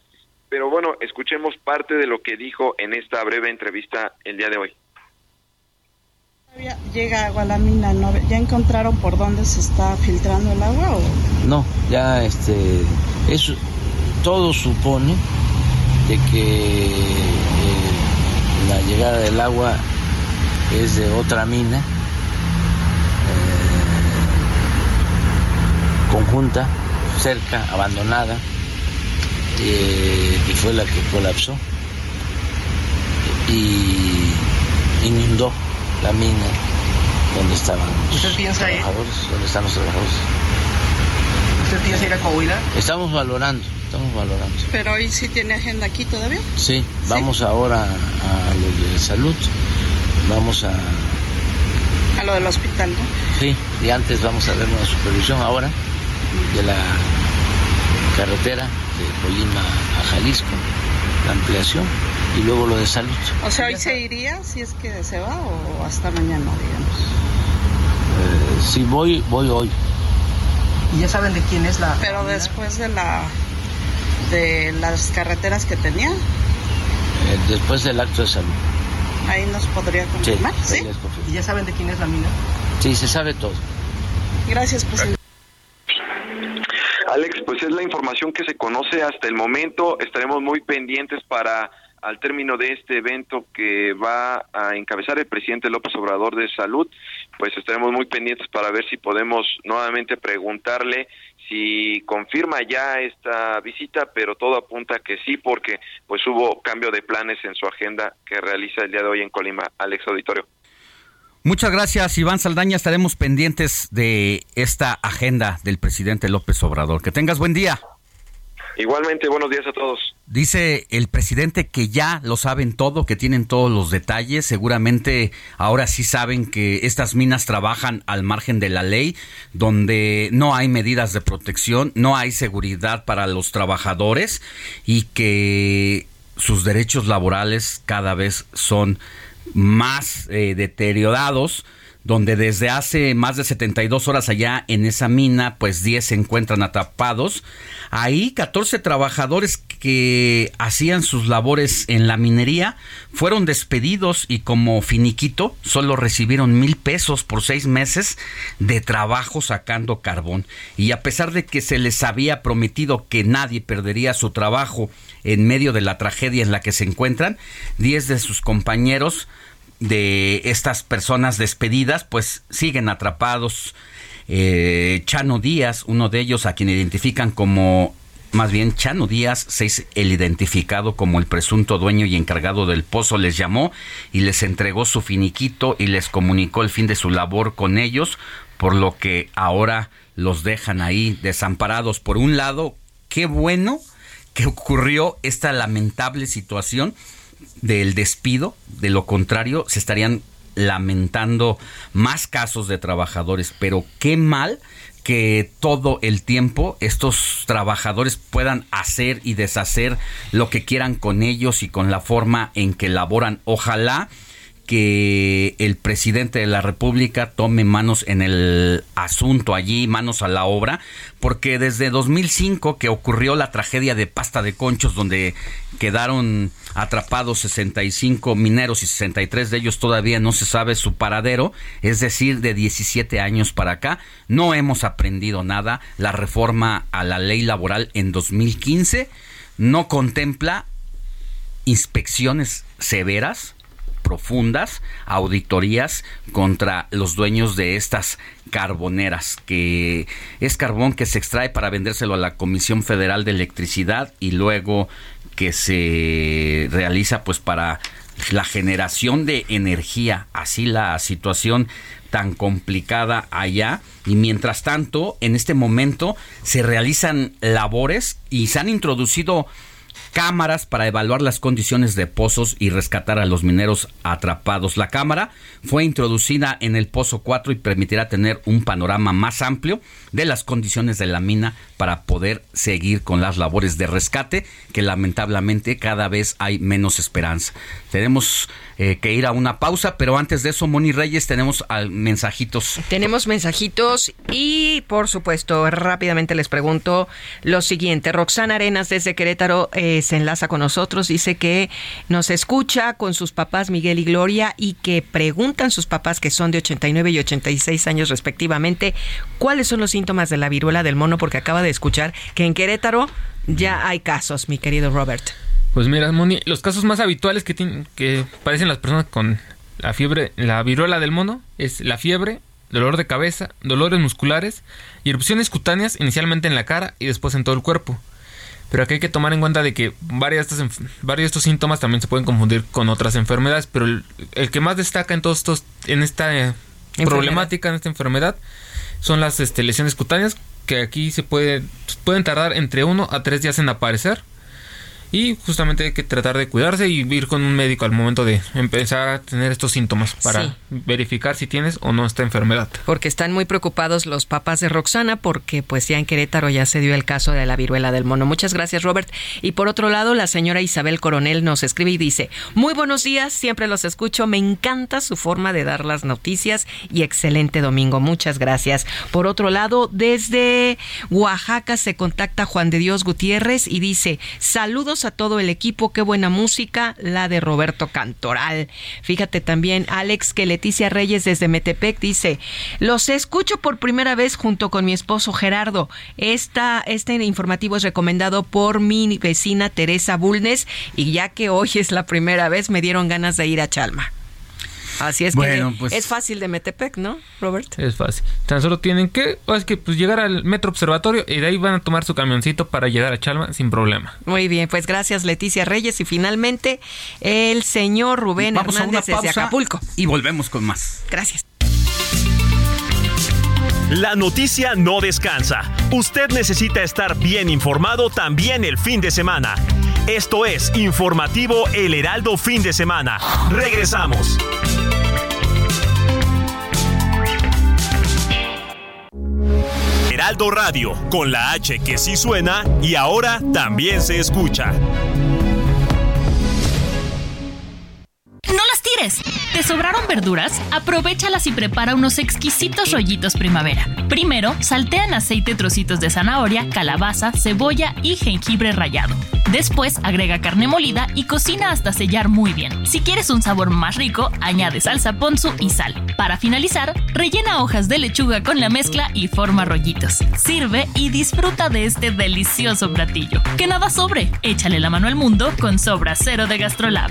pero bueno, escuchemos parte de lo que dijo en esta breve entrevista el día de hoy. Llega agua a la mina, ¿ya encontraron por dónde se está filtrando el agua? O? No, ya este, eso, todo supone de que eh, la llegada del agua es de otra mina conjunta, cerca, abandonada, eh, y fue la que colapsó y inundó la mina donde estaban los trabajadores, donde están los trabajadores. ¿Usted piensa ir a Coahuila? Estamos valorando, estamos valorando. ¿Pero hoy sí tiene agenda aquí todavía? Sí, vamos ahora a lo de salud, vamos a... A lo del hospital, ¿no? Sí, y antes vamos a dar una supervisión ahora de la carretera de Colima a Jalisco, la ampliación y luego lo de salud. O sea, hoy se iría si es que se va o hasta mañana, digamos. Eh, si voy, voy hoy. ¿Y ya saben de quién es la? Pero después de la de las carreteras que tenía. Eh, después del acto de salud. Ahí nos podría confirmar, ¿sí? ¿Y ya saben de quién es la mina? Sí, se sabe todo. Gracias, presidente. Alex, pues es la información que se conoce hasta el momento. Estaremos muy pendientes para al término de este evento que va a encabezar el presidente López Obrador de Salud, pues estaremos muy pendientes para ver si podemos nuevamente preguntarle si confirma ya esta visita, pero todo apunta que sí, porque pues hubo cambio de planes en su agenda que realiza el día de hoy en Colima, Alex Auditorio. Muchas gracias, Iván Saldaña. Estaremos pendientes de esta agenda del presidente López Obrador. Que tengas buen día. Igualmente, buenos días a todos. Dice el presidente que ya lo saben todo, que tienen todos los detalles. Seguramente ahora sí saben que estas minas trabajan al margen de la ley, donde no hay medidas de protección, no hay seguridad para los trabajadores y que sus derechos laborales cada vez son más eh, deteriorados, donde desde hace más de 72 horas allá en esa mina, pues 10 se encuentran atrapados. Ahí 14 trabajadores que hacían sus labores en la minería fueron despedidos y como finiquito solo recibieron mil pesos por seis meses de trabajo sacando carbón. Y a pesar de que se les había prometido que nadie perdería su trabajo en medio de la tragedia en la que se encuentran, 10 de sus compañeros de estas personas despedidas, pues siguen atrapados. Eh, Chano Díaz, uno de ellos a quien identifican como, más bien Chano Díaz, se el identificado como el presunto dueño y encargado del pozo, les llamó y les entregó su finiquito y les comunicó el fin de su labor con ellos, por lo que ahora los dejan ahí desamparados. Por un lado, qué bueno que ocurrió esta lamentable situación del despido, de lo contrario se estarían lamentando más casos de trabajadores, pero qué mal que todo el tiempo estos trabajadores puedan hacer y deshacer lo que quieran con ellos y con la forma en que laboran. Ojalá que el presidente de la República tome manos en el asunto allí, manos a la obra, porque desde 2005 que ocurrió la tragedia de Pasta de Conchos, donde quedaron atrapados 65 mineros y 63 de ellos todavía no se sabe su paradero, es decir, de 17 años para acá, no hemos aprendido nada. La reforma a la ley laboral en 2015 no contempla inspecciones severas profundas auditorías contra los dueños de estas carboneras, que es carbón que se extrae para vendérselo a la Comisión Federal de Electricidad y luego que se realiza pues para la generación de energía, así la situación tan complicada allá. Y mientras tanto en este momento se realizan labores y se han introducido cámaras para evaluar las condiciones de pozos y rescatar a los mineros atrapados. La cámara fue introducida en el pozo 4 y permitirá tener un panorama más amplio de las condiciones de la mina para poder seguir con las labores de rescate, que lamentablemente cada vez hay menos esperanza. Tenemos eh, que ir a una pausa, pero antes de eso, Moni Reyes, tenemos mensajitos. Tenemos mensajitos y, por supuesto, rápidamente les pregunto lo siguiente. Roxana Arenas desde Querétaro eh, se enlaza con nosotros, dice que nos escucha con sus papás Miguel y Gloria y que preguntan sus papás, que son de 89 y 86 años respectivamente, cuáles son los síntomas de la viruela del mono, porque acaba de escuchar que en Querétaro ya hay casos, mi querido Robert. Pues mira, Moni, los casos más habituales que, tienen, que padecen las personas con la fiebre, la viruela del mono, es la fiebre, dolor de cabeza, dolores musculares y erupciones cutáneas inicialmente en la cara y después en todo el cuerpo. Pero aquí hay que tomar en cuenta de que varios de estos, varios de estos síntomas también se pueden confundir con otras enfermedades, pero el, que más destaca en todos estos, en esta problemática, en esta enfermedad, son las este, lesiones cutáneas que aquí se puede, pueden tardar entre uno a tres días en aparecer y justamente hay que tratar de cuidarse y ir con un médico al momento de empezar a tener estos síntomas para verificar si tienes o no esta enfermedad. Porque están muy preocupados los papás de Roxana porque pues ya en Querétaro ya se dio el caso de la viruela del mono. Muchas gracias Robert. Y por otro lado, la señora Isabel Coronel nos escribe y dice, muy buenos días, siempre los escucho, me encanta su forma de dar las noticias y excelente domingo. Muchas gracias. Por otro lado, desde Oaxaca se contacta Juan de Dios Gutiérrez y dice, saludos a todo el equipo, qué buena música, la de Roberto Cantoral. Fíjate también, Alex, que Leticia Reyes desde Metepec dice, los escucho por primera vez junto con mi esposo Gerardo. Esta, este informativo es recomendado por mi vecina Teresa Bulnes y ya que hoy es la primera vez me dieron ganas de ir a Chalma. Así es que pues es fácil de Metepec, ¿no, Robert? Es fácil. Tan solo tienen que, es que pues llegar al Metro Observatorio y de ahí van a tomar su camioncito para llegar a Chalma sin problema. Muy bien, pues gracias Leticia Reyes y finalmente el señor Rubén Vamos Hernández a una desde Acapulco. Y volvemos con más. Gracias. La noticia no descansa. Usted necesita estar bien informado también el fin de semana. Esto es Informativo El Heraldo Fin de Semana. Regresamos. Heraldo Radio, con la H que sí suena y ahora también se escucha. ¡No las tires! ¿Te sobraron verduras? Aprovechalas y prepara unos exquisitos rollitos primavera. Primero, saltea en aceite trocitos de zanahoria, calabaza, cebolla y jengibre rallado. Después, agrega carne molida y cocina hasta sellar muy bien. Si quieres un sabor más rico, añade salsa ponzu y sal. Para finalizar, rellena hojas de lechuga con la mezcla y forma rollitos. Sirve y disfruta de este delicioso platillo. Que nada sobre, échale la mano al mundo con Sobra Cero de Gastrolab.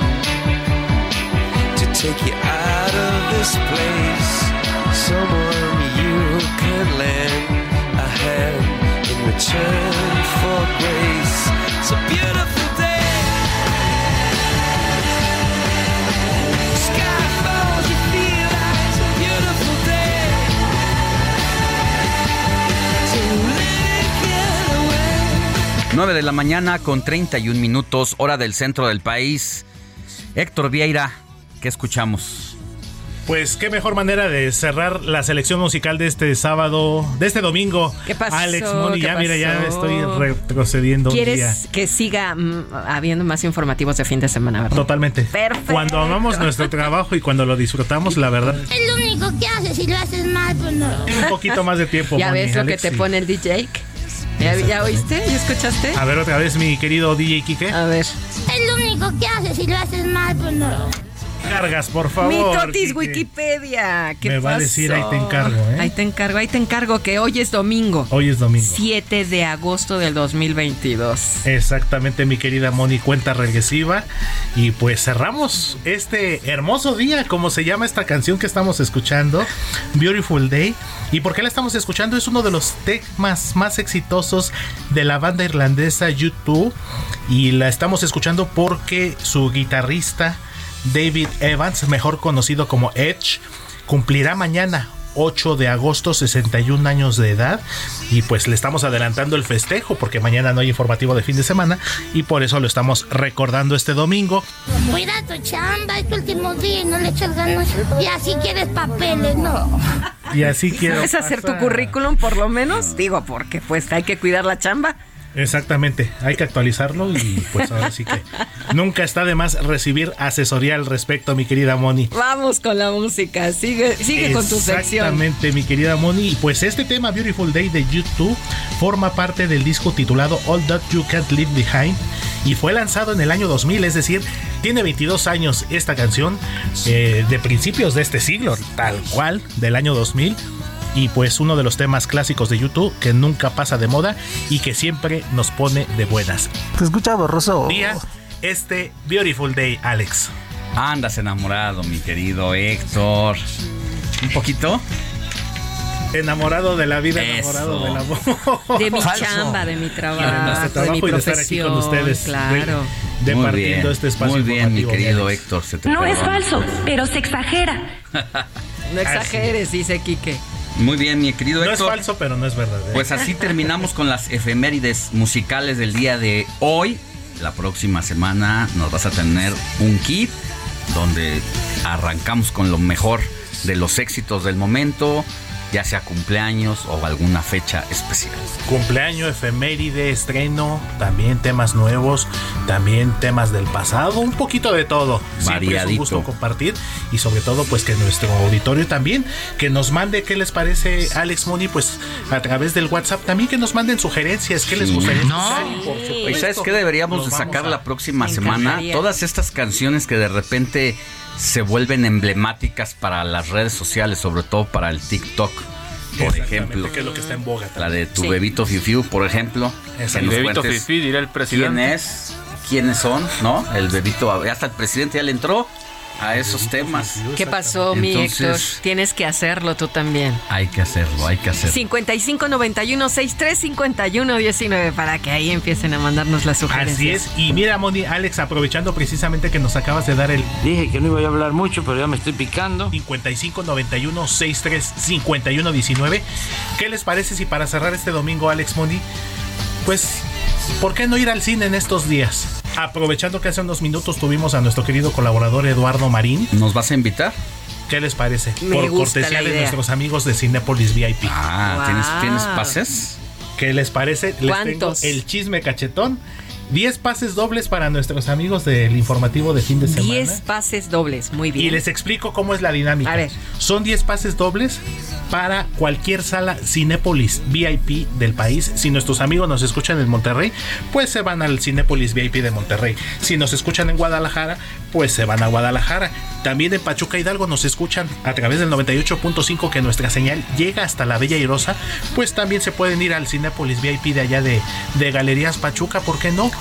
take you out of this place. Someone you can lend a hand in return for grace. It's a beautiful day. Sky falls, you feel like it's a beautiful day. So let it get away. 9 de la mañana con 31 minutos, hora del centro del país. Héctor Vieira, ¿qué escuchamos? Pues qué mejor manera de cerrar la selección musical de este sábado, de este domingo. ¿Qué pasó? Alex Moni, ¿Qué ya mira, ya pasó? estoy retrocediendo un día. ¿Quieres que siga mm, habiendo más informativos de fin de semana, verdad? Totalmente. Perfecto. Cuando amamos nuestro trabajo y cuando lo disfrutamos, la verdad, Es lo único que haces, si lo haces mal, pues no. un poquito más de tiempo. ¿Ya Moni, ves lo Alex, que te pone el DJ? ¿Ya, ya oíste? ¿Ya escuchaste? A ver otra vez, mi querido DJ Kike. A ver. Es lo único que haces, si lo haces mal, pues no. Cargas, por favor. Mi totis. Wikipedia. ¿Qué Me va a decir, ahí te encargo, ¿eh? Ahí te encargo, ahí te encargo que hoy es domingo. Hoy es domingo. 7 de agosto del 2022. Exactamente, mi querida Moni, cuenta regresiva. Y pues cerramos este hermoso día, como se llama esta canción que estamos escuchando, Beautiful Day. ¿Y por qué la estamos escuchando? Es uno de los temas más exitosos de la banda irlandesa YouTube. Y la estamos escuchando porque su guitarrista, David Evans, mejor conocido como Edge, cumplirá mañana 8 de agosto, 61 años de edad. Y pues le estamos adelantando el festejo porque mañana no hay informativo de fin de semana y por eso lo estamos recordando este domingo. Cuida tu chamba, es tu último día y no le echas ganas. Y así quieres papeles, no. Y así quiero. ¿Sabes hacer tu pasar. currículum por lo menos? Digo, porque pues hay que cuidar la chamba. Exactamente, hay que actualizarlo y pues ahora sí que nunca está de más recibir asesoría al respecto, mi querida Moni. Vamos con la música. Sigue, sigue con tu sección. Exactamente, mi querida Moni. Y Pues este tema Beautiful Day de YouTube forma parte del disco titulado All That You Can't Leave Behind y fue lanzado en el año 2000, es decir, tiene 22 años esta canción eh, de principios de este siglo, tal cual, del año 2000. Y pues uno de los temas clásicos de YouTube que nunca pasa de moda y que siempre nos pone de buenas. Te escucha borroso. Día este Beautiful Day, Alex. Andas enamorado, mi querido Héctor. ¿Un poquito? Enamorado de la vida, Eso. enamorado del amor. De mi Falso. chamba, de mi trabajo, de nuestro de mi trabajo y de estar aquí con profesión, ustedes. claro. De, Muy departiendo bien, este espacio. Muy bien, mi querido. Héctor. Se te No es falso, pero se exagera. *laughs* No exageres, dice Quique. Muy bien, mi querido No es falso, pero no es verdad. ¿eh? Pues así terminamos con las efemérides musicales del día de hoy. La próxima semana nos vas a tener un kit donde arrancamos con lo mejor de los éxitos del momento, ya sea cumpleaños o alguna fecha especial. Cumpleaños, efeméride, estreno, también temas nuevos, también temas del pasado, un poquito de todo. Siempre es un gusto compartir y sobre todo pues que nuestro auditorio también, que nos mande qué les parece Alex Money, pues a través del WhatsApp también que nos manden sugerencias, qué les gustaría No. y ¿Y sabes qué deberíamos de sacar la próxima semana? Todas estas canciones que de repente se vuelven emblemáticas para las redes sociales, sobre todo para el TikTok, por ejemplo. que es lo que está en boga. La de tu Sí. bebito Fiu por ejemplo. Nos Bebito Fifiu, dirá el presidente. ¿Quién es? ¿Quiénes son? ¿No? El bebito, hasta el presidente ya le entró a esos temas. ¿Qué pasó, mi Entonces, Héctor? Tienes que hacerlo tú también. Hay que hacerlo, hay que hacerlo. 55 91 63 51 19 para que ahí empiecen a mandarnos las sugerencias. Así es, y mira Moni, Alex, aprovechando precisamente que nos acabas de dar el Dije que no iba a hablar mucho, pero ya me estoy picando. 55 91 63 51 19. ¿Qué les parece si para cerrar este domingo, Alex Moni, pues, ¿por qué no ir al cine en estos días? Aprovechando que hace unos minutos tuvimos a nuestro querido colaborador Eduardo Marín. ¿Nos vas a invitar? ¿Qué les parece? Me Por gusta cortesía la de nuestros amigos de Cinépolis VIP. Ah, ¿tienes, ¿tienes pases? ¿Qué les parece? Les ¿Cuántos? tengo el chisme cachetón 10 pases dobles para nuestros amigos del informativo de fin de semana. 10 pases dobles, muy bien. Y les explico cómo es la dinámica. A ver. Son 10 pases dobles para cualquier sala Cinépolis VIP del país. Si nuestros amigos nos escuchan en Monterrey, pues se van al Cinépolis VIP de Monterrey. Si nos escuchan en Guadalajara, pues se van a Guadalajara. También en Pachuca Hidalgo nos escuchan a través del 98.5 que nuestra señal llega hasta la Bella Irosa, pues también se pueden ir al Cinépolis VIP de allá de, de Galerías Pachuca, ¿por qué no?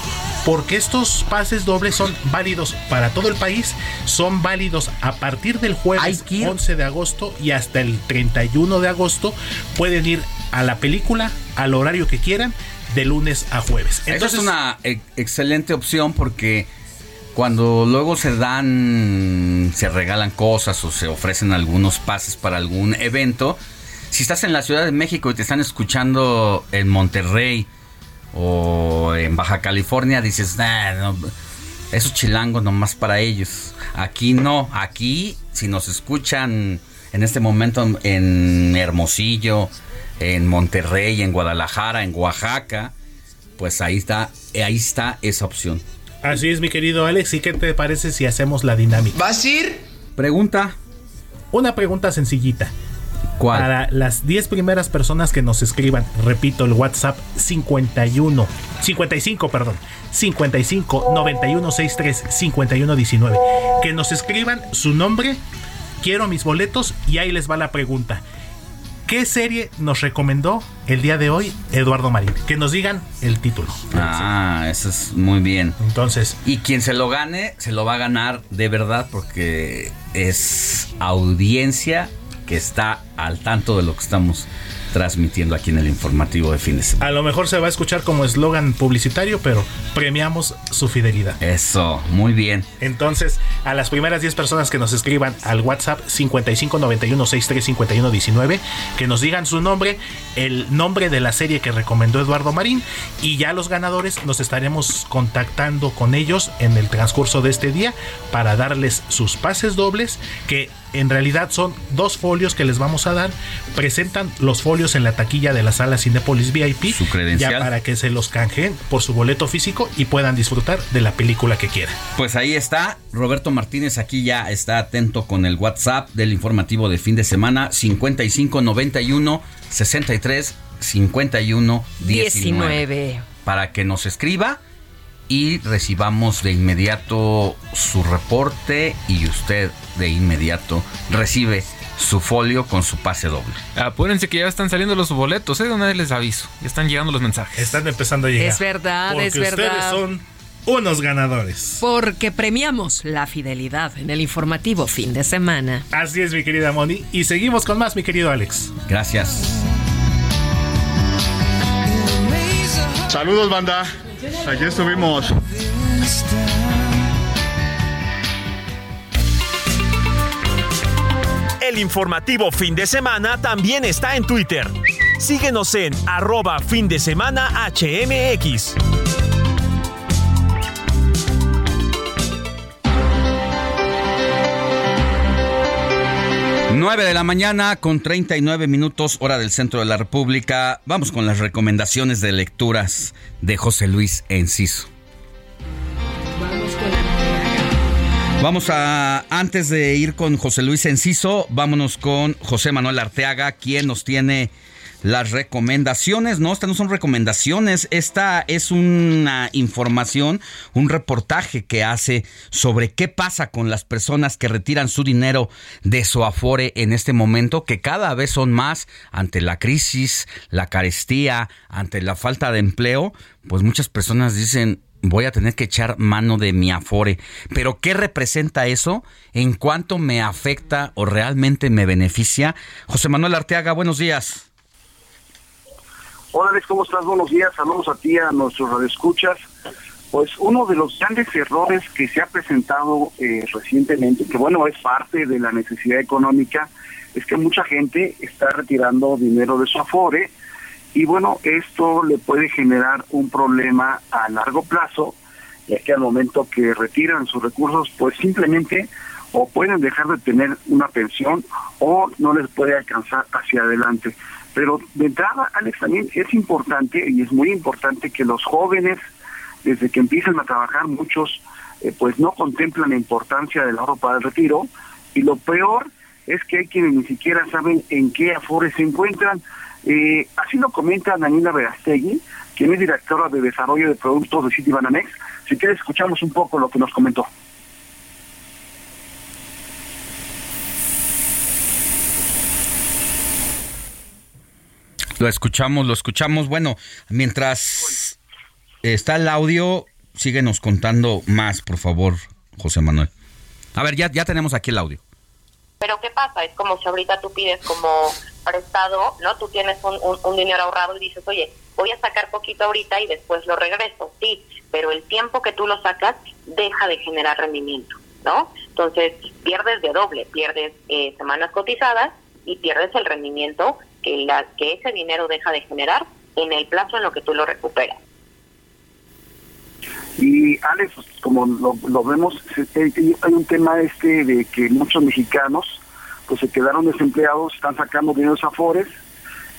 Porque estos pases dobles son válidos para todo el país, son válidos a partir del jueves 11 de agosto y hasta el 31 de agosto. Pueden ir a la película al horario que quieran, de lunes a jueves. Esa es una e- excelente opción porque cuando luego se dan, se regalan cosas o se ofrecen algunos pases para algún evento, si estás en la Ciudad de México y te están escuchando en Monterrey o en Baja California, dices, nah, no, esos chilangos nomás para ellos. Aquí no, aquí si nos escuchan en este momento en Hermosillo, en Monterrey, en Guadalajara, en Oaxaca, pues ahí está, ahí está esa opción. Así es, mi querido Alex. ¿Y qué te parece si hacemos la dinámica? ¿Vas a ir? Pregunta. Una pregunta sencillita. ¿Cuál? Para las 10 primeras personas que nos escriban, repito, el WhatsApp 51, 55, perdón, 55 91 63 51 19. Que nos escriban su nombre, quiero mis boletos y ahí les va la pregunta. ¿Qué serie nos recomendó el día de hoy Eduardo Marín? Que nos digan el título. Ah, eso es muy bien. Entonces. Y quien se lo gane, se lo va a ganar de verdad porque es audiencia que está al tanto de lo que estamos transmitiendo aquí en el informativo de fin de semana. A lo mejor se va a escuchar como eslogan publicitario, pero premiamos su fidelidad. Eso, muy bien. Entonces, a las primeras 10 personas que nos escriban al WhatsApp 5591635119, que nos digan su nombre, el nombre de la serie que recomendó Eduardo Marín, y ya los ganadores nos estaremos contactando con ellos en el transcurso de este día para darles sus pases dobles, que en realidad son dos folios que les vamos a dar. Presentan los folios en la taquilla de la sala Cinepolis VIP. Su credencial. Ya para que se los canjeen por su boleto físico y puedan disfrutar de la película que quieran. Pues ahí está, Roberto Martínez aquí ya está atento con el WhatsApp del informativo de fin de semana 5591 63 51 19. 19. Para que nos escriba y recibamos de inmediato su reporte y usted de inmediato recibe su folio con su pase doble. Apúrense que ya están saliendo los boletos, ¿eh? De una vez les aviso. Ya están llegando los mensajes. Están empezando a llegar. Es verdad, Porque es verdad. ustedes son unos ganadores. Porque premiamos la fidelidad en el informativo fin de semana. Así es, mi querida Moni. Y seguimos con más, mi querido Alex. Gracias. Saludos, banda. Aquí estuvimos. El informativo fin de semana también está en Twitter. Síguenos en arroba fin de semana HMX. 9 de la mañana con 39 minutos hora del centro de la República. Vamos con las recomendaciones de lecturas de José Luis Enciso. Vamos a, antes de ir con José Luis Enciso, vámonos con José Manuel Arteaga, quien nos tiene las recomendaciones. No, estas no son recomendaciones, esta es una información, un reportaje que hace sobre qué pasa con las personas que retiran su dinero de su afore en este momento, que cada vez son más ante la crisis, la carestía, ante la falta de empleo, pues muchas personas dicen, voy a tener que echar mano de mi afore. Pero ¿qué representa eso? ¿En cuánto me afecta o realmente me beneficia? José Manuel Arteaga, buenos días. Hola Alex, ¿cómo estás? Buenos días, saludos a ti, a nuestros radioescuchas. Pues uno de los grandes errores que se ha presentado eh, recientemente, que bueno, es parte de la necesidad económica, es que mucha gente está retirando dinero de su afore y bueno, esto le puede generar un problema a largo plazo, ya que al momento que retiran sus recursos, pues simplemente o pueden dejar de tener una pensión o no les puede alcanzar hacia adelante. Pero de entrada, Alex, también es importante y es muy importante que los jóvenes desde que empiezan a trabajar muchos eh, pues no contemplan la importancia del ahorro para el retiro y lo peor es que hay quienes ni siquiera saben en qué afores se encuentran. Eh, así lo comenta Daniela Verastegui, quien es directora de desarrollo de productos de Citibanamex. Si quieres escuchamos un poco lo que nos comentó. Lo escuchamos, lo escuchamos. Bueno, mientras está el audio, síguenos contando más, por favor, José Manuel. A ver, ya, ya tenemos aquí el audio. Pero ¿qué pasa? Es como si ahorita tú pides como prestado, ¿no? Tú tienes un, dinero ahorrado y dices, oye, voy a sacar poquito ahorita y después lo regreso. Sí, pero el tiempo que tú lo sacas deja de generar rendimiento, ¿no? Entonces pierdes de doble, pierdes eh, semanas cotizadas y pierdes el rendimiento que, la, que ese dinero deja de generar en el plazo en lo que tú lo recuperas. Y Alex, como lo, vemos, hay un tema este de que muchos mexicanos pues se quedaron desempleados, están sacando dinero de Afores.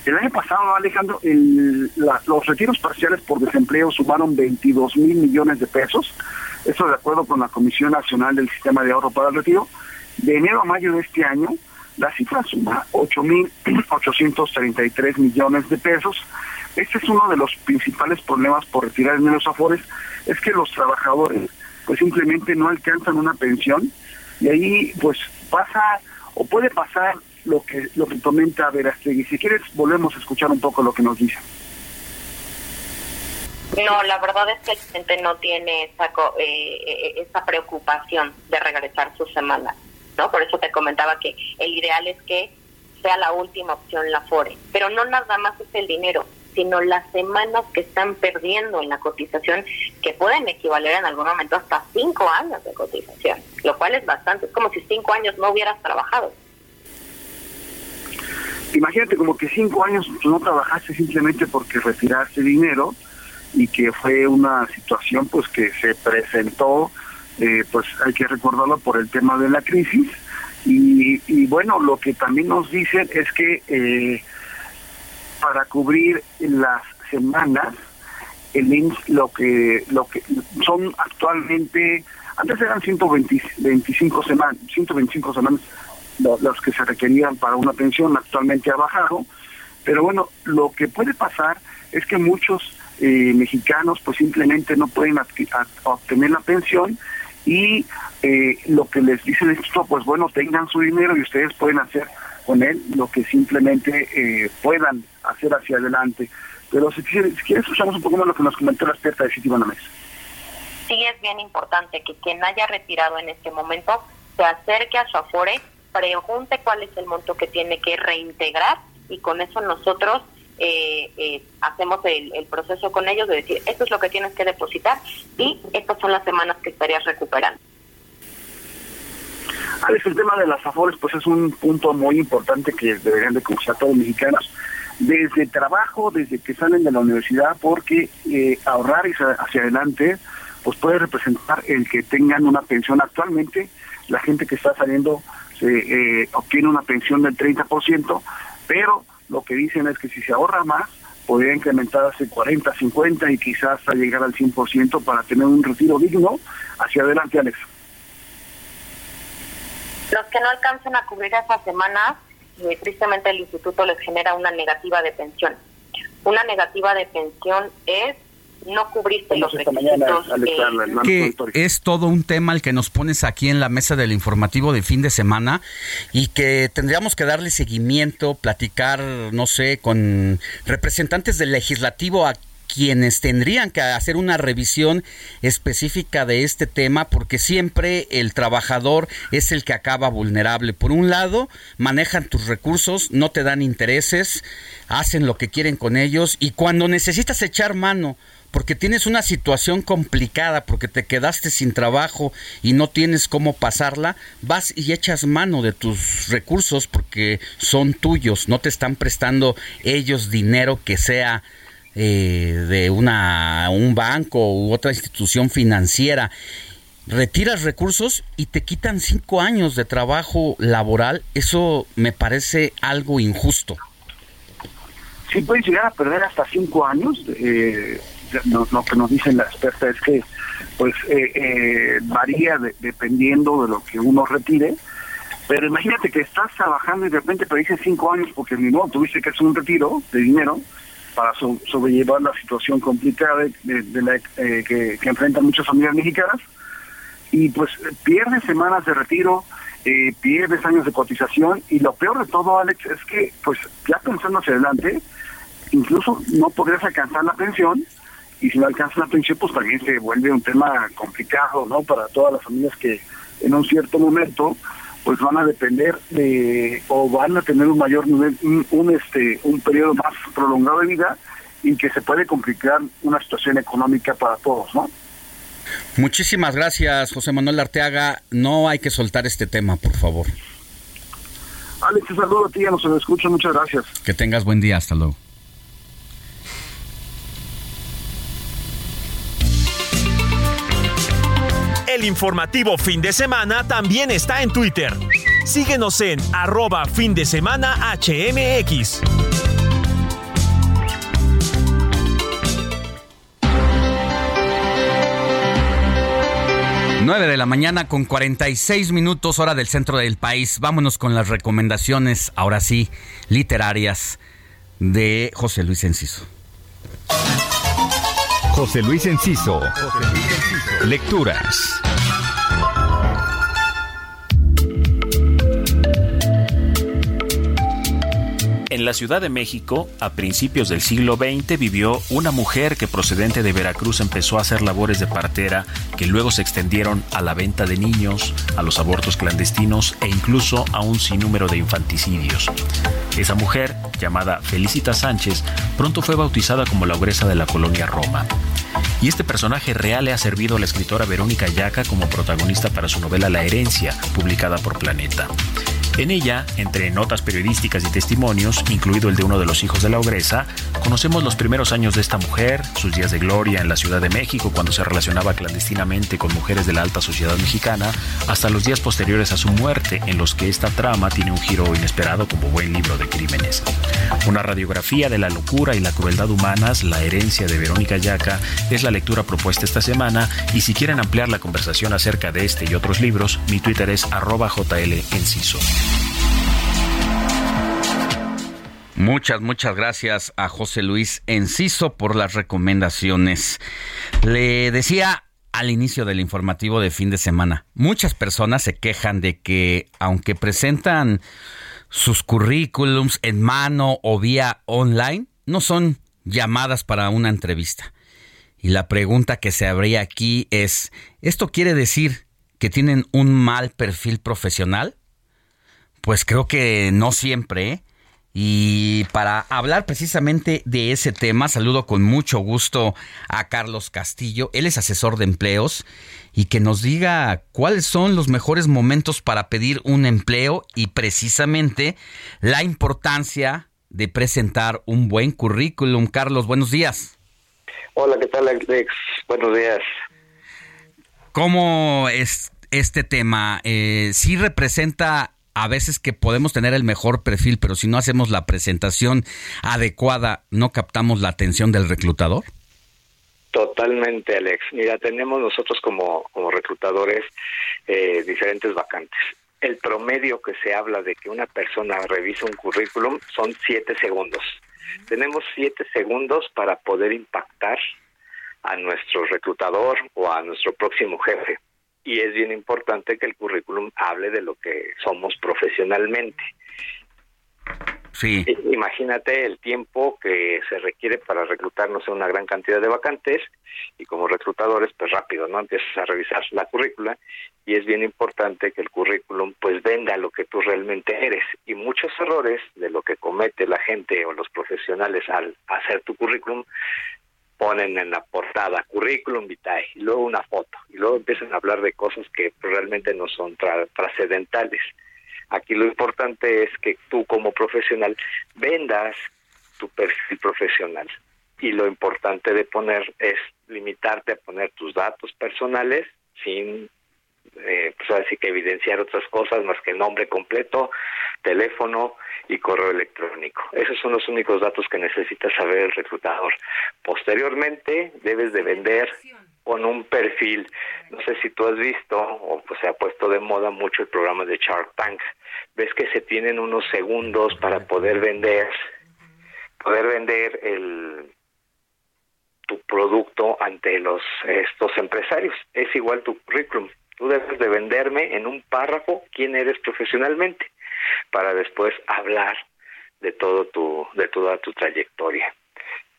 El año pasado, Alejandro, los retiros parciales por desempleo sumaron 22 mil millones de pesos. Eso de acuerdo con la Comisión Nacional del Sistema de Ahorro para el Retiro. De enero a mayo de este año, la cifra suma 8.833 millones de pesos. Este es uno de los principales problemas por retirar dinero de Afores, es que los trabajadores pues simplemente no alcanzan una pensión y ahí pues pasa o puede pasar lo que lo que comenta Verastegui. Si quieres volvemos a escuchar un poco lo que nos dice. No, la verdad es que la gente no tiene esa, eh, eh, esa preocupación de regresar su semana, ¿no? Por eso te comentaba que el ideal es que sea la última opción la FORE, pero no nada más es el dinero, sino las semanas que están perdiendo en la cotización, que pueden equivaler en algún momento hasta cinco años de cotización, lo cual es bastante, es como si cinco años no hubieras trabajado. Imagínate como que cinco años no trabajaste simplemente porque retiraste dinero y que fue una situación pues que se presentó, eh, pues hay que recordarlo por el tema de la crisis. Y, y bueno, lo que también nos dicen es que eh, para cubrir las semanas el IMSS lo que lo que son actualmente antes eran 125 semanas 125 semanas las que se requerían para una pensión actualmente ha bajado. Pero bueno lo que puede pasar es que muchos eh, mexicanos pues simplemente no pueden obtener la pensión y eh, lo que les dicen es esto pues bueno tengan su dinero y ustedes pueden hacer con él lo que simplemente eh, puedan hacer hacia adelante. Pero si, quieres, escuchamos un poco más lo que nos comentó la experta de Citibanamex. Sí, es bien importante que quien haya retirado en este momento se acerque a su Afore, pregunte cuál es el monto que tiene que reintegrar y con eso nosotros eh, eh, hacemos el, el, proceso con ellos de decir, esto es lo que tienes que depositar y estas son las semanas que estarías recuperando. Alex, el tema de las afores pues es un punto muy importante que deberían de conocer todos los mexicanos desde trabajo, desde que salen de la universidad, porque eh, ahorrar hacia adelante pues puede representar el que tengan una pensión actualmente. La gente que está saliendo se, eh, obtiene una pensión del 30%, pero lo que dicen es que si se ahorra más, podría incrementarse 40, 50 y quizás hasta llegar al 100% para tener un retiro digno hacia adelante, Alex. Los que no alcancen a cubrir esas semanas, eh, tristemente el instituto les genera una negativa de pensión. Una negativa de pensión es no cubrirse los requisitos. Eh, que es todo un tema el que nos pones aquí en la mesa del informativo de fin de semana y que tendríamos que darle seguimiento, platicar, no sé, con representantes del legislativo a quienes tendrían que hacer una revisión específica de este tema porque siempre el trabajador es el que acaba vulnerable. Por un lado, manejan tus recursos, no te dan intereses, hacen lo que quieren con ellos y cuando necesitas echar mano porque tienes una situación complicada, porque te quedaste sin trabajo y no tienes cómo pasarla, vas y echas mano de tus recursos porque son tuyos, no te están prestando ellos dinero que sea eh, de una, un banco u otra institución financiera, retiras recursos y te quitan cinco años de trabajo laboral, eso me parece algo injusto. Sí, puedes llegar a perder hasta cinco años. Eh, lo, que nos dice la experta es que pues eh, eh, varía dependiendo de lo que uno retire. Pero imagínate que estás trabajando y de repente dices cinco años porque no tuviste que hacer un retiro de dinero para sobrellevar la situación complicada de, la, eh, que, que enfrentan muchas familias mexicanas y pues pierdes semanas de retiro, eh, pierdes años de cotización y lo peor de todo, Alex, es que pues ya pensando hacia adelante, incluso no podrías alcanzar la pensión y si no alcanzas la pensión pues también se vuelve un tema complicado, ¿no? Para todas las familias que en un cierto momento pues van a depender de o van a tener un mayor nivel, un, este un periodo más prolongado de vida y que se puede complicar una situación económica para todos, ¿no? Muchísimas gracias, José Manuel Arteaga. No hay que soltar este tema, por favor. Alex, un saludo a ti, ya nos escucho, muchas gracias. Que tengas buen día, hasta luego. El informativo fin de semana también está en Twitter. Síguenos en arroba fin de semana HMX. 9 de la mañana con 46 minutos hora del centro del país. Vámonos con las recomendaciones, ahora sí, literarias de José Luis Enciso. José Luis Enciso. Lecturas. En la Ciudad de México, a principios del siglo XX, vivió una mujer que procedente de Veracruz empezó a hacer labores de partera que luego se extendieron a la venta de niños, a los abortos clandestinos e incluso a un sinnúmero de infanticidios. Esa mujer, llamada Felicita Sánchez, pronto fue bautizada como la ogresa de la colonia Roma. Y este personaje real le ha servido a la escritora Verónica Yaca como protagonista para su novela La herencia, publicada por Planeta. En ella, entre notas periodísticas y testimonios, incluido el de uno de los hijos de la ogresa, conocemos los primeros años de esta mujer, sus días de gloria en la Ciudad de México cuando se relacionaba clandestinamente con mujeres de la alta sociedad mexicana, hasta los días posteriores a su muerte, en los que esta trama tiene un giro inesperado como buen libro de crímenes. Una radiografía de la locura y la crueldad humanas, la herencia de Verónica Yaca, es la lectura propuesta esta semana y si quieren ampliar la conversación acerca de este y otros libros, mi Twitter es arroba jlenciso. Muchas, muchas gracias a José Luis Enciso por las recomendaciones. Le decía al inicio del informativo de fin de semana, muchas personas se quejan de que aunque presentan sus currículums en mano o vía online, no son llamadas para una entrevista. Y la pregunta que se habría aquí es, ¿esto quiere decir que tienen un mal perfil profesional? Pues creo que no siempre. ¿eh? Y para hablar precisamente de ese tema, saludo con mucho gusto a Carlos Castillo. Él es asesor de empleos y que nos diga cuáles son los mejores momentos para pedir un empleo y precisamente la importancia de presentar un buen currículum. Carlos, buenos días. Hola, ¿qué tal, Alex? Buenos días. ¿Cómo es este tema? Eh, ¿Sí representa a veces que podemos tener el mejor perfil, pero si no hacemos la presentación adecuada, no captamos la atención del reclutador? Totalmente, Alex. Mira, tenemos nosotros como, reclutadores eh, diferentes vacantes. El promedio que se habla de que una persona revisa un currículum son siete segundos. Tenemos siete segundos para poder impactar a nuestro reclutador o a nuestro próximo jefe y es bien importante que el currículum hable de lo que somos profesionalmente. Sí. Imagínate el tiempo que se requiere para reclutarnos en una gran cantidad de vacantes y como reclutadores, pues rápido, ¿no? Empiezas a revisar la currícula y es bien importante que el currículum pues venda lo que tú realmente eres y muchos errores de lo que comete la gente o los profesionales al hacer tu currículum ponen en la portada currículum vitae y luego una foto y luego empiezan a hablar de cosas que realmente no son trascendentales. Aquí lo importante es que tú como profesional vendas tu perfil profesional y lo importante de poner es limitarte a poner tus datos personales sin eh, pues así que evidenciar otras cosas más que nombre completo, teléfono y correo electrónico. Esos son los únicos datos que necesita saber el reclutador. Posteriormente, debes de vender con un perfil. No sé si tú has visto o pues se ha puesto de moda mucho el programa de Shark Tank. Ves que se tienen unos segundos para poder vender, poder vender el tu producto ante los estos empresarios. Es igual tu currículum. Tú debes de venderme en un párrafo quién eres profesionalmente para después hablar de todo tu de toda tu trayectoria.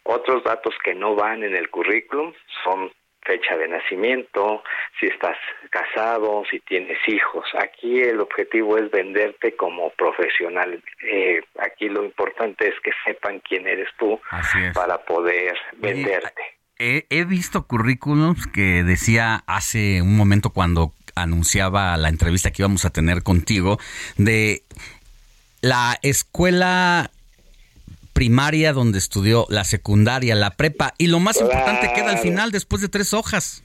Otros datos que no van en el currículum son fecha de nacimiento, si estás casado, si tienes hijos. Aquí el objetivo es venderte como profesional. Eh, aquí lo importante es que sepan quién eres tú para poder venderte. He, he visto currículums que decía hace un momento cuando anunciaba la entrevista que íbamos a tener contigo de la escuela primaria donde estudió, la secundaria, la prepa y lo más importante queda al final después de tres hojas.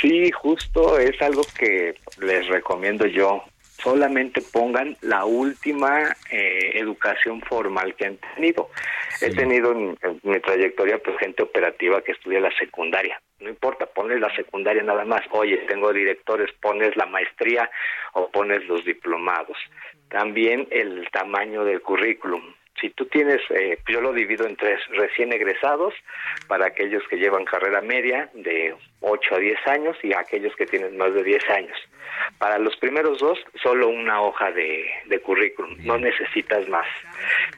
Sí, justo es algo que les recomiendo yo. Solamente pongan la última eh, educación formal que han tenido. He tenido en, en, mi trayectoria pues gente operativa que estudia la secundaria. No importa, pones la secundaria nada más. Oye, tengo directores, pones la maestría o pones los diplomados. También el tamaño del currículum si tú tienes, eh, yo lo divido en tres, recién egresados, para aquellos que llevan carrera media de 8 a 10 años y aquellos que tienen más de 10 años. Para los primeros dos, solo una hoja de, de currículum, no necesitas más.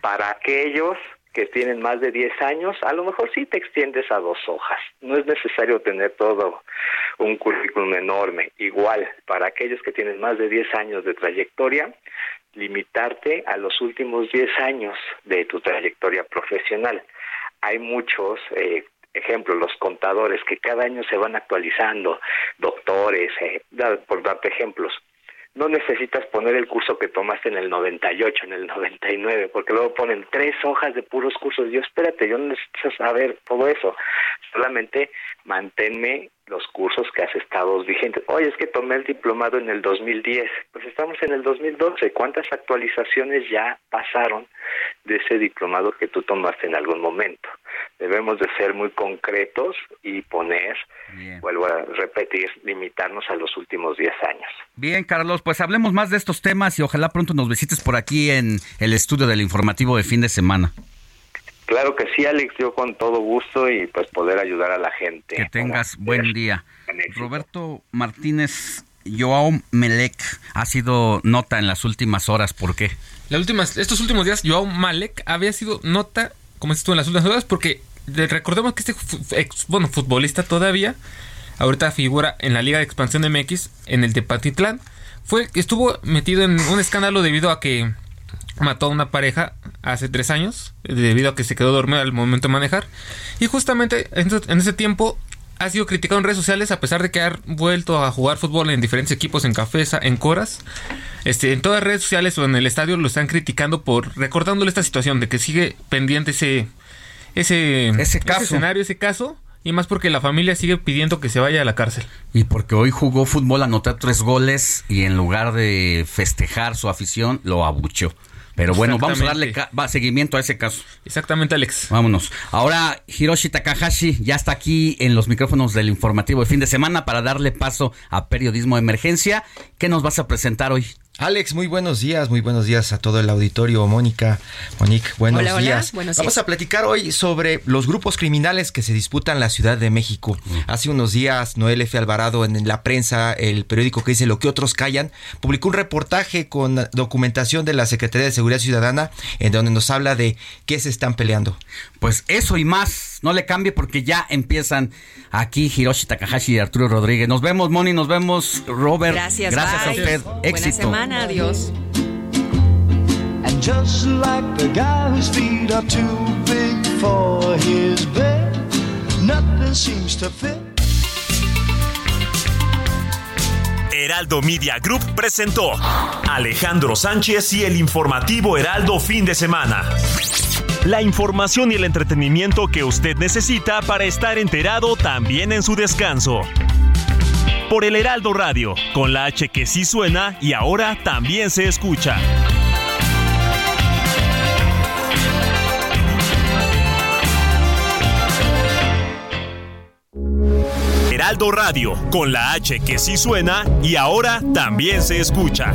Para aquellos que tienen más de 10 años, a lo mejor sí te extiendes a dos hojas. No es necesario tener todo un currículum enorme. Igual, para aquellos que tienen más de 10 años de trayectoria, limitarte a los últimos 10 años de tu trayectoria profesional. Hay muchos eh, ejemplos, los contadores que cada año se van actualizando, doctores, eh, por darte ejemplos. No necesitas poner el curso que tomaste en el 98, en el 99, porque luego ponen tres hojas de puros cursos. Yo espérate, yo no necesito saber todo eso. Solamente manténme los cursos que has estado vigentes. Oye, es que tomé el diplomado en el 2010. Pues estamos en el 2012. ¿Cuántas actualizaciones ya pasaron de ese diplomado que tú tomaste en algún momento? Debemos de ser muy concretos y poner, vuelvo a repetir, limitarnos a los últimos 10 años. Bien, Carlos, pues hablemos más de estos temas y ojalá pronto nos visites por aquí en el estudio del informativo de fin de semana. Claro que sí, Alex, yo con todo gusto y pues poder ayudar a la gente. Que tengas buen día. Roberto Martínez, Joao Melec ha sido nota en las últimas horas, ¿por qué? Las últimas, estos últimos días, Joao Malek había sido nota, como dices tú, en las últimas horas, porque recordemos que este, bueno, futbolista todavía, ahorita figura en la Liga de Expansión de MX, en el de Patitlán, fue, estuvo metido en un escándalo debido a que mató a una pareja hace tres años, debido a que se quedó dormido al momento de manejar. Y justamente en ese tiempo ha sido criticado en redes sociales a pesar de que ha vuelto a jugar fútbol en diferentes equipos, en Cafesa, en Coras. Este, en todas las redes sociales o en el estadio lo están criticando por recordándole esta situación de que sigue pendiente ese ese, ese, caso. ese escenario, ese caso. Y más porque la familia sigue pidiendo que se vaya a la cárcel. Y porque hoy jugó fútbol, anotó tres goles y en lugar de festejar su afición, lo abuchó. Pero bueno, vamos a darle seguimiento a ese caso. Exactamente, Alex. Vámonos. Ahora, Hiroshi Takahashi ya está aquí en los micrófonos del informativo de fin de semana para darle paso a periodismo de emergencia. ¿Qué nos vas a presentar hoy? Alex, muy buenos días, muy buenos días a todo el auditorio. Mónica, Monique, buenos hola, días. Hola, buenos Vamos días. a platicar hoy sobre los grupos criminales que se disputan la Ciudad de México. Hace unos días, Noel F. Alvarado en la prensa, el periódico que dice Lo que otros callan, publicó un reportaje con documentación de la Secretaría de Seguridad Ciudadana en donde nos habla de qué se están peleando. Pues eso y más, no le cambie porque ya empiezan aquí Hiroshi Takahashi y Arturo Rodríguez. Nos vemos, Moni, nos vemos, Robert. Gracias, Gracias a usted. Buena Éxito. semana, adiós. And just like the guy whose feet are too big for his bed, nothing seems to fit. Heraldo Media Group presentó Alejandro Sánchez y el informativo Heraldo fin de semana la información y el entretenimiento que usted necesita para estar enterado también en su descanso. Por el Heraldo Radio, con la H que sí suena y ahora también se escucha. Heraldo Radio, con la H que sí suena y ahora también se escucha.